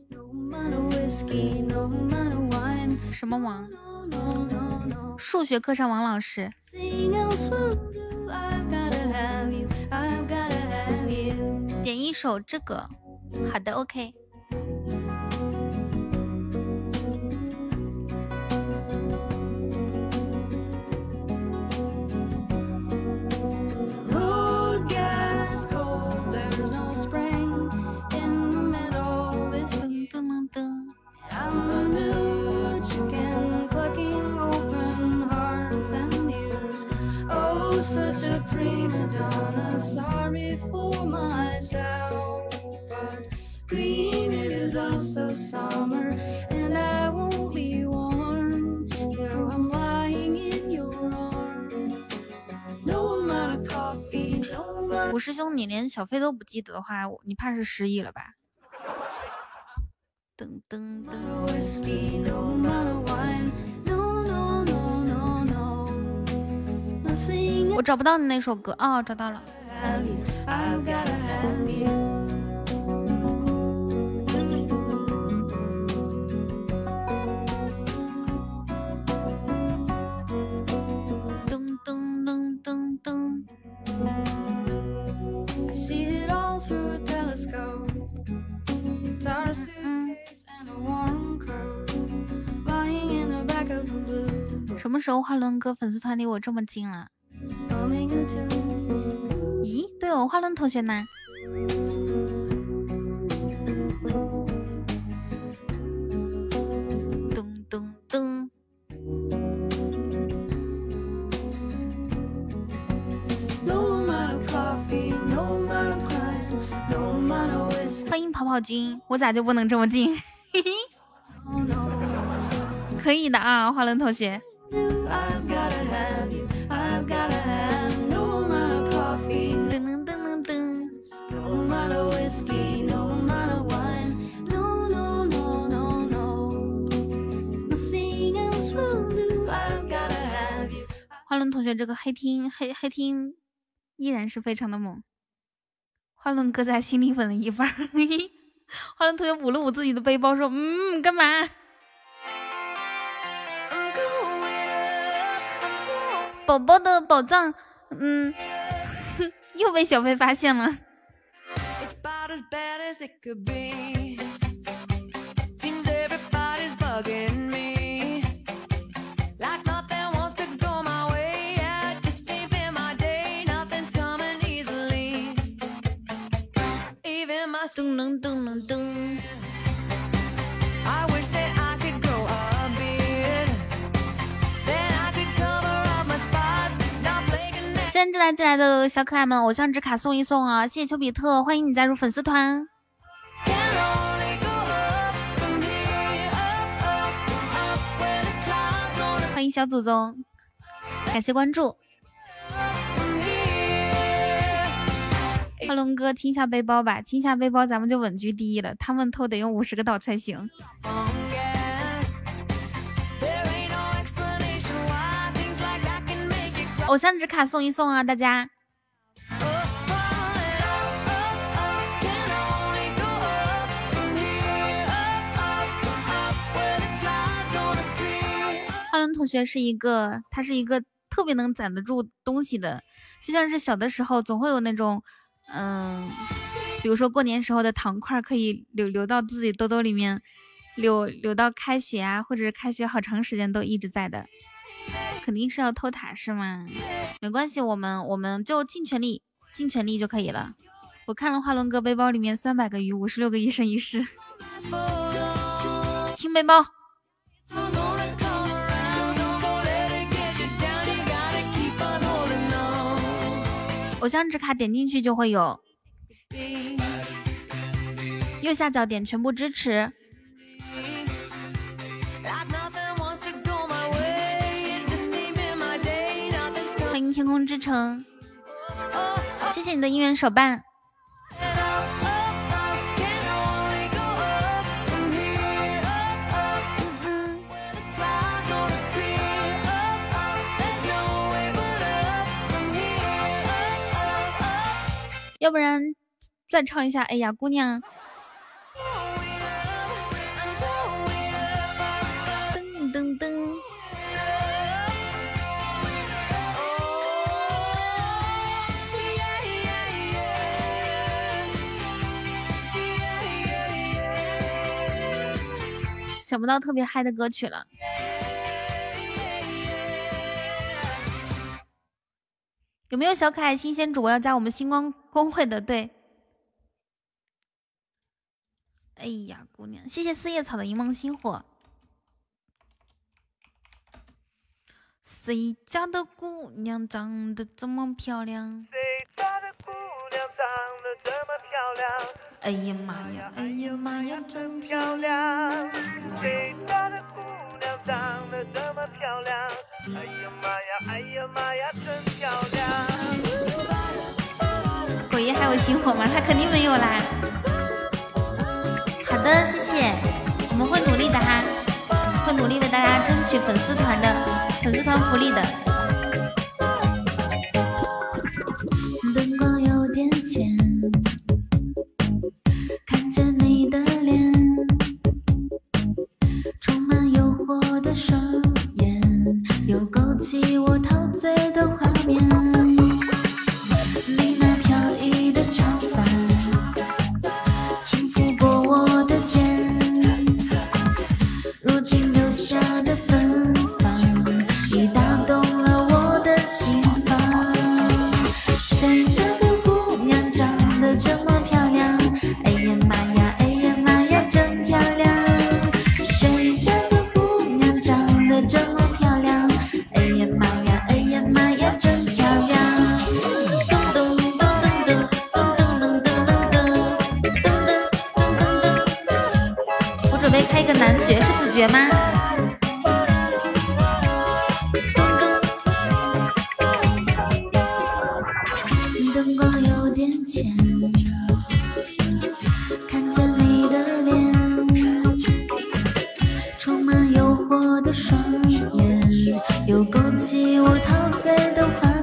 什么王数学课上王老师。点一首这个。好的 ok summer, and I won't be warm till I'm lying in your arms. No amount of coffee, no amount 五师兄，你连小飞都不记得的话，你怕是失忆了吧？噔噔噔。我找不到你那首歌哦，找到了。什么时候华伦哥粉丝团离我这么近了.咦，对哦，华伦同学呢？Whiskey. 欢迎跑跑君，我咋就不能这么近？Oh no. 可以的啊，花轮同学。I've gotta have you. I've gotta have no amount of coffee, 噔噔噔噔噔。no amount of whiskey, no amount of wine. No, no, no, no, no. Nothing else will do. I've gotta have you. 花轮同学这个黑听黑黑听依然是非常的猛。花轮哥在心里粉了一半儿。花轮同学捂了捂自己的背包，说：“嗯，干嘛.宝宝的宝藏，嗯，又被小飞发现了。As as be. Seems spots. Not blinking at 现在进来进来的小可爱们，偶像纸卡送一送啊！谢谢丘比特，欢迎你加入粉丝团。欢迎小祖宗，感谢关注。花龙哥清下背包吧，清下背包咱们就稳居第一了。他们偷得用五十个岛才行。偶像纸卡送一送啊，大家。Up, and up, up, up, can only go up from here. Up, up, up where the clouds gonna clear. 花轮同学是一个，他是一个特别能攒得住东西的，就像是小的时候总会有那种，嗯，比如说过年时候的糖块可以留留到自己兜兜里面，留留到开学啊，或者是开学好长时间都一直在的。肯定是要偷塔是吗？没关系，我们我们就尽全力，尽全力就可以了。我看了花轮哥背包里面三百个鱼，五十六个一生一世，[LAUGHS] 清背包。偶像纸卡点进去就会有，右下角点全部支持。欢迎天空之城，谢谢你的姻缘手办。要不然再唱一下。哎呀，姑娘，噔噔噔，想不到特别嗨的歌曲了。有没有小可爱新鲜主播要加我们星光公会的？对。哎呀，姑娘，谢谢四叶草的一梦星火。谁家的姑娘长得这么漂亮？哎呀妈呀，哎呀妈呀，真漂亮！谁家的姑娘长得这么漂亮？哎呀妈呀，哎呀妈呀，真漂亮！还有新火吗？他肯定没有啦。好的，谢谢，我们会努力的哈，会努力为大家争取粉丝团的粉丝团福利的。灯光有点浅，看着你的脸，充满诱惑的双眼，又勾起我陶醉的画面。醉的话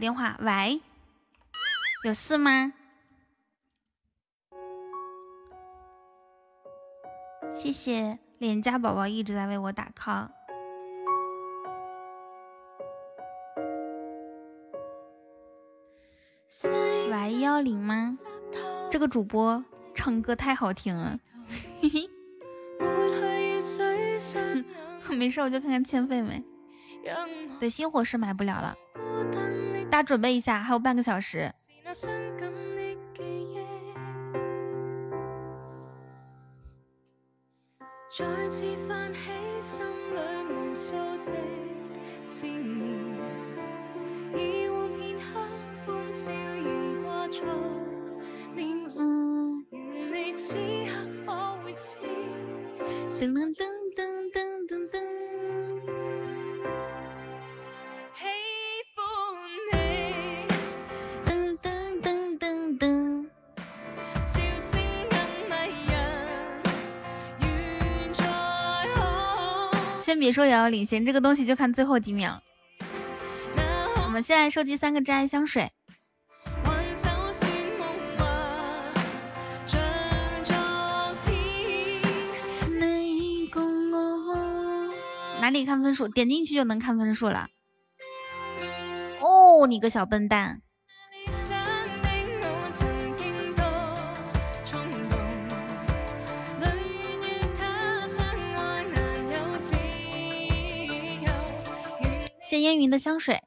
电话，喂，有事吗？谢谢脸颊宝宝一直在为我打 call。喂，幺零吗？这个主播唱歌太好听了，嘿嘿。没事，我就看看欠费没。对，新货是买不了了，大家准备一下，还有半个小时。再次泛起心里无数的思念，以往片刻欢笑仍挂在脸上，愿你此刻可会知，噔噔噔噔噔噔噔。先别说遥遥领先，这个东西就看最后几秒。我们现在收集三个真爱香水。哪里看分数？点进去就能看分数了。哦，你个小笨蛋。谢烟云的香水，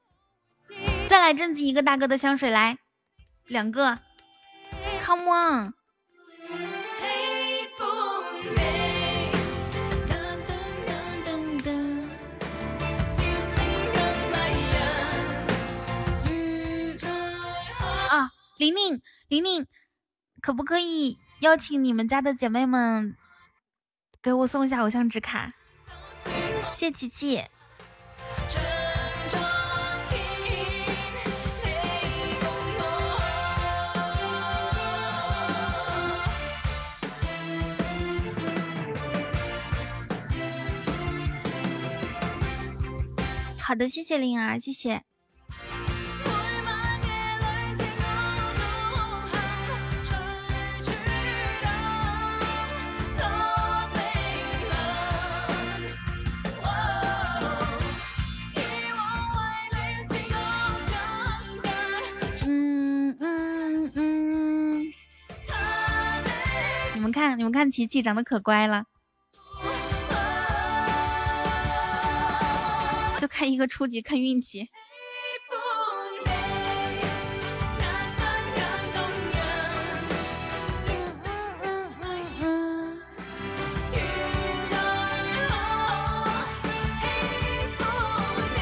再来征集一个大哥的香水，来两个，Come on！啊，玲玲，玲玲，可不可以邀请你们家的姐妹们给我送一下偶像纸卡？谢琪琪。好的，谢谢灵儿，谢谢。嗯嗯嗯，你们看，你们看，琪琪长得可乖了，就看一个初级，看运气。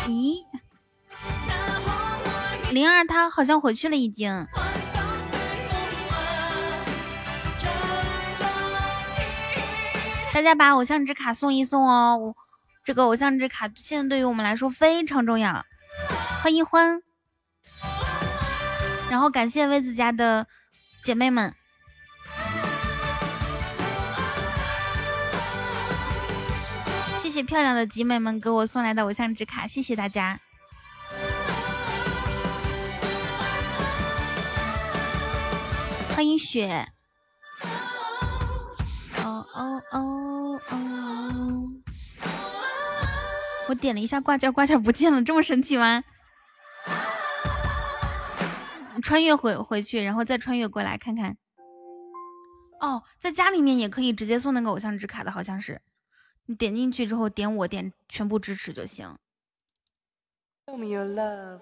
咦，灵儿她好像回去了，已经。大家把偶像纸卡送一送哦，我这个偶像之卡现在对于我们来说非常重要。欢迎欢，然后感谢薇子家的姐妹们，谢谢漂亮的集美们给我送来的偶像纸卡，谢谢大家。欢迎雪。哦哦哦哦！我点了一下挂件，挂件不见了，这么神奇吗？穿越回回去，然后再穿越过来看看。哦，在家里面也可以直接送那个偶像纸卡的，好像是。你点进去之后，点我点全部支持就行。Show me your love.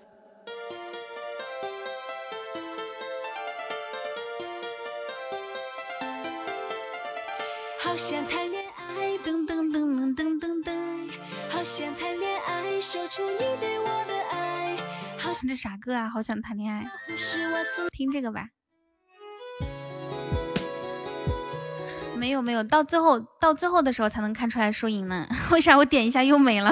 好想谈恋出你对我的爱，好这啥歌啊？好想谈恋爱，听这个吧。没有没有，到最后到最后的时候才能看出来输赢呢。[LAUGHS] 为啥我点一下又没了？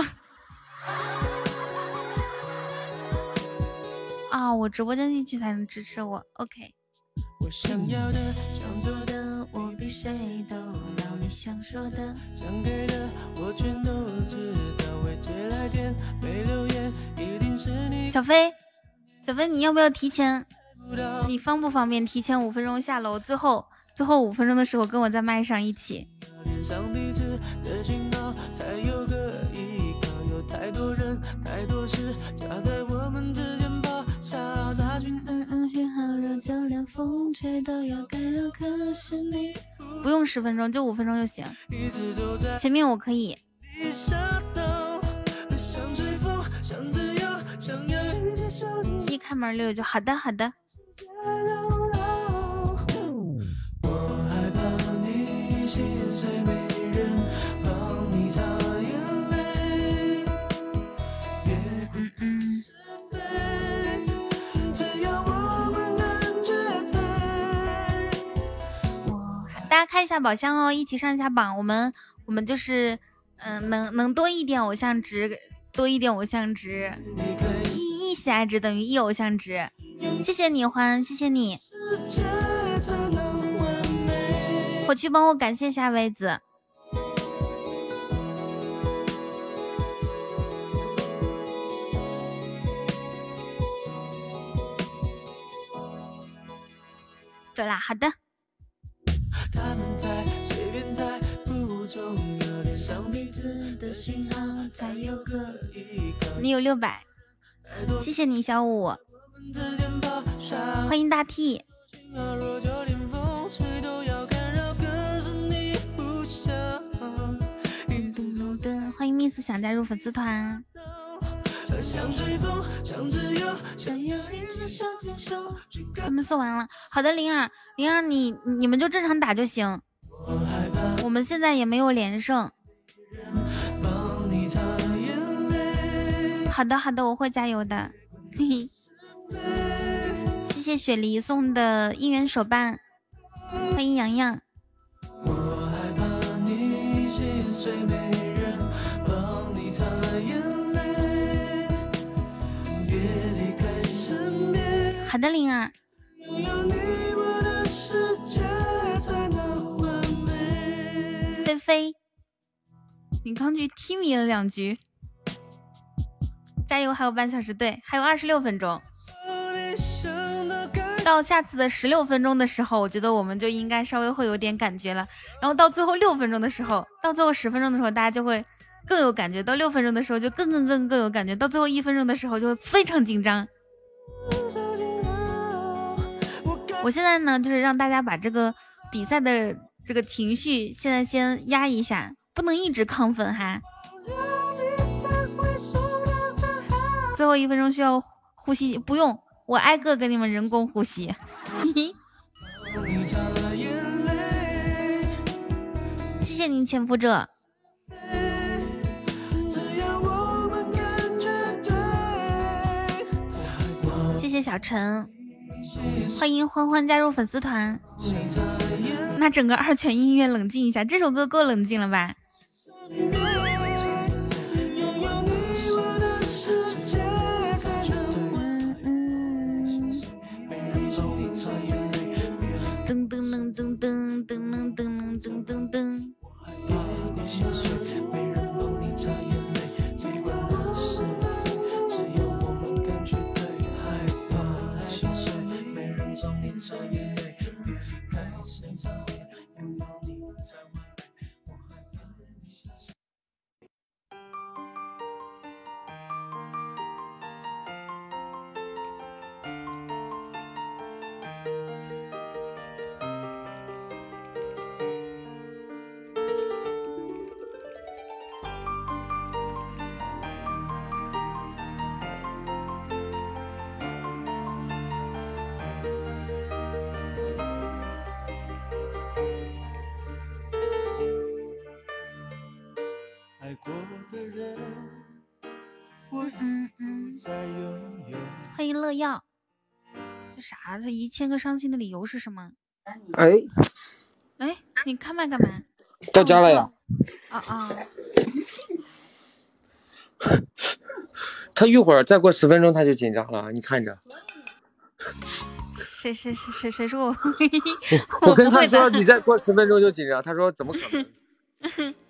啊、我直播间进去才能支持我。OK。我想要的、想做的，我比谁都了你想说的。想给的，我全都知道。未接来电，没留言，一定是你。小飞，小飞，你要不要提前？你方不方便提前五分钟下楼？最后最后五分钟的时候跟我在麦上一起。连上彼此的讯号，才有个依靠。有太多人，太多事夹在我们之间，跑潇洒去。嗯嗯，讯号弱，就连风吹都要干扰。可是你不用十分钟，就五分钟就行。前面我可以。一开门六六就好的好的。大家开一下宝箱哦，一起上一下榜。我们我们就是嗯、能能多一点偶像值，多一点偶像值，一一喜爱值等于一偶像值。谢谢你欢，谢谢你。我去帮我感谢一下薇子。对啦，好的。他们猜，随便猜，不重要，连上彼此此的讯号才有个。你有六百，谢谢你小五，欢迎大 T。欢迎 Miss 想加入粉丝团。他们送完了，好的，灵儿，灵儿你你们就正常打就行。我们现在也没有连胜。好的好的，我会加油的。嘿嘿，谢谢雪梨送的应援手办。欢迎洋洋。好的，灵儿。拥有你，我的世界才能完美。菲菲，你刚去踢米了两局，加油！还有半小时，对，还有二十六分钟。到下次的十六分钟的时候，我觉得我们就应该稍微会有点感觉了。然后到最后六分钟的时候，到最后十分钟的时候，大家就会更有感觉；到六分钟的时候，就更更更更有感觉；到最后一分钟的时候，就会非常紧张。我现在呢，就是让大家把这个比赛的这个情绪，现在先压一下，不能一直亢奋哈。最后一分钟需要呼吸，不用，我挨个给你们人工呼吸。[LAUGHS] 谢谢您，潜伏者。谢谢小陈，欢迎欢欢加入粉丝团。那整个二泉音乐冷静一下，这首歌够冷静了吧？噔噔噔噔噔噔噔噔噔噔噔。过的人，我嗯嗯不再拥有。欢迎乐耀。这啥？他一千个伤心的理由是什么？哎，哎，你开麦干嘛？到家了呀。啊啊！他一会儿再过十分钟他就紧张了，你看着。谁谁谁谁谁说我？[LAUGHS] 我跟他说你再过十分钟就紧张，他说怎么可能？[LAUGHS]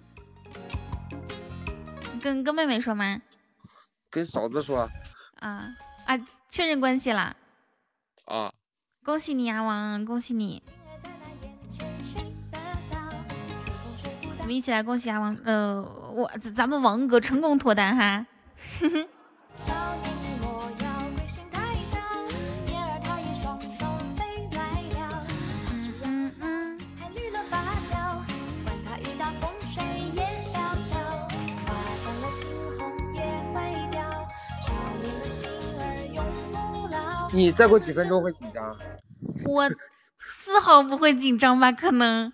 跟跟妹妹说吗？跟嫂子说啊啊！确认关系了！啊，恭喜你啊，王！恭喜你！我们一起来恭喜阿王，呃，我咱咱们王哥成功脱单哈！[LAUGHS] 你再过几分钟会紧张。我丝毫不会紧张吧？可能。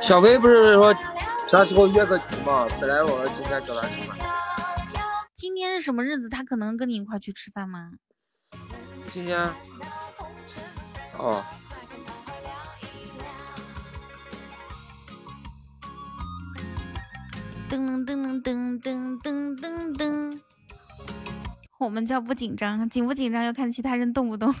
小薇不是说啥时候约个局吗？本来我今天找她吃饭，今天是什么日子？他可能跟你一块去吃饭吗？今天哦，噔噔噔噔噔噔噔噔。噔我们叫不紧张，紧不紧张要看其他人动不动。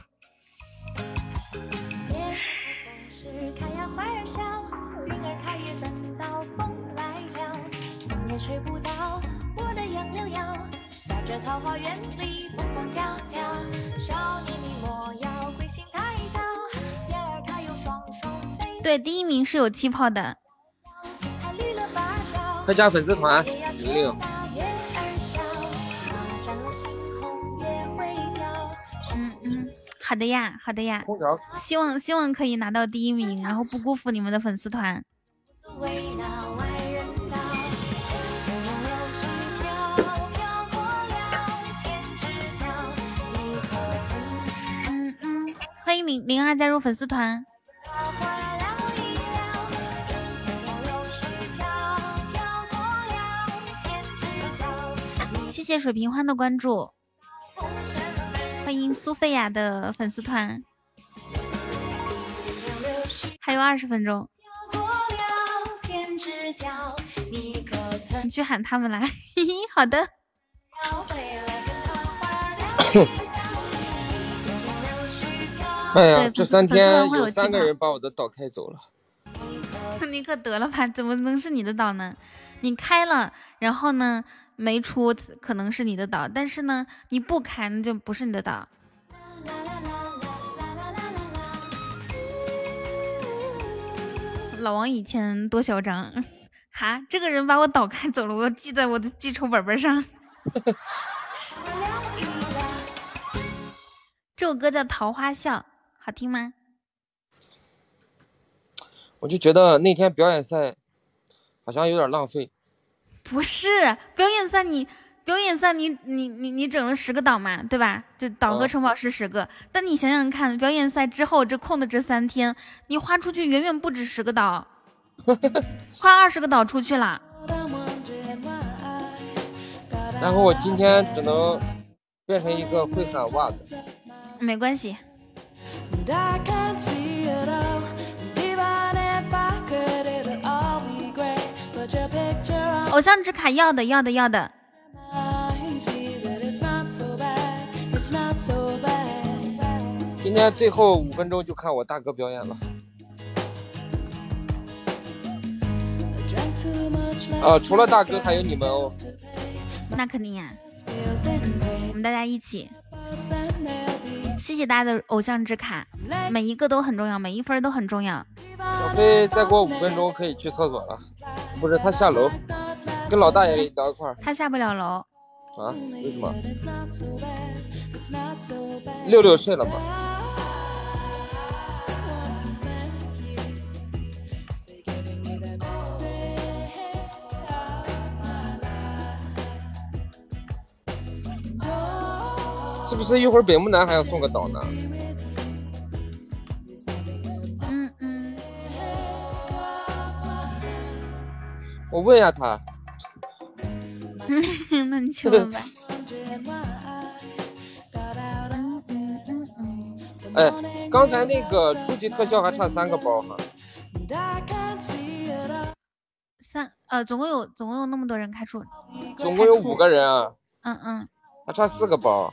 吹不到我的杨柳腰，在这桃花源里蹦蹦跳跳。少年你莫要归心太早，燕儿它有双双飞。对，第一名是有气泡的。快加粉丝团，玲玲。嗯嗯，好的呀，好的呀空调。希望希望可以拿到第一名，然后不辜负你们的粉丝团。嗯嗯，欢迎零零二加入粉丝团。谢谢水瓶欢的关注，欢迎苏菲亚的粉丝团。还有二十分钟，你去喊他们来。嘿嘿，好的。哎呀，对这三天有三个人把我的岛开走了。[LAUGHS] 你可得了吧？怎么能是你的岛呢？你开了，然后呢没出，可能是你的岛，但是呢你不开，那就不是你的岛。老王以前多嚣张，哈，这个人把我岛开走了，我记在我的记仇本本上。[LAUGHS] 这首歌叫《桃花笑》，好听吗？我就觉得那天表演赛好像有点浪费。不是表演赛你，表演赛你你你你整了十个岛嘛，对吧？就岛和嗯城堡是十个，但你想想看，表演赛之后这空的这三天，你花出去远远不止十个岛，花二十个岛出去了。然后我今天只能变成一个会喊袜子。没关系，偶像之卡要的要的要的.今天最后五分钟就看我大哥表演了。呃，除了大哥还有你们哦。那肯定呀.我们大家一起谢谢大家的偶像之卡，每一个都很重要，每一分都很重要。小飞再过五分钟可以去厕所了，不是他下楼，跟老大爷聊一块儿他下不了楼，啊？为什么.六六睡了吗.是不是一会儿北木南还要送个岛呢？嗯嗯，我问一下他，[LAUGHS] 那你去问吧。哎，刚才那个初级特效还差三个包哈。三呃，总共有总共有那么多人开出，总共有五个人啊，嗯嗯，还差四个包。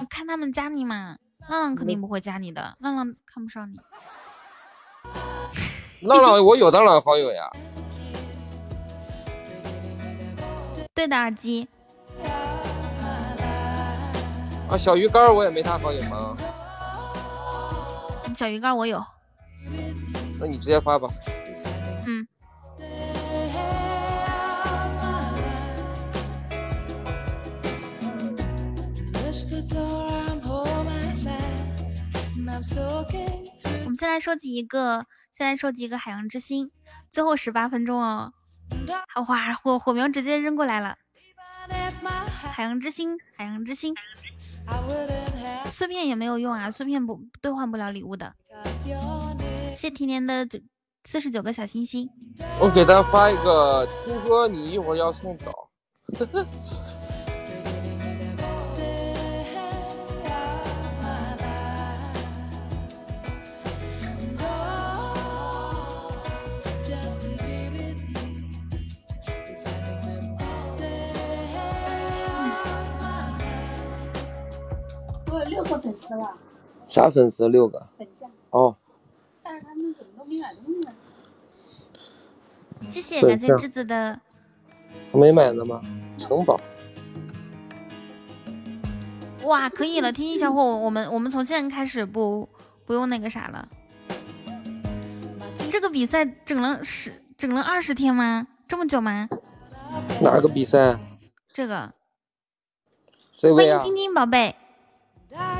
你看他们加你嘛，浪浪肯定不会加你的，浪浪看不上你。浪浪，我有浪浪好友呀。对的，耳机，啊，小鱼干我也没他好友吗？小鱼干我有，那你直接发吧。嗯我们先来收集一个，先来收集一个海洋之心，最后十八分钟哦。好哇，火火苗直接扔过来了。海洋之心，海洋之心，碎片也没有用啊，碎片不兑换不了礼物的。谢甜甜的九四十九个小心心，我给他发一个，听说你一会儿要送岛。[LAUGHS] 六个粉丝了，啥粉丝？六个。粉丝，哦，但是他们怎么都没买东西呢？谢谢感谢栀子的还没买呢吗？城堡。哇，可以了，天津小伙，我们我们从现在开始不不用那个啥了。这个比赛整了十整了二十天吗？这么久吗？哪个比赛这个？欢迎晶晶宝贝。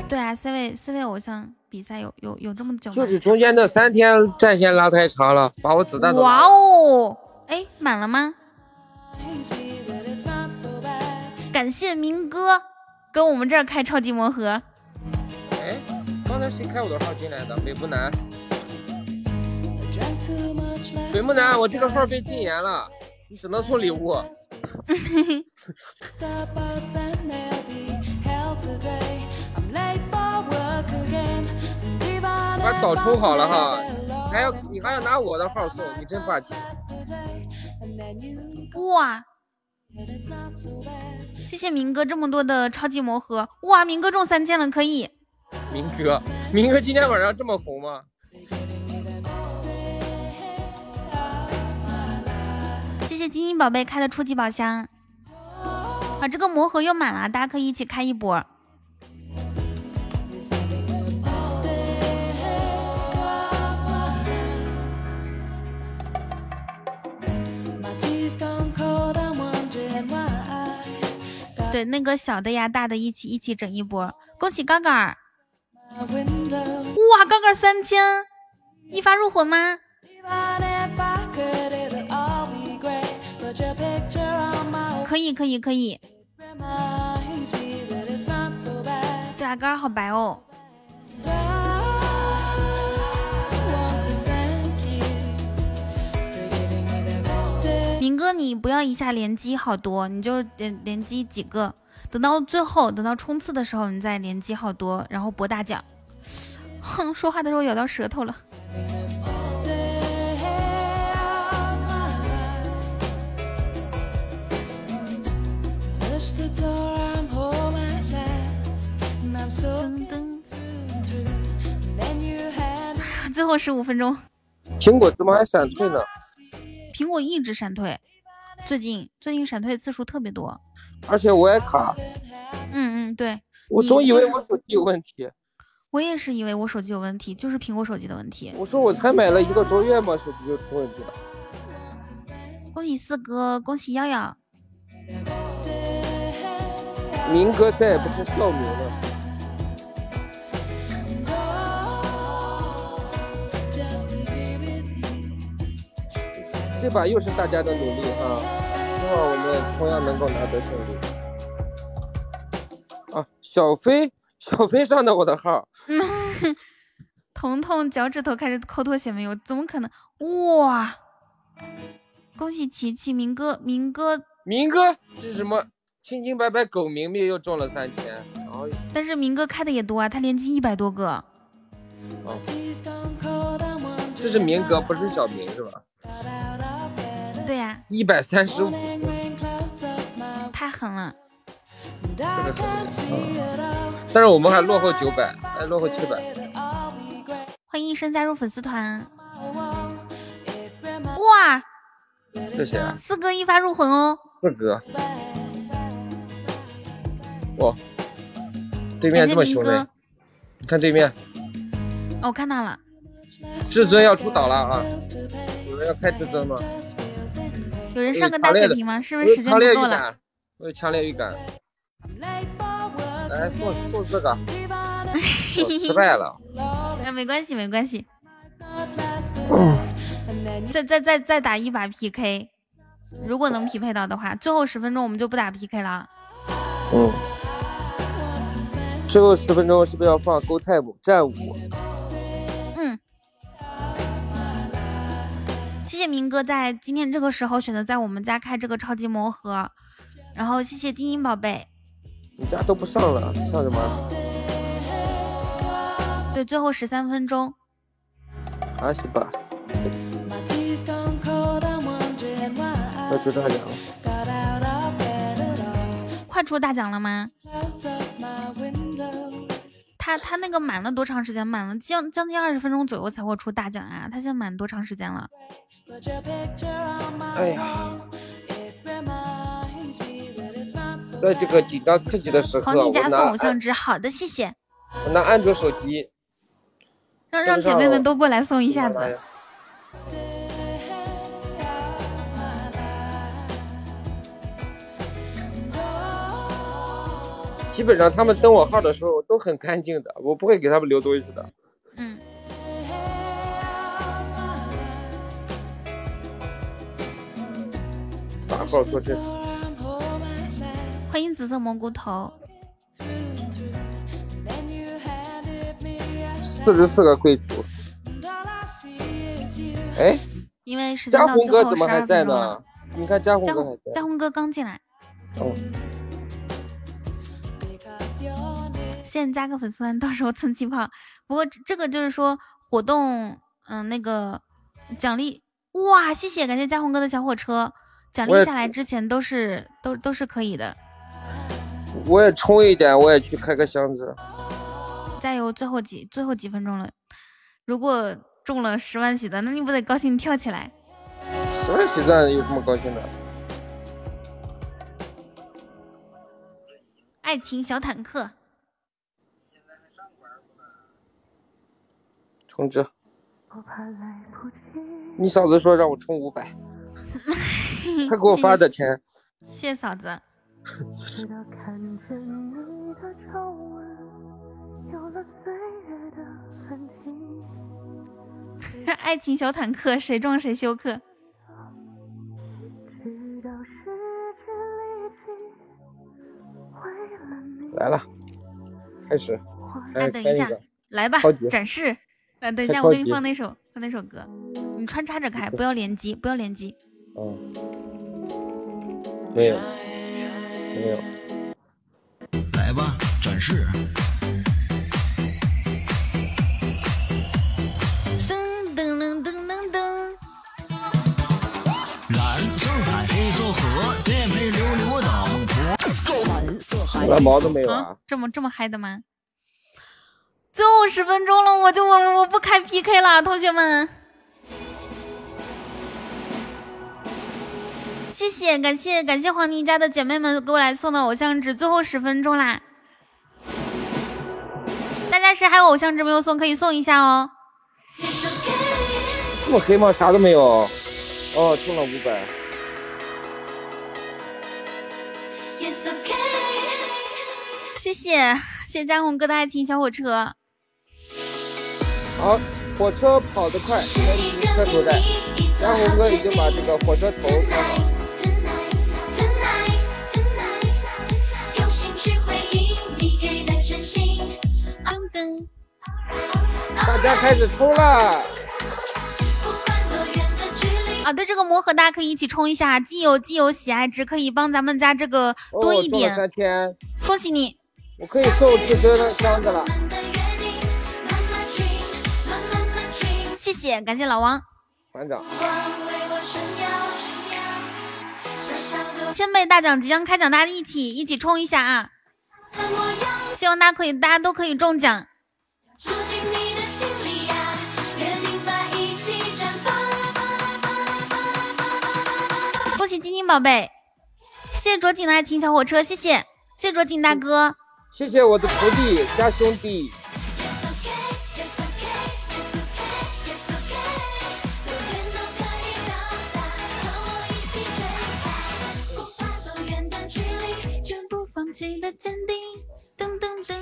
对啊四位四位偶像比赛有有有这么久吗？就是中间那三天战线拉太长了，把我子弹都哇。哦，哎，满了吗？感谢明哥跟我们这儿开超级魔盒。哎，刚才谁开我的号进来的？北不南。北木南，我这个号被禁言了，你只能送礼物。[LAUGHS] [LAUGHS] 把岛充好了哈，还要你还要拿我的号送，你真霸气。哇！谢谢明哥这么多的超级魔盒，哇！明哥中三千了，可以。明哥，明哥今天晚上这么红吗？谢谢晶晶宝贝开的初级宝箱。啊，这个魔盒又满了，大家可以一起开一波。对，那个小的呀，大的一起一起整一波。恭喜杠杠儿！哇，杠杠三千，一发入魂吗？可以可以可以。对啊，杠好白哦。明哥，你不要一下连击好多，你就连连击几个，等到最后，等到冲刺的时候，你再连击好多，然后博大奖。哼，说话的时候咬到舌头了。噔噔，最后十五分钟，苹果怎么还闪退呢？苹果一直闪退，最近最近闪退次数特别多。而且我也卡，嗯嗯，对，我总以为我手机有问题。我也是以为我手机有问题，就是苹果手机的问题。我说我才买了一个多月嘛，手机就出问题了。恭喜四哥，恭喜瑶瑶。明哥再也不是少明了。这把又是大家的努力啊！希望我们同样能够拿得胜利。啊，小飞，小飞上的我的号 [LAUGHS] [LAUGHS] 彤彤脚趾头开始抠拖鞋没有？怎么可能？哇！恭喜琪琪，明哥，明哥，明哥这是什么？清清白白狗明明又中了三千，但是明哥开的也多啊，他连击一百多个。哦，这是明哥，不是小明是吧？对呀、一百三十五，太狠了。是个狠人啊！但是我们还落后九百，还落后七百。欢迎一生加入粉丝团。哇，这谁啊？四哥一发入魂哦！四哥。哇，对面这么凶嘞感谢明哥！你看对面，哦，我看到了，至尊要出岛了啊！有人要开至尊吗？有人上个大血瓶吗？是不是时间不够了？我有强烈预感。来送送这个，失败了。哎，没关系，没关系。嗯再再再再打一把 PK，如果能匹配到的话，最后十分钟我们就不打 PK 了。嗯，最后十分钟是不是要放 Go Time 战舞？谢谢明哥在今天这个时候选择在我们家开这个超级魔盒，然后谢谢丁丁宝贝。你家都不上了，上什么？对，最后十三分钟，阿西吧，要出大奖了。快出大奖了吗？他他那个满了多长时间？满了将将近二十分钟左右才会出大奖啊！他现在满多长时间了？哎呀，在这个紧张刺激的时刻，从你家送偶像值，好的，谢谢。我拿安卓手机，让让姐妹们都过来送一下子。基本上他们登我号的时候都很干净的，我不会给他们留东西的。嗯。大号坐镇，欢迎紫色蘑菇头。四十四个贵族。哎，因为时间嘉到最后宏哥怎么十二还在呢分钟了。？你看嘉宏哥还在。嘉宏哥刚进来，哦，现在加个粉丝团，到时候蹭气泡。不过这这个就是说活动，嗯、那个奖励，哇，谢谢，感谢嘉宏哥的小火车，奖励下来之前都是都都是可以的，我也充一点，我也去开个箱子。加油！最后几最后几分钟了，如果中了十万喜钻，那你不得高兴跳起来？十万喜钻有什么高兴的？爱情小坦克，充值。你嫂子说让我充五百，[LAUGHS] 她给我发的钱。谢谢嫂子。直到看见你的皱纹，有了岁月的痕迹。[LAUGHS] 爱情小坦克，谁撞谁休克。来了，开始。开哎，等一下来吧，展示。呃，等一下，我给你放那首放那首歌，你穿插着开，不要连机，不要连机。嗯，没有，没有。来吧，展示。噔噔噔噔噔噔，蓝色海，黑色河，颠沛流离的孟婆。蓝色海蓝毛都没有啊啊，这么这么嗨的吗？最后十分钟了，我就我我我不开 PK 了，同学们。谢谢，感谢感谢黄泥家的姐妹们给我来送的偶像纸，最后十分钟啦！大家谁还有偶像纸没有送，可以送一下哦。这么黑吗？啥都没有。哦，中了五百。谢谢谢谢家宏哥的爱情小火车，好，火车跑得快，车头带。嘉宏哥已经把这个火车头看好。噔噔，大家开始抽啦！啊，的这个魔盒大家可以一起冲一下，既有既有喜爱值，可以帮咱们家这个多一点。三天，恭喜你！我可以送至尊的箱子了。谢谢，感谢老王。千倍大奖即将开奖，大家一起一起冲一下啊！希望大家可以，大家都可以中奖。住进你的心里呀，愿明白一起绽放。恭喜晶晶宝贝，谢谢卓锦的爱情小火车，谢谢谢谢卓锦大哥。谢谢我的徒弟加兄弟。永不放弃的坚定，噔噔噔！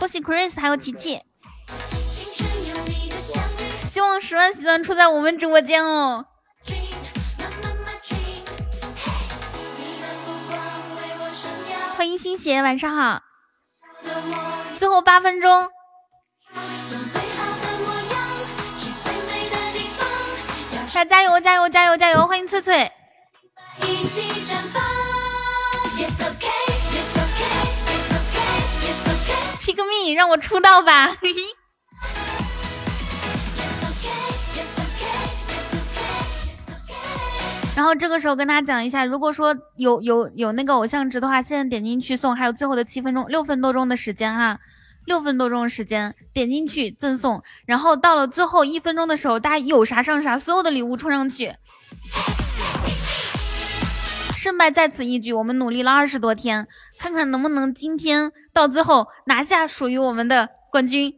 恭喜 Chris 还有琪琪，希望十万喜钻出在我们直播间哦。欢迎新鞋，晚上好。最后八分钟，大家加油加油加油加油！欢迎翠翠。一起绽放。OK, Pick me，让我出道吧。嘿 [LAUGHS] 嘿然后这个时候跟大家讲一下，如果说有有有那个偶像值的话，现在点进去送，还有最后的七分钟，六分多钟的时间哈，六分多钟的时间点进去赠送，然后到了最后一分钟的时候，大家有啥上啥，所有的礼物冲上去。胜败在此一举，我们努力了二十多天，看看能不能今天到最后拿下属于我们的冠军。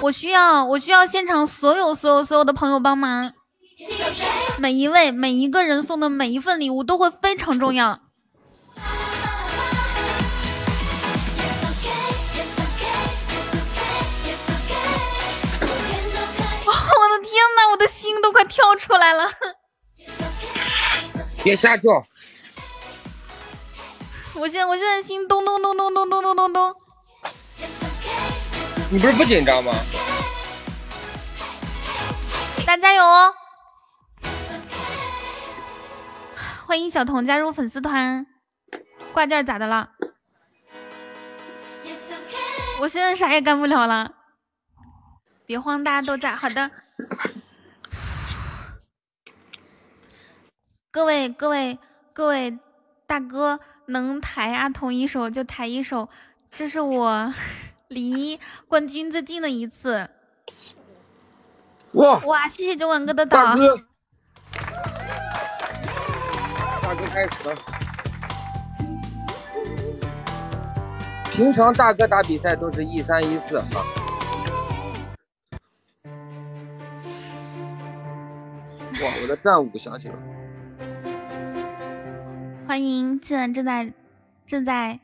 我需要，我需要现场所有所有所有的朋友帮忙，每一位每一个人送的每一份礼物都会非常重要。心都快跳出来了！别瞎叫，我现在我现在心咚咚咚咚咚咚咚咚咚。你不是不紧张吗？大家加油哦！欢迎小童加入粉丝团。挂件咋的了？我现在啥也干不了了。别慌，大家都在。好的，各位各位各位大哥，能抬阿童一手就抬一手，这是我 [LAUGHS] 离冠军最近的一次。哇哇！谢谢酒馆哥的岛。大哥，大哥开始了。平常大哥打比赛都是一三一四啊。哇，我的战舞响起了。欢迎现在正在正在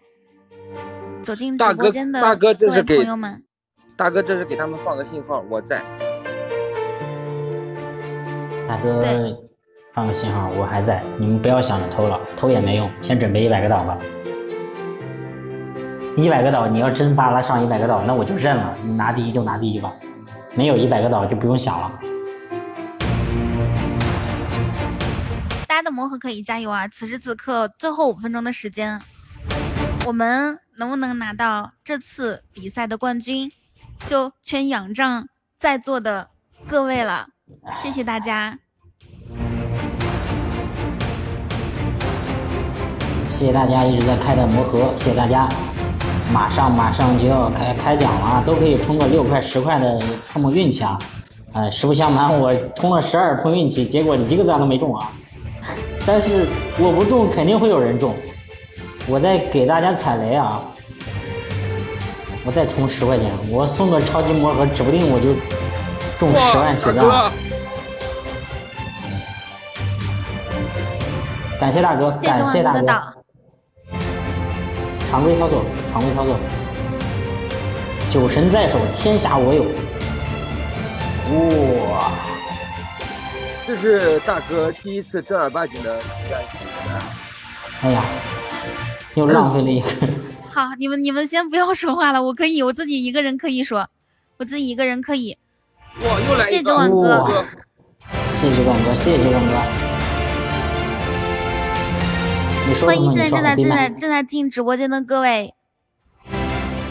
走进直播间，的大哥这各位是给朋友们，大哥这是给他们放个信号，我在。大哥，放个信号，我还在，你们不要想着偷了，偷也没用，先准备一百个岛吧。一百个岛，你要真扒拉上一百个岛，那我就认了，你拿第一就拿第一吧，没有一百个岛就不用想了。家的魔盒可以加油啊！此时此刻最后五分钟的时间，我们能不能拿到这次比赛的冠军，就全仰仗在座的各位了。谢谢大家。谢谢大家一直在开的魔盒，谢谢大家。马上马上就要开开奖了啊，都可以充个六块十块的碰碰运气啊！呃，实不相瞒，我充了十二碰运气，结果一个钻都没中啊。但是我不中，肯定会有人中。我再给大家踩雷啊！我再充十块钱，我送个超级魔盒，指不定我就中十万喜钻了。感谢大哥，感谢大哥。常规操作，常规操作。酒神在手，天下我有。哇！这是大哥第一次正儿八经的比赛。哎呀，又浪费了一个。[LAUGHS] 好，你们你们先不要说话了，我可以，我自己一个人可以说，我自己一个人可以。哇，又来谢谢一个！九万哥。哇谢谢九万哥，谢谢九万哥。你说欢迎现在正在。正在正在进直播间的各位，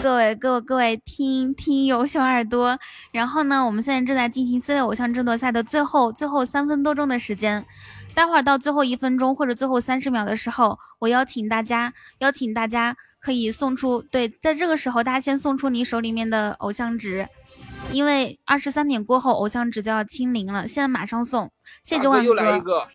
各位各位各位听听友小耳朵。然后呢，我们现在正在进行四位偶像争夺赛的最后最后三分多钟的时间。待会儿到最后一分钟或者最后三十秒的时候，我邀请大家，邀请大家可以送出对，在这个时候大家先送出你手里面的偶像值，因为二十三点过后偶像值就要清零了，现在马上送。谢谢九万大哥又来一个。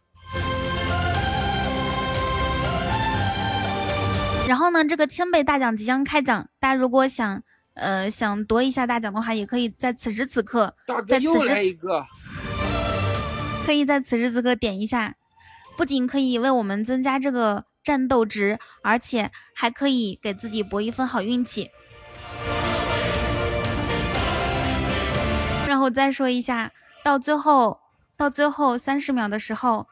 然后呢，这个千倍大奖即将开奖，大家如果想呃想夺一下大奖的话，也可以在此时此刻，大在此时来一个。可以在此时此刻点一下，不仅可以为我们增加这个战斗值，而且还可以给自己博一份好运气。然后再说一下，到最后到最后三十秒的时候，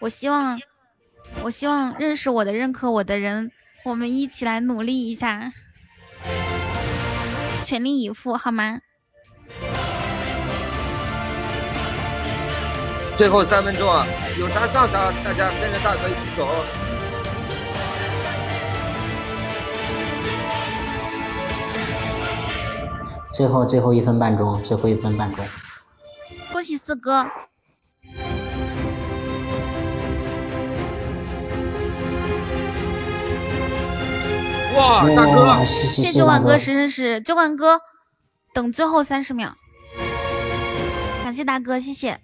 我希望我希望认识我的、认可我的人，我们一起来努力一下，全力以赴，好吗？最后三分钟啊，有啥上啥，大家跟着大哥一起走。最后最后一分半钟，最后一分半钟。恭喜四哥！哇，大哥，谢谢酒馆哥，是是是，酒馆哥，等最后三十秒，感谢大哥，谢谢。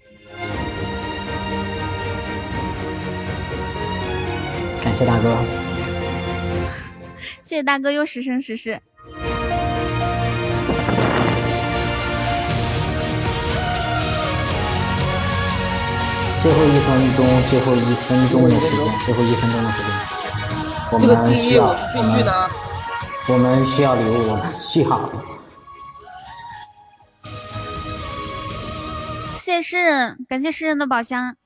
感谢大哥。[LAUGHS] 谢谢大哥又十生十世。最后一分钟，最后一分钟的时间，最后一分钟的时间，我这个们需要，第一我我们必须拿。我们需要礼物，我们需要。谢谢诗人，感谢诗人的宝箱。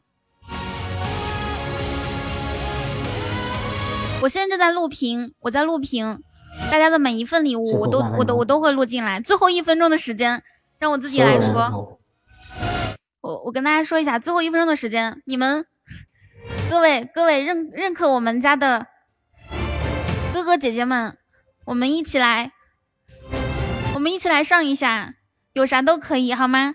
我现在正在录屏，我在录屏，大家的每一份礼物我都我都我都会录进来。最后一分钟的时间，让我自己来说。我我跟大家说一下，最后一分钟的时间，你们各位各位认认可我们家的哥哥姐姐们，我们一起来，我们一起来上一下，有啥都可以，好吗？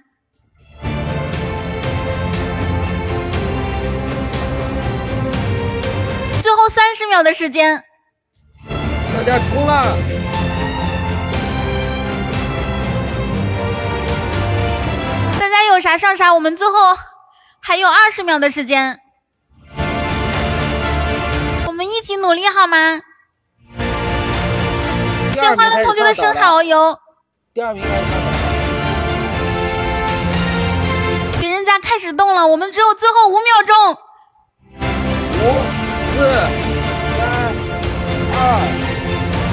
最后三十秒的时间，大家冲了！大家有啥上啥，我们最后还有二十秒的时间，我们一起努力好吗？谢谢欢乐同学的生蚝油，第二名开始上岛别人家开始动了，我们只有最后五秒钟。五、四、三、二、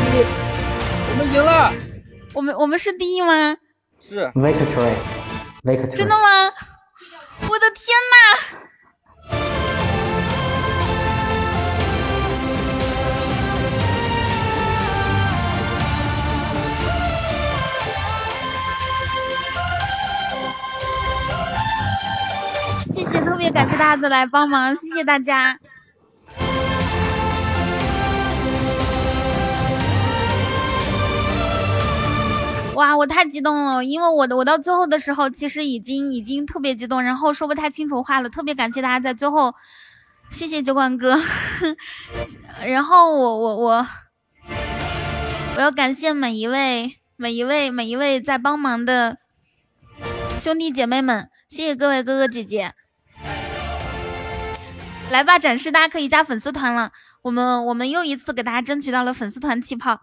一，我们赢了！我们我们是第一吗？是 victory victory 真的吗？我的天呐！谢谢，特别感谢大家的来帮忙，谢谢大家。哇，我太激动了，因为我的我到最后的时候，其实已经已经特别激动，然后说不太清楚话了，特别感谢大家在最后，谢谢酒馆哥，[LAUGHS] 然后我我我我要感谢每一位每一位每一位在帮忙的兄弟姐妹们，谢谢各位哥哥姐姐。来吧，展示大家可以加粉丝团了，我们我们又一次给大家争取到了粉丝团气泡。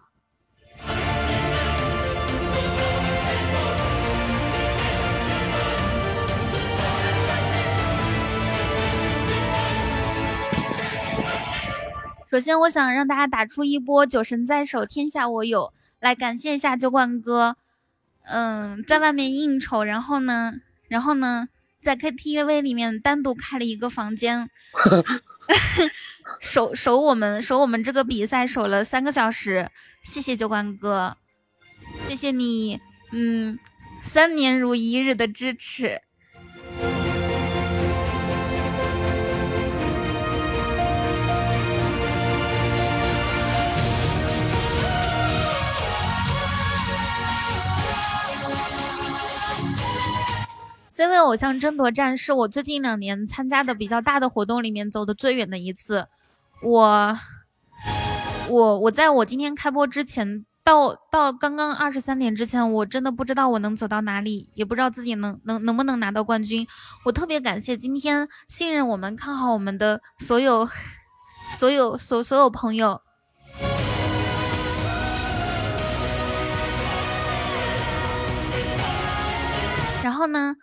首先，我想让大家打出一波“酒神在手，天下我有”，来感谢一下酒馆哥。嗯，在外面应酬，然后呢，然后呢，在 KTV 里面单独开了一个房间，[LAUGHS] [LAUGHS] 守守我们守我们这个比赛守了三个小时，谢谢酒馆哥，谢谢你，嗯，三年如一日的支持。C 位偶像争夺战是我最近两年参加的比较大的活动里面走的最远的一次。我，我，我在我今天开播之前，到到刚刚二十三点之前，我真的不知道我能走到哪里，也不知道自己能能能不能拿到冠军。我特别感谢今天信任我们、看好我们的所有、所有、所所有朋友。然后呢，《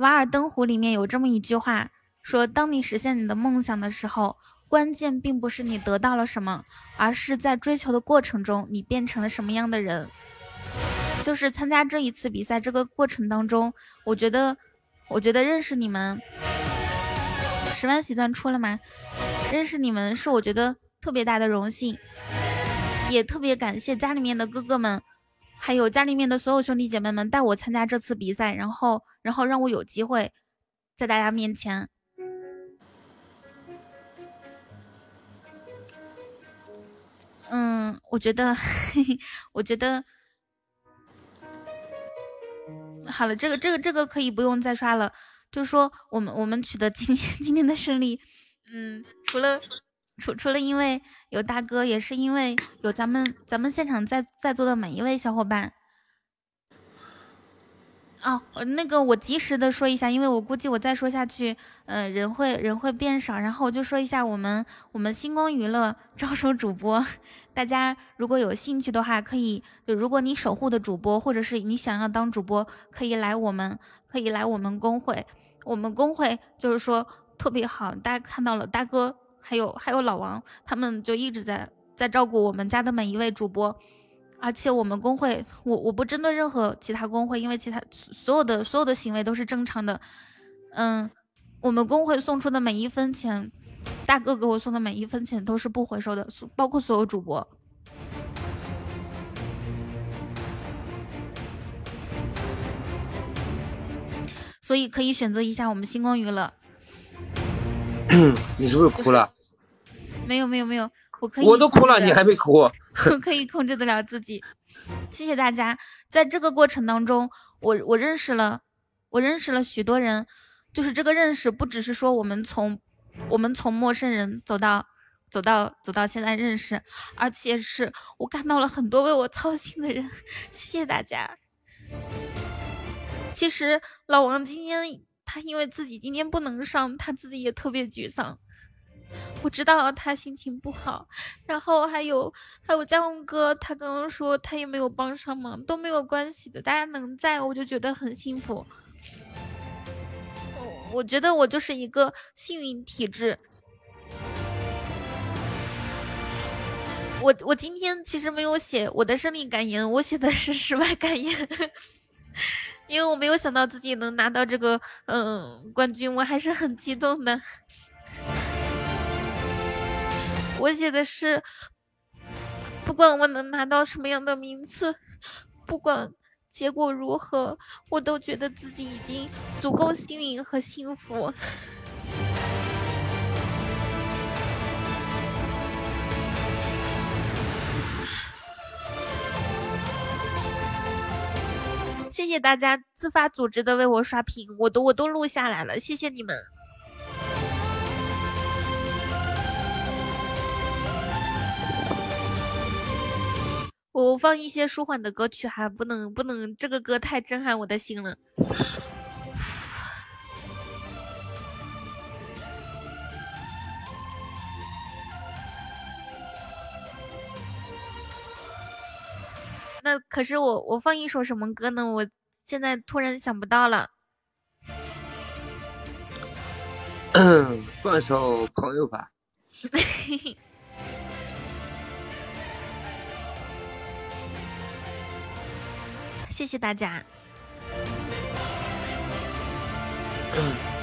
瓦尔登湖》里面有这么一句话，说：“当你实现你的梦想的时候，关键并不是你得到了什么，而是在追求的过程中，你变成了什么样的人。”就是参加这一次比赛这个过程当中，我觉得，我觉得认识你们，十万喜钻出了吗？认识你们是我觉得特别大的荣幸，也特别感谢家里面的哥哥们。还有家里面的所有兄弟姐妹们带我参加这次比赛，然后，然后让我有机会在大家面前。嗯，我觉得，[LAUGHS] 我觉得，好了，这个，这个，这个可以不用再刷了。就是说我们，我们取得今天今天的胜利，嗯，除了除除了因为有大哥，也是因为有咱们咱们现场在在座的每一位小伙伴。哦，那个我及时的说一下，因为我估计我再说下去，嗯、呃，人会人会变少，然后我就说一下我们我们星光娱乐招收主播，大家如果有兴趣的话，可以就如果你守护的主播，或者是你想要当主播，可以来我们可以来我们公会，我们公会就是说特别好，大家看到了大哥还有还有老王，他们就一直在在照顾我们家的每一位主播。而且我们工会，我我不针对任何其他工会，因为其他所有的所有的行为都是正常的。嗯，我们工会送出的每一分钱，大哥给我送的每一分钱都是不回收的，包括所有主播。所以可以选择一下我们星光娱乐。[CLEARS THROAT] 你是不是哭了？没有没有没有，我可以。我都哭了，你还没哭？[LAUGHS] 我可以控制得了自己。谢谢大家，在这个过程当中，我我认识了，我认识了许多人，就是这个认识不只是说我们从我们从陌生人走到走到走到现在认识，而且是我看到了很多为我操心的人，谢谢大家。其实老王今天他因为自己今天不能上，他自己也特别沮丧。我知道他心情不好，然后还有还有佳宏哥，他刚刚说他也没有帮上忙，都没有关系的，大家能在我就觉得很幸福。我我觉得我就是一个幸运体质。我我今天其实没有写我的胜利感言，我写的是 [LAUGHS] 失败感言，因为我没有想到自己能拿到这个嗯冠军，我还是很激动的。我写的是，不管我能拿到什么样的名次，不管结果如何，我都觉得自己已经足够幸运和幸福。谢谢大家自发组织的为我刷屏，我都我都录下来了，谢谢你们。我放一些舒缓的歌曲哈，不能不能，这个歌太震撼我的心了。那可是我我放一首什么歌呢？我现在突然想不到了。[COUGHS] 放首朋友吧。谢谢大家。[COUGHS] [LAUGHS]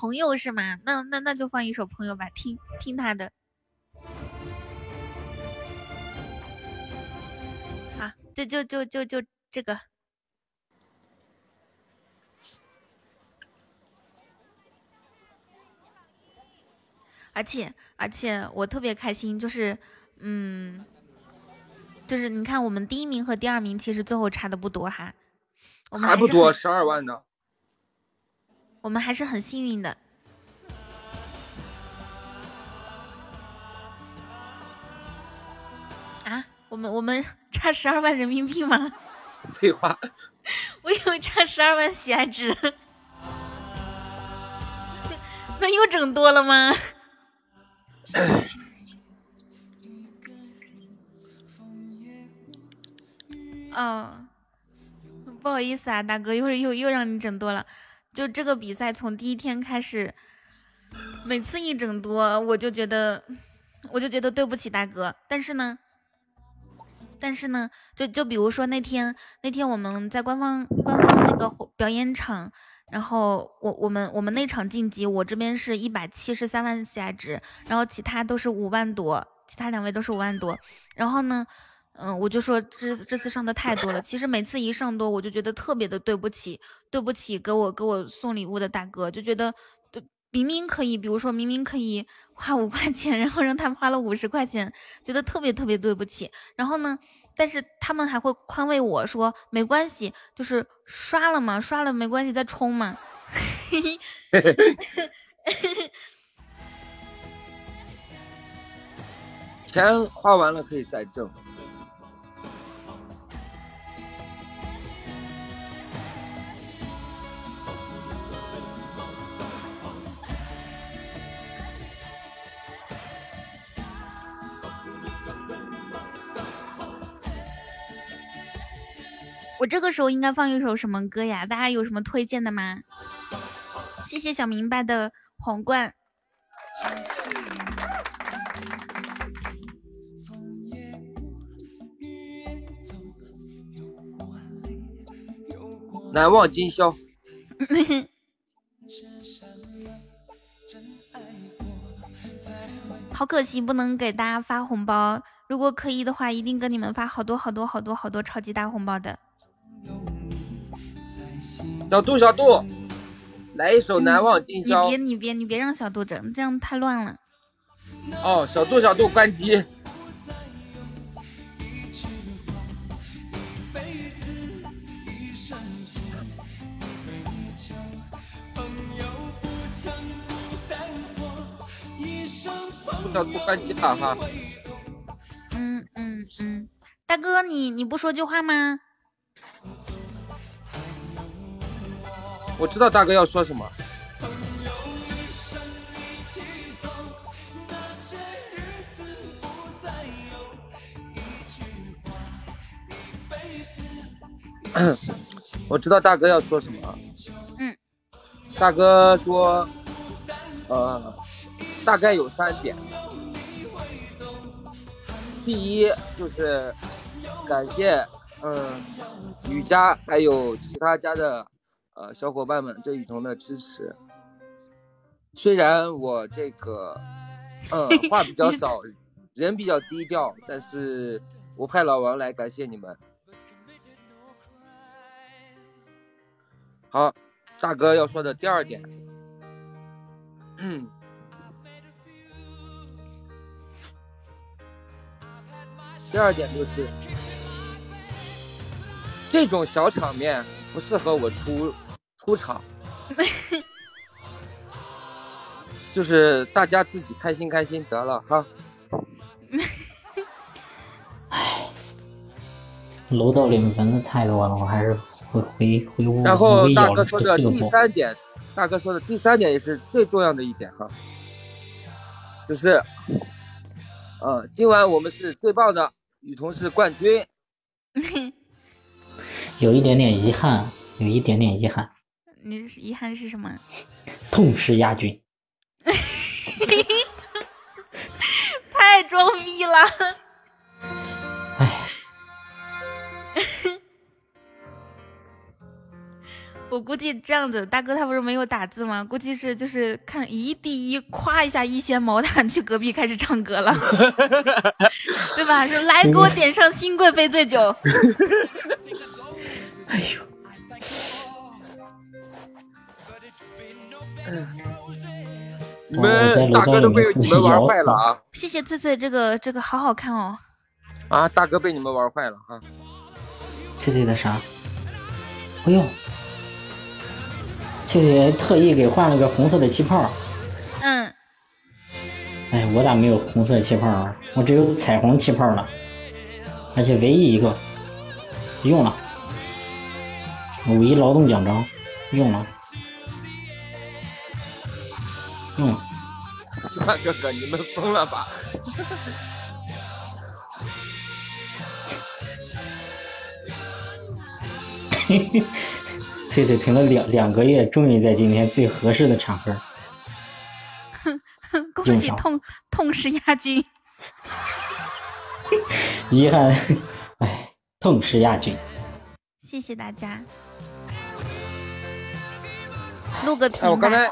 朋友是吗？那那那就放一首朋友吧，听听他的。好，就就就就就这个。而且而且我特别开心，就是嗯，就是你看我们第一名和第二名其实最后差的不多哈，我们还不多，十二万呢。我们还是很幸运的。啊，我们我们差十二万人民币吗？废话，[LAUGHS] 我以为差十二万喜爱值，[LAUGHS] 那又整多了吗？[COUGHS] 哦，不好意思啊，大哥，一会儿又又让你整多了。就这个比赛从第一天开始，每次一整多，我就觉得，我就觉得对不起大哥。但是呢，但是呢，就就比如说那天那天我们在官方官方那个表演场，然后我我们我们那场晋级，我这边是一百七十三万喜爱值，然后其他都是五万多，其他两位都是五万多。然后呢，嗯，我就说这这次上的太多了。其实每次一上多，我就觉得特别的对不起，对不起给我给我送礼物的大哥，就觉得就明明可以，比如说明明可以花五块钱，然后让他们花了五十块钱，觉得特别特别对不起。然后呢，但是他们还会宽慰我说没关系，就是刷了嘛，刷了没关系，再充嘛。钱花完了可以再挣。我这个时候应该放一首什么歌呀？大家有什么推荐的吗？谢谢小明白的皇冠。难忘今宵。[LAUGHS] 好可惜，不能给大家发红包。如果可以的话，一定给你们发好多好多好多好多超级大红包的。小度，小度，来一首《难忘今宵你别》。你别你别让小度整，这样太乱了。哦，小度，小度，关机。小度关机了哈。嗯嗯嗯，大哥，你你不说句话吗？我知道大哥要说什么。[CLEARS THROAT] 我知道大哥要说什么。嗯。大哥说，呃，大概有三点。第一就是感谢，嗯，雨佳还有其他家的呃小伙伴们对雨桐的支持。虽然我这个，嗯，话比较少，人比较低调，但是我派老王来感谢你们。好，大哥要说的第二点，嗯，[CLEARS THROAT] 第二点就是这种小场面不适合我出出场，就是大家自己开心开心得了哈。唉楼道里蚊子太多了，我还是回回回屋。然后大哥说的第。三点，大哥说的第三点也是最重要的一点哈，就是，呃，今晚我们是最棒的，女同事冠军。[LAUGHS] 有一点点遗憾，有一点点遗憾，你是遗憾是什么？痛失亚军。[LAUGHS] 太装逼了！[LAUGHS] 我估计这样子，大哥他不是没有打字吗？估计是就是看一第一，夸一下一掀毛毯去隔壁开始唱歌了，[LAUGHS] 对吧？说来给我点上新贵妃醉酒。你们大哥都被你们玩坏了啊！谢谢翠翠，这个这个好好看哦。啊，大哥被你们玩坏了啊！翠翠的啥？哎呦，翠翠特意给换了个红色的气泡。嗯，哎，我咋没有红色气泡啊？我只有彩虹气泡了，而且唯一一个用了，五一劳动奖章用了，用了。[LAUGHS] [LAUGHS] 这哥哥，你们疯了吧？翠翠停了两两个月，终于在今天最合适的场合，[LAUGHS] 恭喜痛痛失亚军。遗憾，哎，痛失亚军。谢谢大家。录个屏哎，我刚才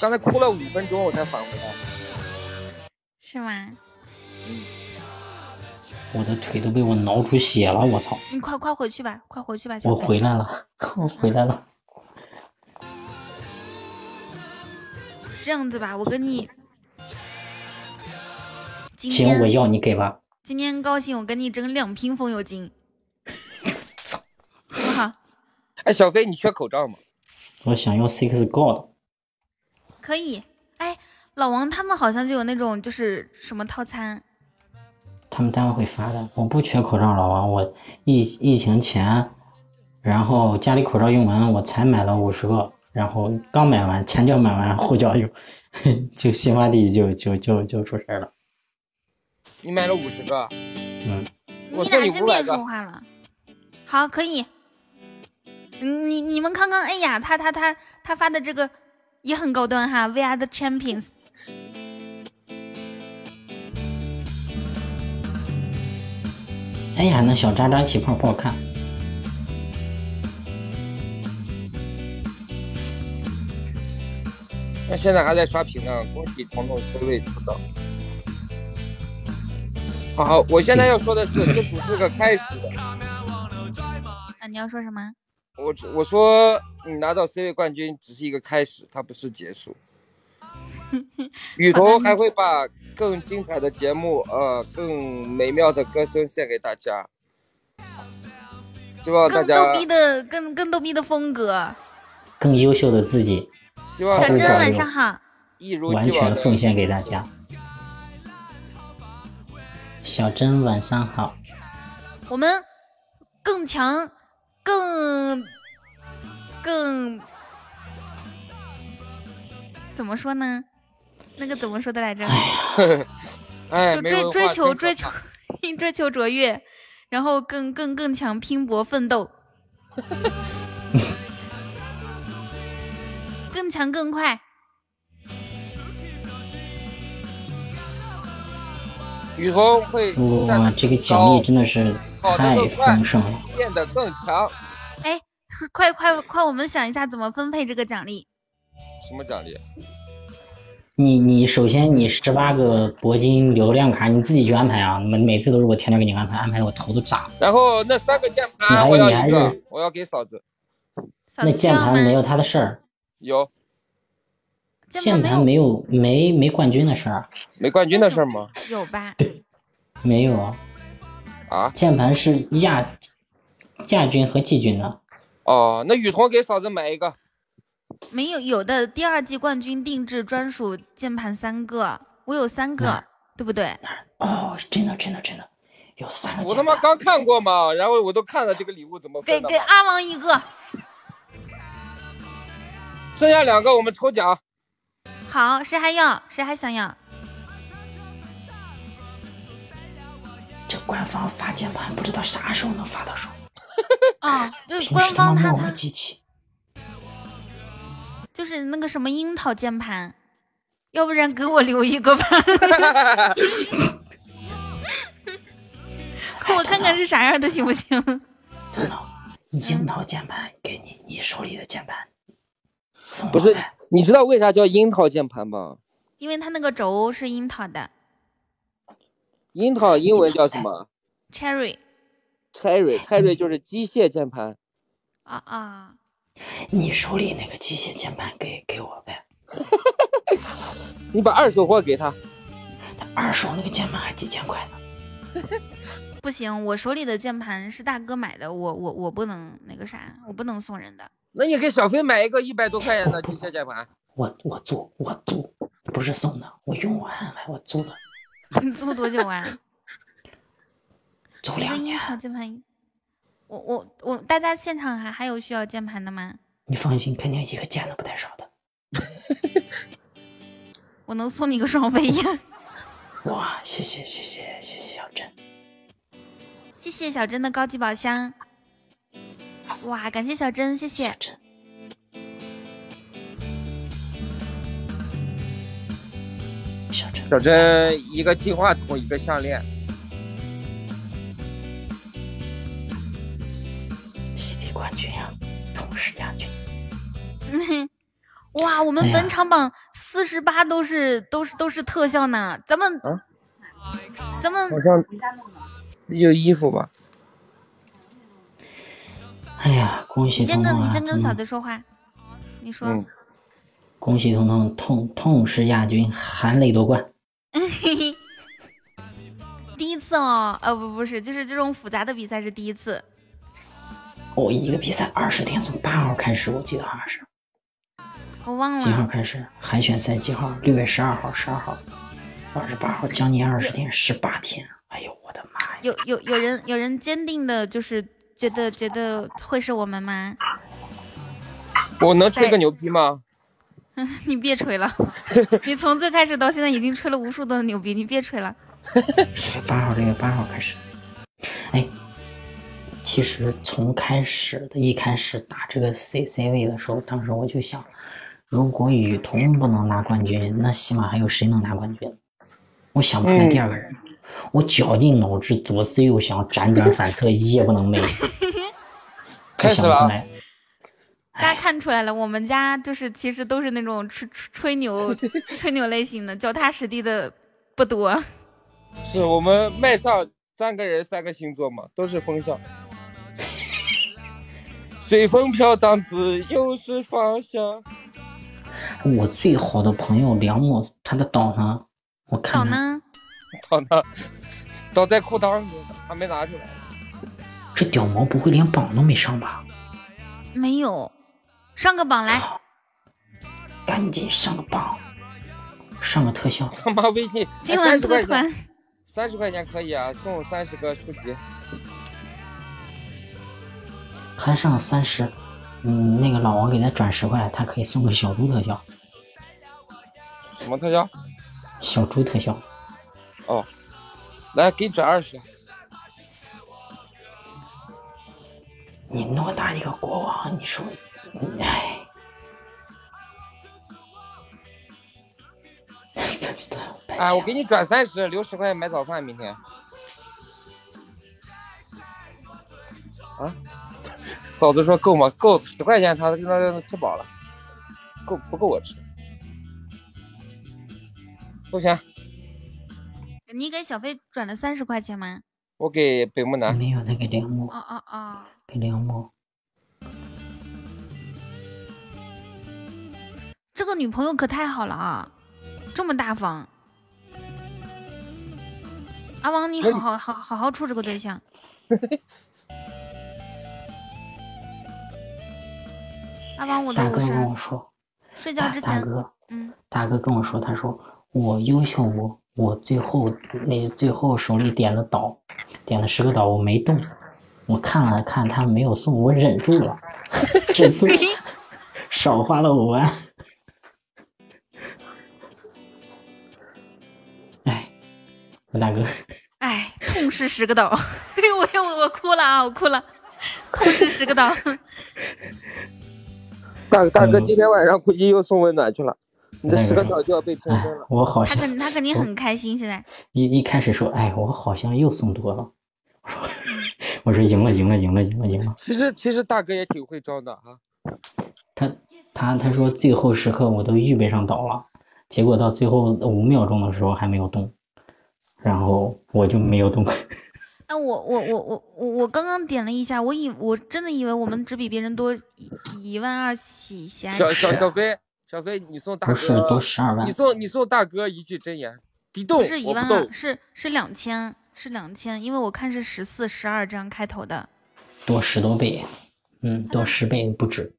刚才哭了五分钟，我才返回来。是吗？嗯我的腿都被我挠出血了，我操！你快快回去吧，快回去吧，小我回来了，[LAUGHS] 我回来了。这样子吧，我跟你今行，我要你给吧。今天高兴，我跟你整两瓶风油精，[LAUGHS] 好不好？哎，小飞，你缺口罩吗？我想要 Six God，可以。哎，老王他们好像就有那种就是什么套餐，他们单位会发的。我不缺口罩，老王，我疫疫情前，然后家里口罩用完了，我才买了五十个，然后刚买完，前脚买完，后脚就 [LAUGHS] 就新发地就就就就出事儿了。你买了五十个，嗯，你俩先别说。话了。好，可以。你你们康康哎呀他他他他发的这个也很高端哈 we are the champions 哎呀那小渣渣起泡不好看。那现在还在刷屏呢恭喜彤彤 c 位出道。好好我现在要说的是这只是个开始。那你要说什么？我我说你拿到 C 位冠军只是一个开始，它不是结束。[LAUGHS] 雨桐还会把更精彩的节目，呃，更美妙的歌声献给大家。希望大家更逗逼的，更更逗逼的风格。更优秀的自己，希望小珍晚上好。一如完既往的全奉献给大家。小珍晚上好，我们更强，更更怎么说呢？那个怎么说的来着？哎，就追追求追求 [LAUGHS] 追求卓越，然后更更更强，拼搏奋斗，[LAUGHS] 更强更快。雨桐会哇，这个奖励真的是太丰盛了。变得更强。哎，快快快，我们想一下怎么分配这个奖励。什么奖励？你你首先你十八个铂金流量卡你自己去安排啊，每每次都是我天天给你安排，安排我头都炸了。然后那三个键你还盘我要你还一个是，我要给嫂子。那键盘没有他的事儿，有键盘没有没没冠军的事儿，没冠军的事儿吗？有吧？没有啊。啊，键盘是亚亚军和季军的。哦，那雨桐给嫂子买一个。没有有的第二季冠军定制专属键盘三个，我有三个，对不对？哦，真的真的真的有三个。我他妈刚看过嘛，然后我都看了这个礼物怎么给分的嘛。给阿王一个，剩下两个我们抽奖。好，谁还要？谁还想要？这官方发键盘不知道啥时候能发到手。啊，[LAUGHS] 就是官方他他。就是那个什么樱桃键盘，要不然给我留一个吧，[LAUGHS] 我看看是啥样的，行不行？[LAUGHS] 樱桃键盘给你，你手里的键盘送不是，你知道为啥叫樱桃键盘吗？因为它那个轴是樱桃的樱桃英文叫什么，cherry？Cherry，Cherry 就是机械键盘。啊啊，你手里那个机械键盘给给我呗。[LAUGHS] 你把二手货给他。二手那个键盘还几千块呢。[LAUGHS] 不行，我手里的键盘是大哥买的，我我我不能那个啥，我不能送人的。那你给小飞买一个一百多块钱的机械键盘。我我租我租，不是送的，我用完还我租的。[LAUGHS] 你租多久啊？[LAUGHS] 租两个樱桃键盘，我我我，大家现场还还有需要键盘的吗？你放心，肯定一个键的不带少的。[LAUGHS] 我能送你个双飞燕。哇，谢谢谢谢谢谢小珍，谢谢小珍的高级宝箱。哇，感谢小珍，谢谢。小珍，小珍一个金话筒，一个项链。西体冠军呀、同时亚军。嗯，[LAUGHS] 哇，我们本场榜四十八都是都是都是特效呢，咱们、咱们好像有衣服吧？哎呀，恭喜你先跟彤彤啊！你先跟嗯嫂子说话，你说。嗯恭喜彤彤痛痛失亚军，含泪夺冠。[LAUGHS] 第一次哦，呃不不是，就是这种复杂的比赛是第一次。哦，一个比赛二十天，从八号开始，我记得好像是我忘了几号，开始？海选赛几号？六月十二号、十二号、二十八号，将近二十天，十八天。哎呦，我的妈呀！有有有人有人坚定的，就是觉得觉得会是我们吗？我能吹个牛逼吗？[LAUGHS] 你别吹了，[LAUGHS] 你从最开始到现在已经吹了无数的牛逼，你别吹了。[LAUGHS] 十八号，六月八号开始。哎，其实从开始的一开始打这个 C C 位的时候，当时我就想，如果雨桐不能拿冠军，那起码还有谁能拿冠军？我想不出来第二个人。我绞尽脑汁，左思右想，辗转反侧，一夜不能寐。[LAUGHS] 开始了。大家看出来了，我们家就是其实都是那种吹吹吹牛 [LAUGHS] 吹牛类型的，脚踏实地的不多。是我们麦上三个人三个星座嘛，都是风象。[LAUGHS] 随风飘荡，自由是方向。我最好的朋友梁木，他的岛呢？我岛看他呢？[LAUGHS] 倒呢？倒在裤裆里，还没拿出来。这屌毛不会连榜都没上吧？没有，上个榜来。赶紧上个榜，上个特效。他妈微信，[LAUGHS] 今晚脱团钱，三十块钱可以啊，送三十个初级。还上三十，嗯，那个老王给他转十块，他可以送个小猪特效，什么特效？小猪特效。哦，来给你转二十。你偌大一个国王，你说，哎，[LAUGHS] 哎，我给你转三十，留十块买早饭，明天。啊？[LAUGHS] 嫂子说够吗？够，十块钱他他吃饱了，够不够我吃？多少钱？你给小飞转了三十块钱吗？我给北木南。没有，他给梁木，哦哦哦，给梁木。这个女朋友可太好了啊，这么大方。阿王，你好好好好好处这个对象。[LAUGHS] 阿王，我的大哥五十跟我说，睡觉之前，大哥，嗯，大哥跟我说，他说我优秀，我我最后那最后手里点了岛，点了十个岛，我没动，我看了看他没有送，我忍住了，这次 [LAUGHS] 少花了五万。哎，我大哥，哎，痛失十个岛，[LAUGHS] 我我我哭了啊，我哭了，痛失十个岛。大大嗯哥今天晚上估计又送温暖去了，你的十个岛就要被了。我好像他肯他肯定很开心，现在一一开始说，哎，我好像又送多了。我说，[LAUGHS] 我说赢了，赢了，赢了，赢了，赢了。其实其实大哥也挺会装的啊。他他他说最后时刻我都预备上岛了，结果到最后五秒钟的时候还没有动，然后我就没有动。[LAUGHS] 那我我我我我我刚刚点了一下，我以我真的以为我们只比别人多一一万二起喜爱小值。小小飞，小飞，你送大哥不是都十二万你送你送大哥一句真言，敌动不是一万二，。是是两千，是两千，因为我看是十四、十二这样开头的。多十多倍，嗯，多十倍不止。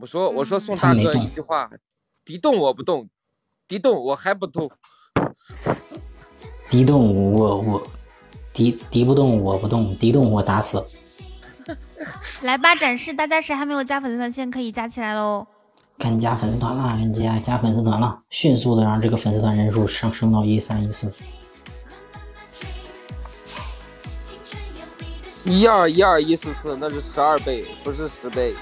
我说我说送大哥他一句话，敌动我不动，敌动我还不动。敌动我我敌敌不动我不动，敌动我打死。[LAUGHS] 来吧，展示，大家谁还没有加粉丝团，现在可以加起来喽。赶紧加粉丝团了，赶紧加加粉丝团了，迅速的让这个粉丝团人数上升到一三一四。一二一二一四四，那是十二倍，不是十倍。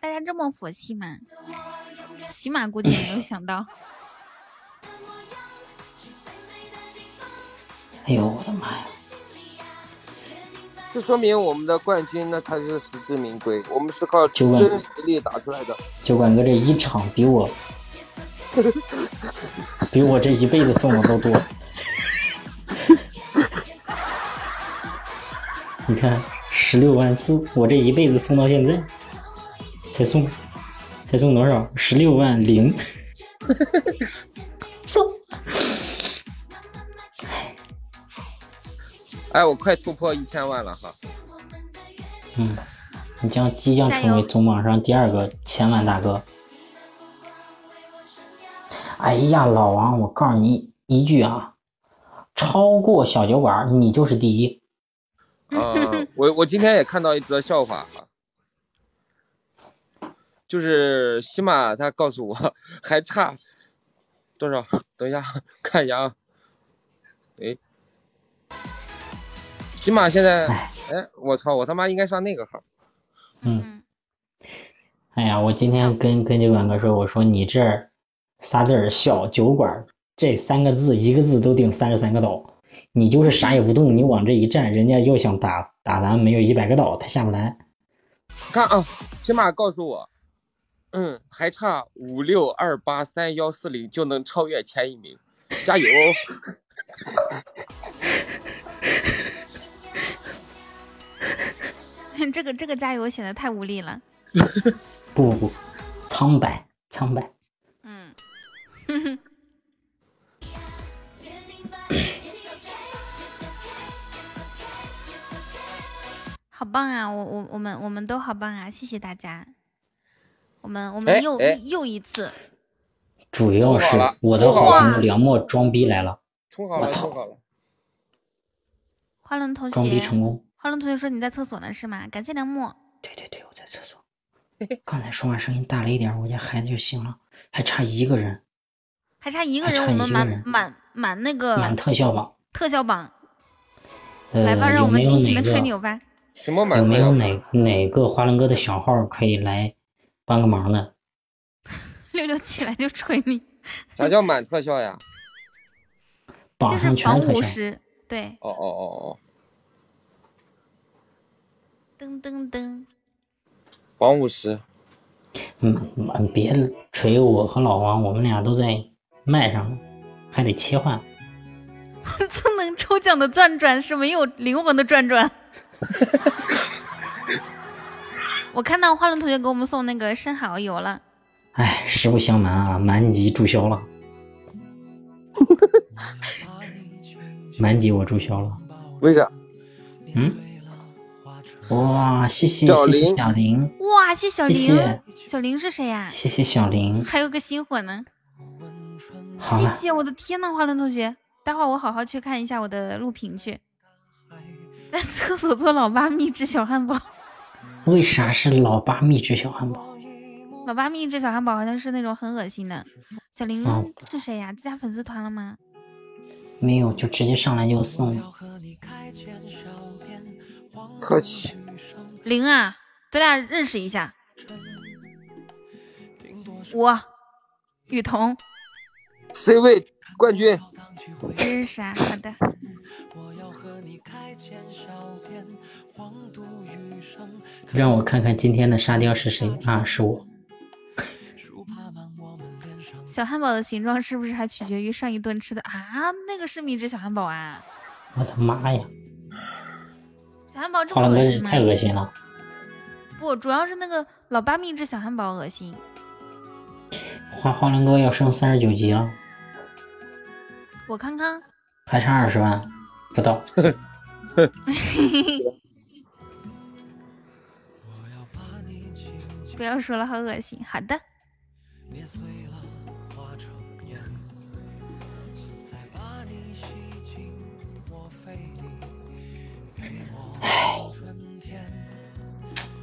大家这么佛系吗？起码估计也没有想到。哎呦我的妈呀！这说明我们的冠军那才是实至名归，我们是靠真实力打出来的。酒馆哥这一场比我 [LAUGHS] 比我这一辈子送的都多。你看，十六万四，我这一辈子送到现在，才送，才送多少？十六万零，[LAUGHS] [LAUGHS] 送。哎，我快突破一千万了哈！嗯，你将即将成为总榜上第二个千万大哥。哎呀，老王，我告诉你一句啊，超过小酒馆，你就是第一。呃，我我今天也看到一则笑话啊，就是喜马他告诉我还差多少？等一下看一下啊。哎，喜马现在，哎，我操，我他妈应该上那个号。嗯。哎呀，我今天跟跟酒馆哥说，我说你这儿仨字儿小酒馆，这三个字一个字都顶三十三个岛。你就是啥也不动，你往这一站，人家要想打打咱没有一百个岛，他下不来。看啊，起码告诉我，嗯，还差五六二八三幺四零就能超越前一名，加油！这个这个加油显得太无力了。[LAUGHS] 不不不，苍白苍白。嗯，好棒啊！我我我们我们都好棒啊！谢谢大家。我们我哎们又、哎又一次，主要是我的好朋友梁墨装逼来了，充好了，我操充好了。花轮同装逼学，成功。花龙同学说你在厕所呢是吗？感谢梁木。对对对，我在厕所。刚才说话声音大了一点，我家孩子就醒了，还差一个人，还差一个还人，我们满满满那个满特效榜。特效榜，呃，来吧，让我们尽情的吹牛吧。什么有没有哪哪个花龙哥的小号可以来帮个忙的？六六起来就吹你，啥叫满特效呀？榜就是榜上全是特效。五十，对，哦哦哦哦，噔噔噔，榜五十。嗯，嗯别锤我和老王，我们俩都在麦上，还得切换。[LAUGHS] 不能抽奖的转转是没有灵魂的转转。[LAUGHS] 我看到花轮同学给我们送那个生蚝油了，哎，实不相瞒啊，满级注销了，[LAUGHS] 满级我注销了。为啥？嗯？哇，谢谢谢谢小林，哇，谢小谢玲，谢小林是谁呀、谢谢小林。还有个新伙呢，谢谢我的天呐，花轮同学，待会儿我好好去看一下我的录屏去。在厕所做老八秘制小汉堡，为啥是老八秘制小汉堡？老八秘制小汉堡好像是那种很恶心的。小林哦是谁呀、加粉丝团了吗？没有，就直接上来就送。客气。玲啊，咱俩认识一下。我，雨桐，C 位冠军，这是啥？好的。[LAUGHS] 让我看看今天的沙雕是谁啊？是我。小汉堡的形状是不是还取决于上一顿吃的啊？那个是秘制小汉堡啊！我的妈呀！小汉堡这么恶心吗？轮哥是太恶心了。不，主要是那个老八秘制小汉堡恶心。花花轮哥要升三十九级了，我看看，还差二十万不到。[LAUGHS] [LAUGHS] 不要说了，好恶心。好的，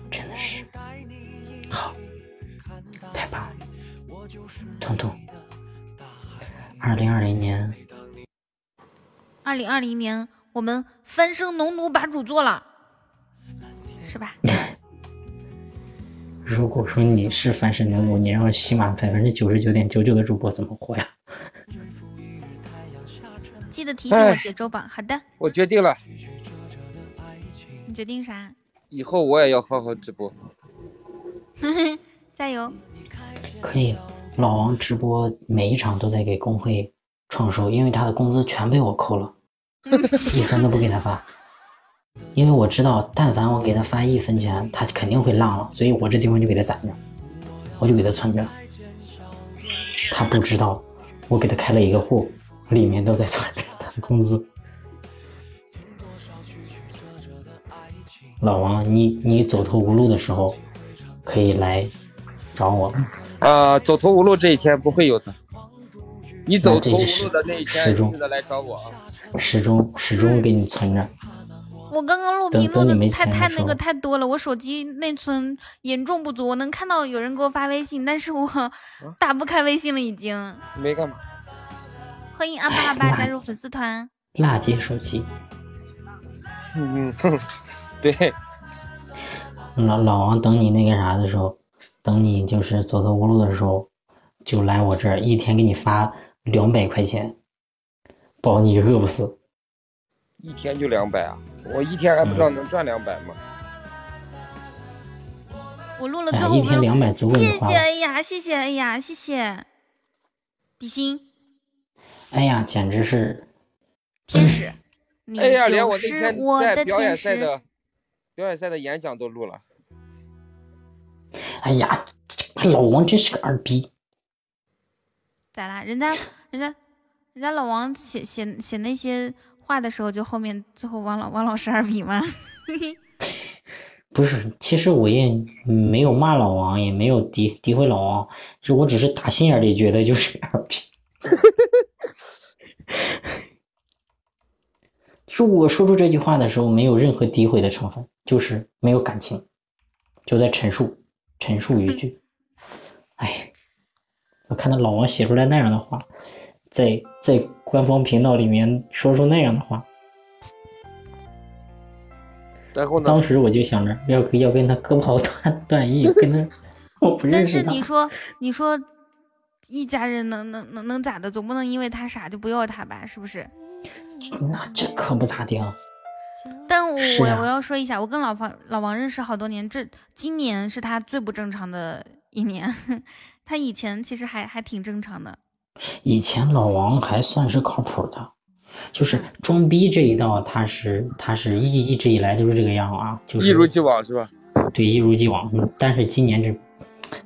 真的是好，太棒了！彤彤，二零二零年二零二零年我们翻身农奴把主做了，是吧？[LAUGHS] 如果说你是翻身农奴，你让喜马百分之九十九点九九的主播怎么活呀？记得提醒我哎节奏榜。好的，我决定了，你决定啥？以后我也要好好直播。[LAUGHS] 加油！可以，老王直播每一场都在给工会创收，因为他的工资全被我扣了，[LAUGHS] 一分都不给他发。因为我知道，但凡我给他发一分钱，他肯定会浪了，所以我这地方就给他攒着，我就给他存着。他不知道，我给他开了一个户，里面都在存着他的工资。老王，你你走投无路的时候，可以来找我。啊、走投无路这一天不会有的。你走投无那这是路的那一天，始终记得来找我啊。始终始终给你存着。我刚刚录等屏录的太太那个太多了，我手机内存严重不足，我能看到有人给我发微信，但是我打不开微信了已经。没干嘛。欢迎阿巴阿巴加入粉丝团。辣姐手机，嗯，哼 [LAUGHS] 对，老老王等你那个啥的时候，等你就是走投无路的时候，就来我这儿，一天给你发两百块钱，保你饿不死。一天就两百啊！我一天还不知道能赚两百吗？我录了哎最后五分钟，1200足够你谢谢哎呀，谢谢哎呀，谢谢，比心哎呀，简直是天使，你哎呀，连我那就是天我的在表演天使。赛的表演赛的演讲都录了。哎呀，这老王真是个二逼。咋啦？人家人家人家老王写写写那些话的时候，就后面最后王老王老师二逼吗？[LAUGHS] 不是，其实我也没有骂老王，也没有诋诋毁老王，就我只是打心眼里觉得就是个二逼。[LAUGHS] 就我说出这句话的时候，没有任何诋毁的成分，就是没有感情，就在陈述陈述一句。哎，我看到老王写出来那样的话，在在官方频道里面说出那样的话，然后呢？当时我就想着要要跟他割袍断 [LAUGHS] 断义，跟他我不认但识他。是你说你说一家人能能能能咋的？总不能因为他傻就不要他吧？是不是？那这可不咋地啊。但我、啊我要说一下，我跟老王老王认识好多年，这今年是他最不正常的一年。[LAUGHS] 他以前其实还还挺正常的，以前老王还算是靠谱的，就是装逼这一道，他是他是一一直以来都是这个样啊，就是一如既往是吧？对，一如既往。嗯但是今年这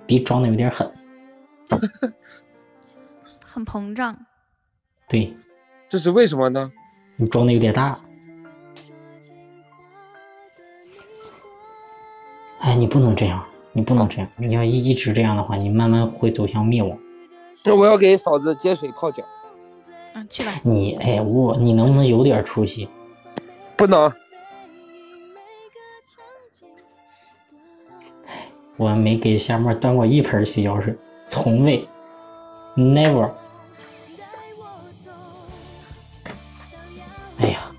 逼装的有点狠，很膨胀。对这是为什么呢？你装的有点大。哎，你不能这样，你不能这样，你要一一直这样的话，你慢慢会走向灭亡。那我要给嫂子接水泡脚。啊，去吧。你哎，我你能不能有点出息？不能。我没给夏沫端过一盆洗脚水，从未，never。哎呀，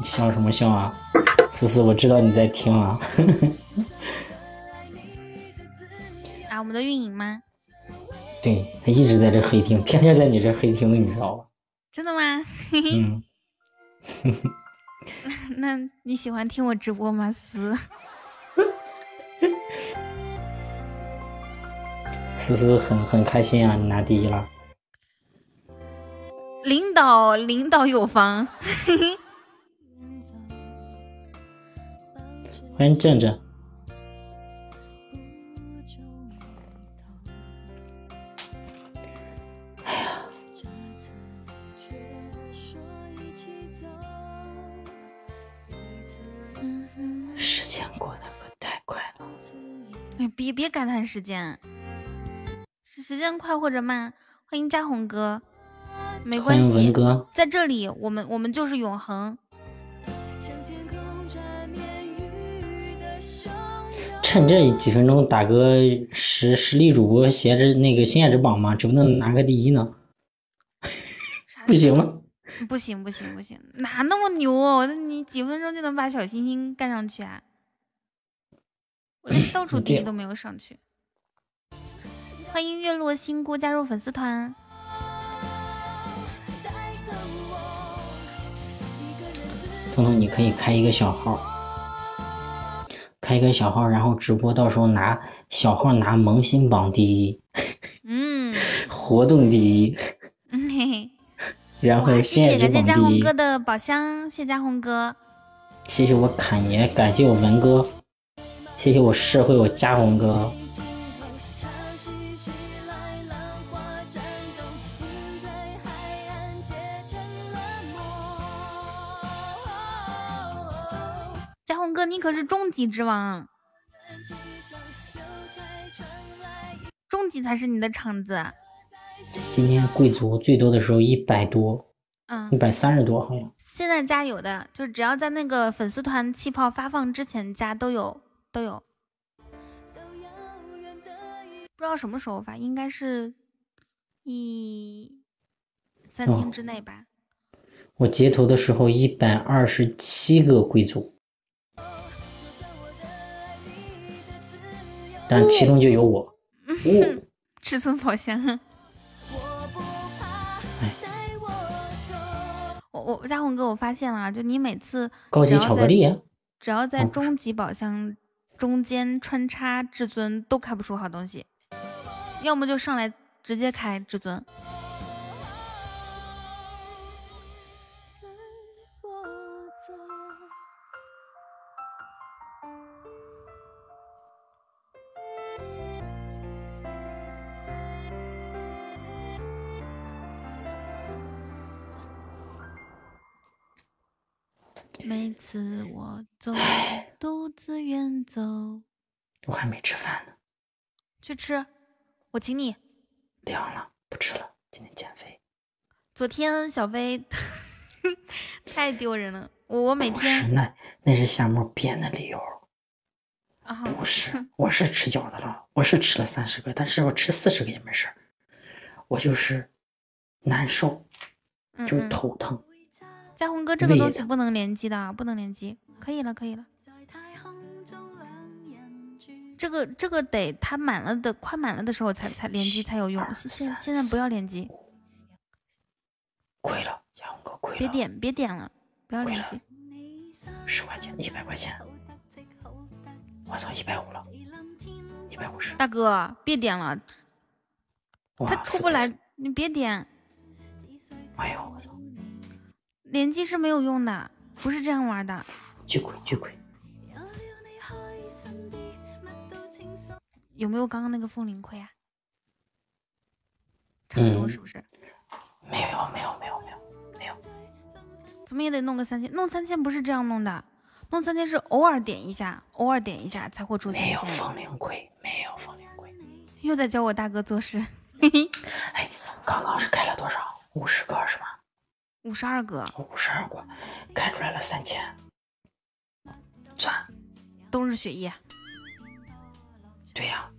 你笑什么笑啊？思思，我知道你在听啊。啊，我们的运营吗？[LAUGHS] 对他一直在这黑听，天天在你这黑听，你知道吧？真的吗？嗯，[LAUGHS] 那你喜欢听我直播吗？思，思思很很开心啊，你拿第一了。领导领导有方，[LAUGHS] 欢迎正正。哎呀时间过得可太快了。哎，别别感叹时间，时时间快或者慢。欢迎嘉宏哥，没关系在这里我们我们就是永恒。趁这几分钟打个实实力主播携着那个星夜之榜嘛，指不定拿个第一呢。[LAUGHS] 不行吗？不行不行不行，哪那么牛哦？那你几分钟就能把小星星干上去啊？我连倒数第一都没有上去。欢迎月落星孤加入粉丝团。彤彤，你可以开一个小号，开一个小号，然后直播，到时候拿小号拿萌新榜第一，嗯，活动第一，嗯嘿嘿，然后谢谢感谢嘉宏。哥的宝箱，谢谢嘉宏哥。谢谢我侃爷，感谢我文哥，谢谢我社会我嘉宏哥。你可是终极之王，终极才是你的场子。今天贵族最多的时候一百多，嗯一，百三十多好像。现在加有的，就是只要在那个粉丝团气泡发放之前加都有都有。不知道什么时候发，应该是一三天哦之内吧。我截图的时候一百二十七个贵族，但其中就有我。哦 [LAUGHS] 至尊宝箱。我我嘉宏哥，我发现了啊，就你每次高级巧克力啊只要在终极宝箱中间穿插至尊，都开不出好东西，要么就上来直接开至尊。次我走，独自远走。我还没吃饭呢，去吃，我请你。凉了，不吃了，今天减肥。昨天小飞 [LAUGHS] 太丢人了，我我每不是，天那那是夏沫编的理由，啊不是，[LAUGHS] 我是吃饺子了，我是吃了三十个，但是我吃四十个也没事儿，我就是难受，就是嗯嗯头疼。嘉宏哥这个东西不能联机的，不能联机。可以了，可以了。这个这个得它满了的，快满了的时候才才联机才有用。现现现在不要联机，亏了，嘉宏哥亏了，别点别点了，不要联机。十块钱，一百块钱，我操，一百五了，一百五十，大哥别点了，他出不来，你别点。哎呦，我操，联机是没有用的，不是这样玩的。巨亏巨亏。有没有刚刚那个风铃亏啊？差不多嗯是不是？没有没有没有没有没有，怎么也得弄个三千，弄三千不是这样弄的，弄三千是偶尔点一下，偶尔点一下才会出三没有千。风铃亏，没有风铃亏。又在教我大哥做事，嘿 [LAUGHS] 嘿。哎刚刚是开了多少？五十个是吗？五十二个，五十二个，开出来了三千，赚。冬日雪夜。对呀、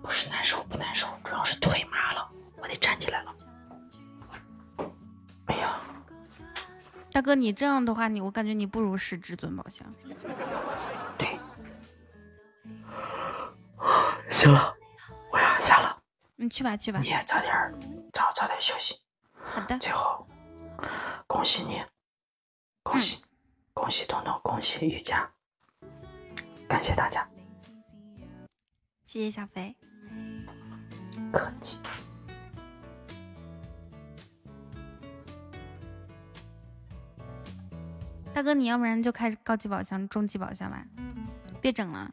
不是难受不难受，主要是腿麻了，我得站起来了。哎呀，大哥，你这样的话，你我感觉你不如是至尊宝箱。对 [SIGHS] 行了，了，你去吧去吧你。也早点早早点休息。好的。最后，恭喜你，恭喜、恭喜东东，恭喜雨佳，感谢大家，谢谢小飞。客气。大哥，你要不然就开高级宝箱、中级宝箱吧，别整了。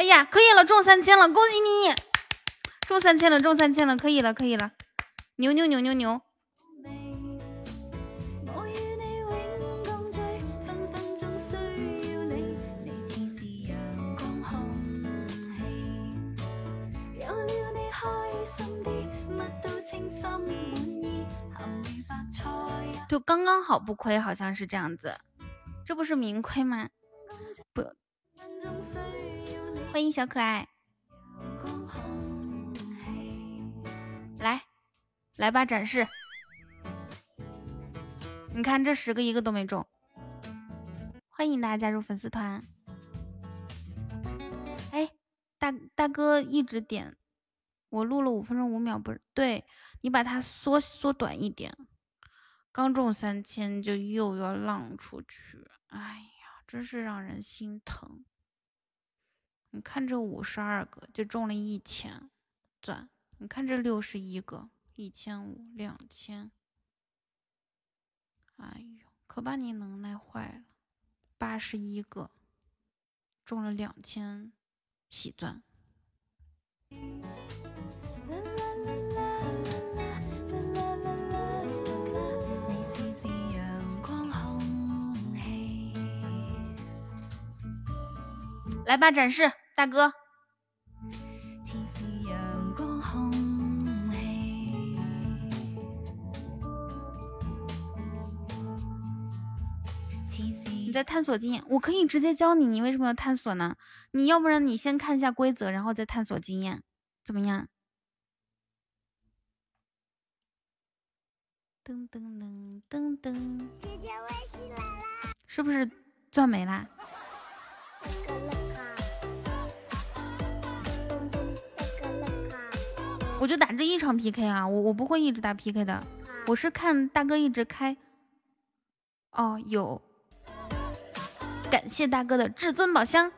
哎呀，可以了，中三千了，恭喜你！中三千了，中三千了，可以了，可以了，牛牛牛牛牛！就刚刚好不亏，好像是这样子，这不是明亏吗？不，欢迎小可爱，来来吧，展示。你看这十个一个都没中，欢迎大家加入粉丝团。哎，大大哥一直点，我录了五分钟五秒，不是，对，你把它缩缩短一点。刚中三千就又要浪出去，哎呀，真是让人心疼。你看这五十二个就中了一千钻，你看这六十一个一千五两千，哎呦，可把你能耐坏了。八十一个中了两千喜鑽。你似是陽光空氣。來吧，展示大哥。你在探索经验，我可以直接教你，你为什么要探索呢？你要不然你先看一下规则，然后再探索经验，怎么样？噔噔噔噔噔，是不是钻没啦？[LAUGHS] 我就打这一场 PK 啊，我我不会一直打 PK 的，我是看大哥一直开。哦，有，感谢大哥的至尊宝箱。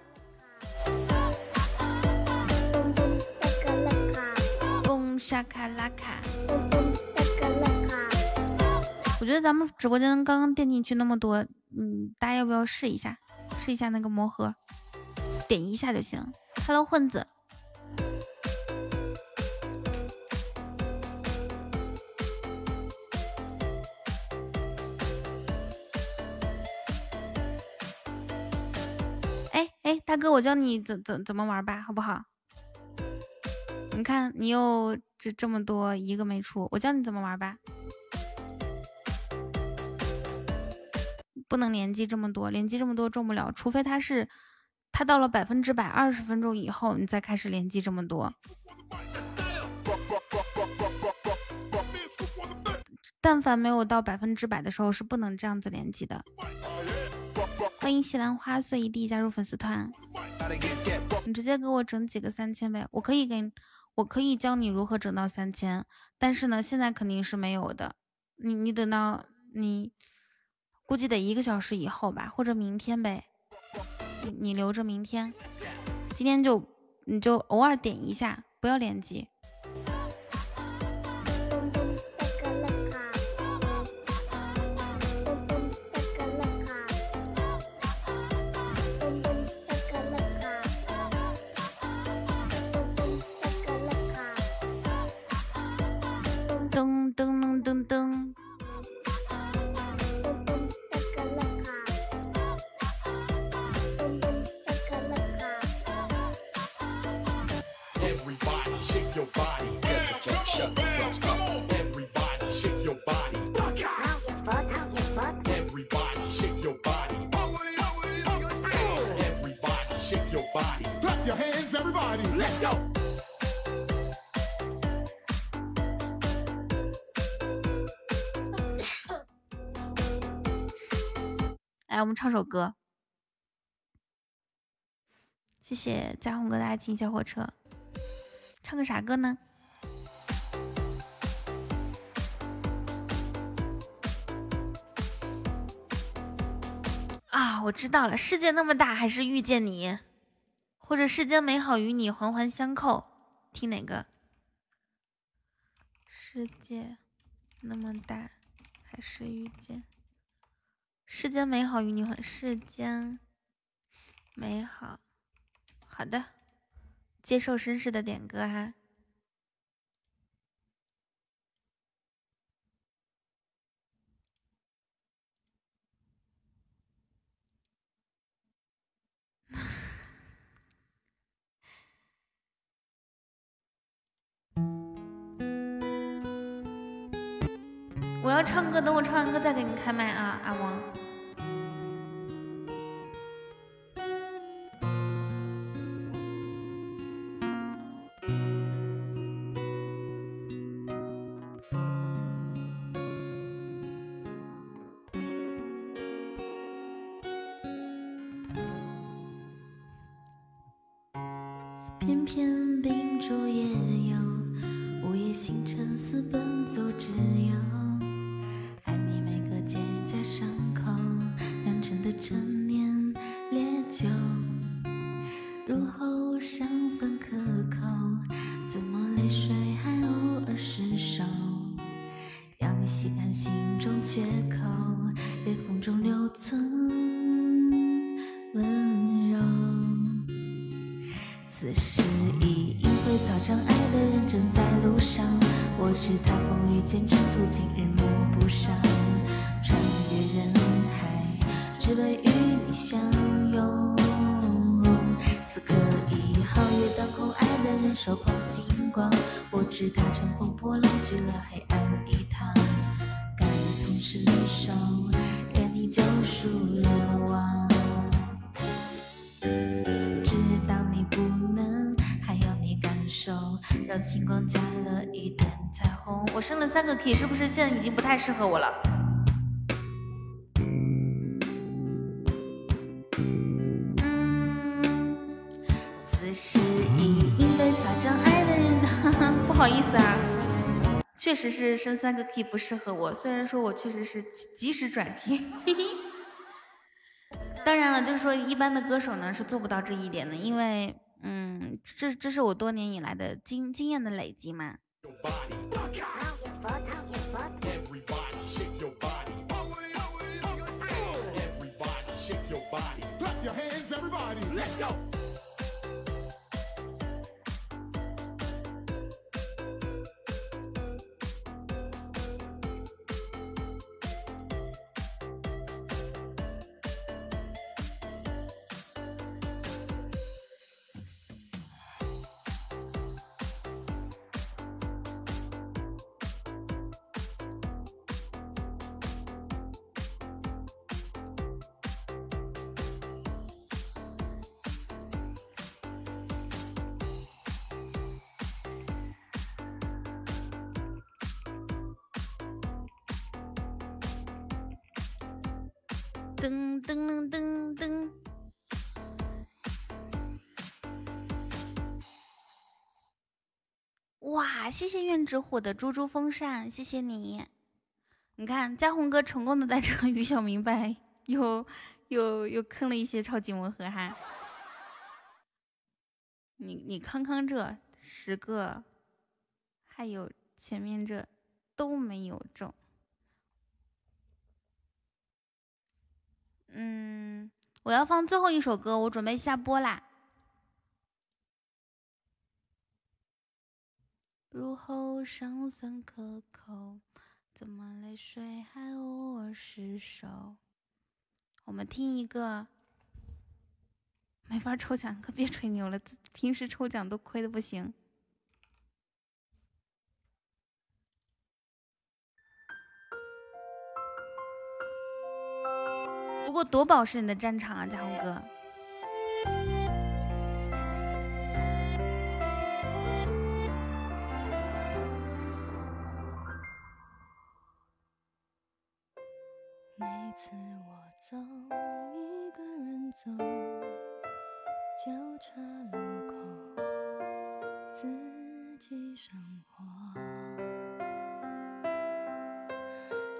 嘣沙卡拉卡。我觉得咱们直播间刚刚电进去那么多，嗯，大家要不要试一下？试一下那个魔盒，点一下就行。Hello，混子。大哥，我教你怎怎怎么玩吧，好不好？你看，你又这这么多，一个没出，我教你怎么玩吧。不能连击这么多，连击这么多中不了，除非他是他到了百分之百二十分钟以后，你再开始连击这么多。但凡没有到百分之百的时候，是不能这样子连击的。欢迎西兰花碎一地加入粉丝团，你直接给我整几个三千呗，我可以给你，我可以教你如何整到三千，但是呢，现在肯定是没有的。你你等到你。估计得一个小时以后吧，或者明天呗。你你留着明天，今天就你就偶尔点一下，不要连击。噔噔噔噔噔。我们唱首歌。谢谢嘉宏哥的爱情小火车。唱个啥歌呢？啊，我知道了，世界那么大，还是遇见你，或者世间美好与你环环相扣，听哪个？世界那么大，还是遇见？世间美好与你环，世间美好，好的。接受绅士的点歌哈。[LAUGHS] 我要唱歌，等我唱完歌再给你开麦啊，阿王。个 key，是不是现在已经不太适合我了？嗯，此时已因为擦障碍的人，[LAUGHS] 哈哈，不好意思啊，确实是升三个 key 不适合我。虽然说我确实是及时转 key，[LAUGHS] 当然了，就是说一般的歌手呢是做不到这一点的，因为嗯，这这是我多年以来的经经验的累积嘛。fuck, how you fuck. 谢谢愿之虎的猪猪风扇，谢谢你。你看，嘉宏哥成功的带着于小明白又又又坑了一些超级魔盒哈。你你康康这十个，还有前面这都没有中。嗯，我要放最后一首歌，我准备下播啦。入喉尚算可口，怎么泪水还偶尔失手？我们听一个，没法抽奖，可别吹牛了，平时抽奖都亏的不行。不过夺宝是你的战场啊，嘉宏哥。次我走，一个人走，交叉路口，自己生活。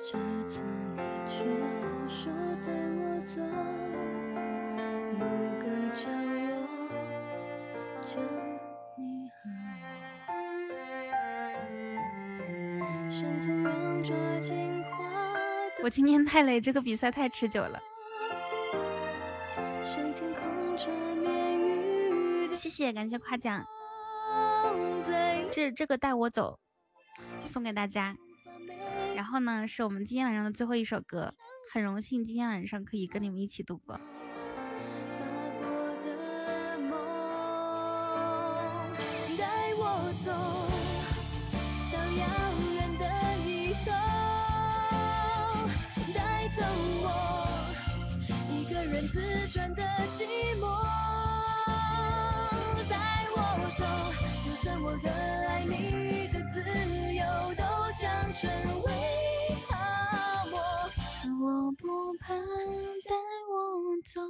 这次你却说带我走，我今天太累，这个比赛太持久了。谢谢，感谢夸奖。这这个带我走，送给大家。然后呢，是我们今天晚上的最后一首歌，很荣幸今天晚上可以跟你们一起度过。带我走都将成为泡沫，我不怕带我走。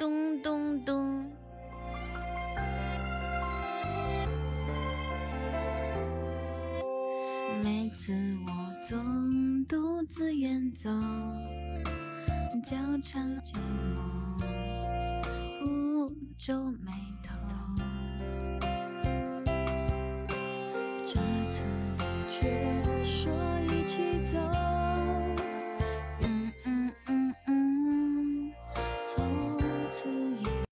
咚咚咚。每次我总独自远走，交叉寂寞，不皱眉头。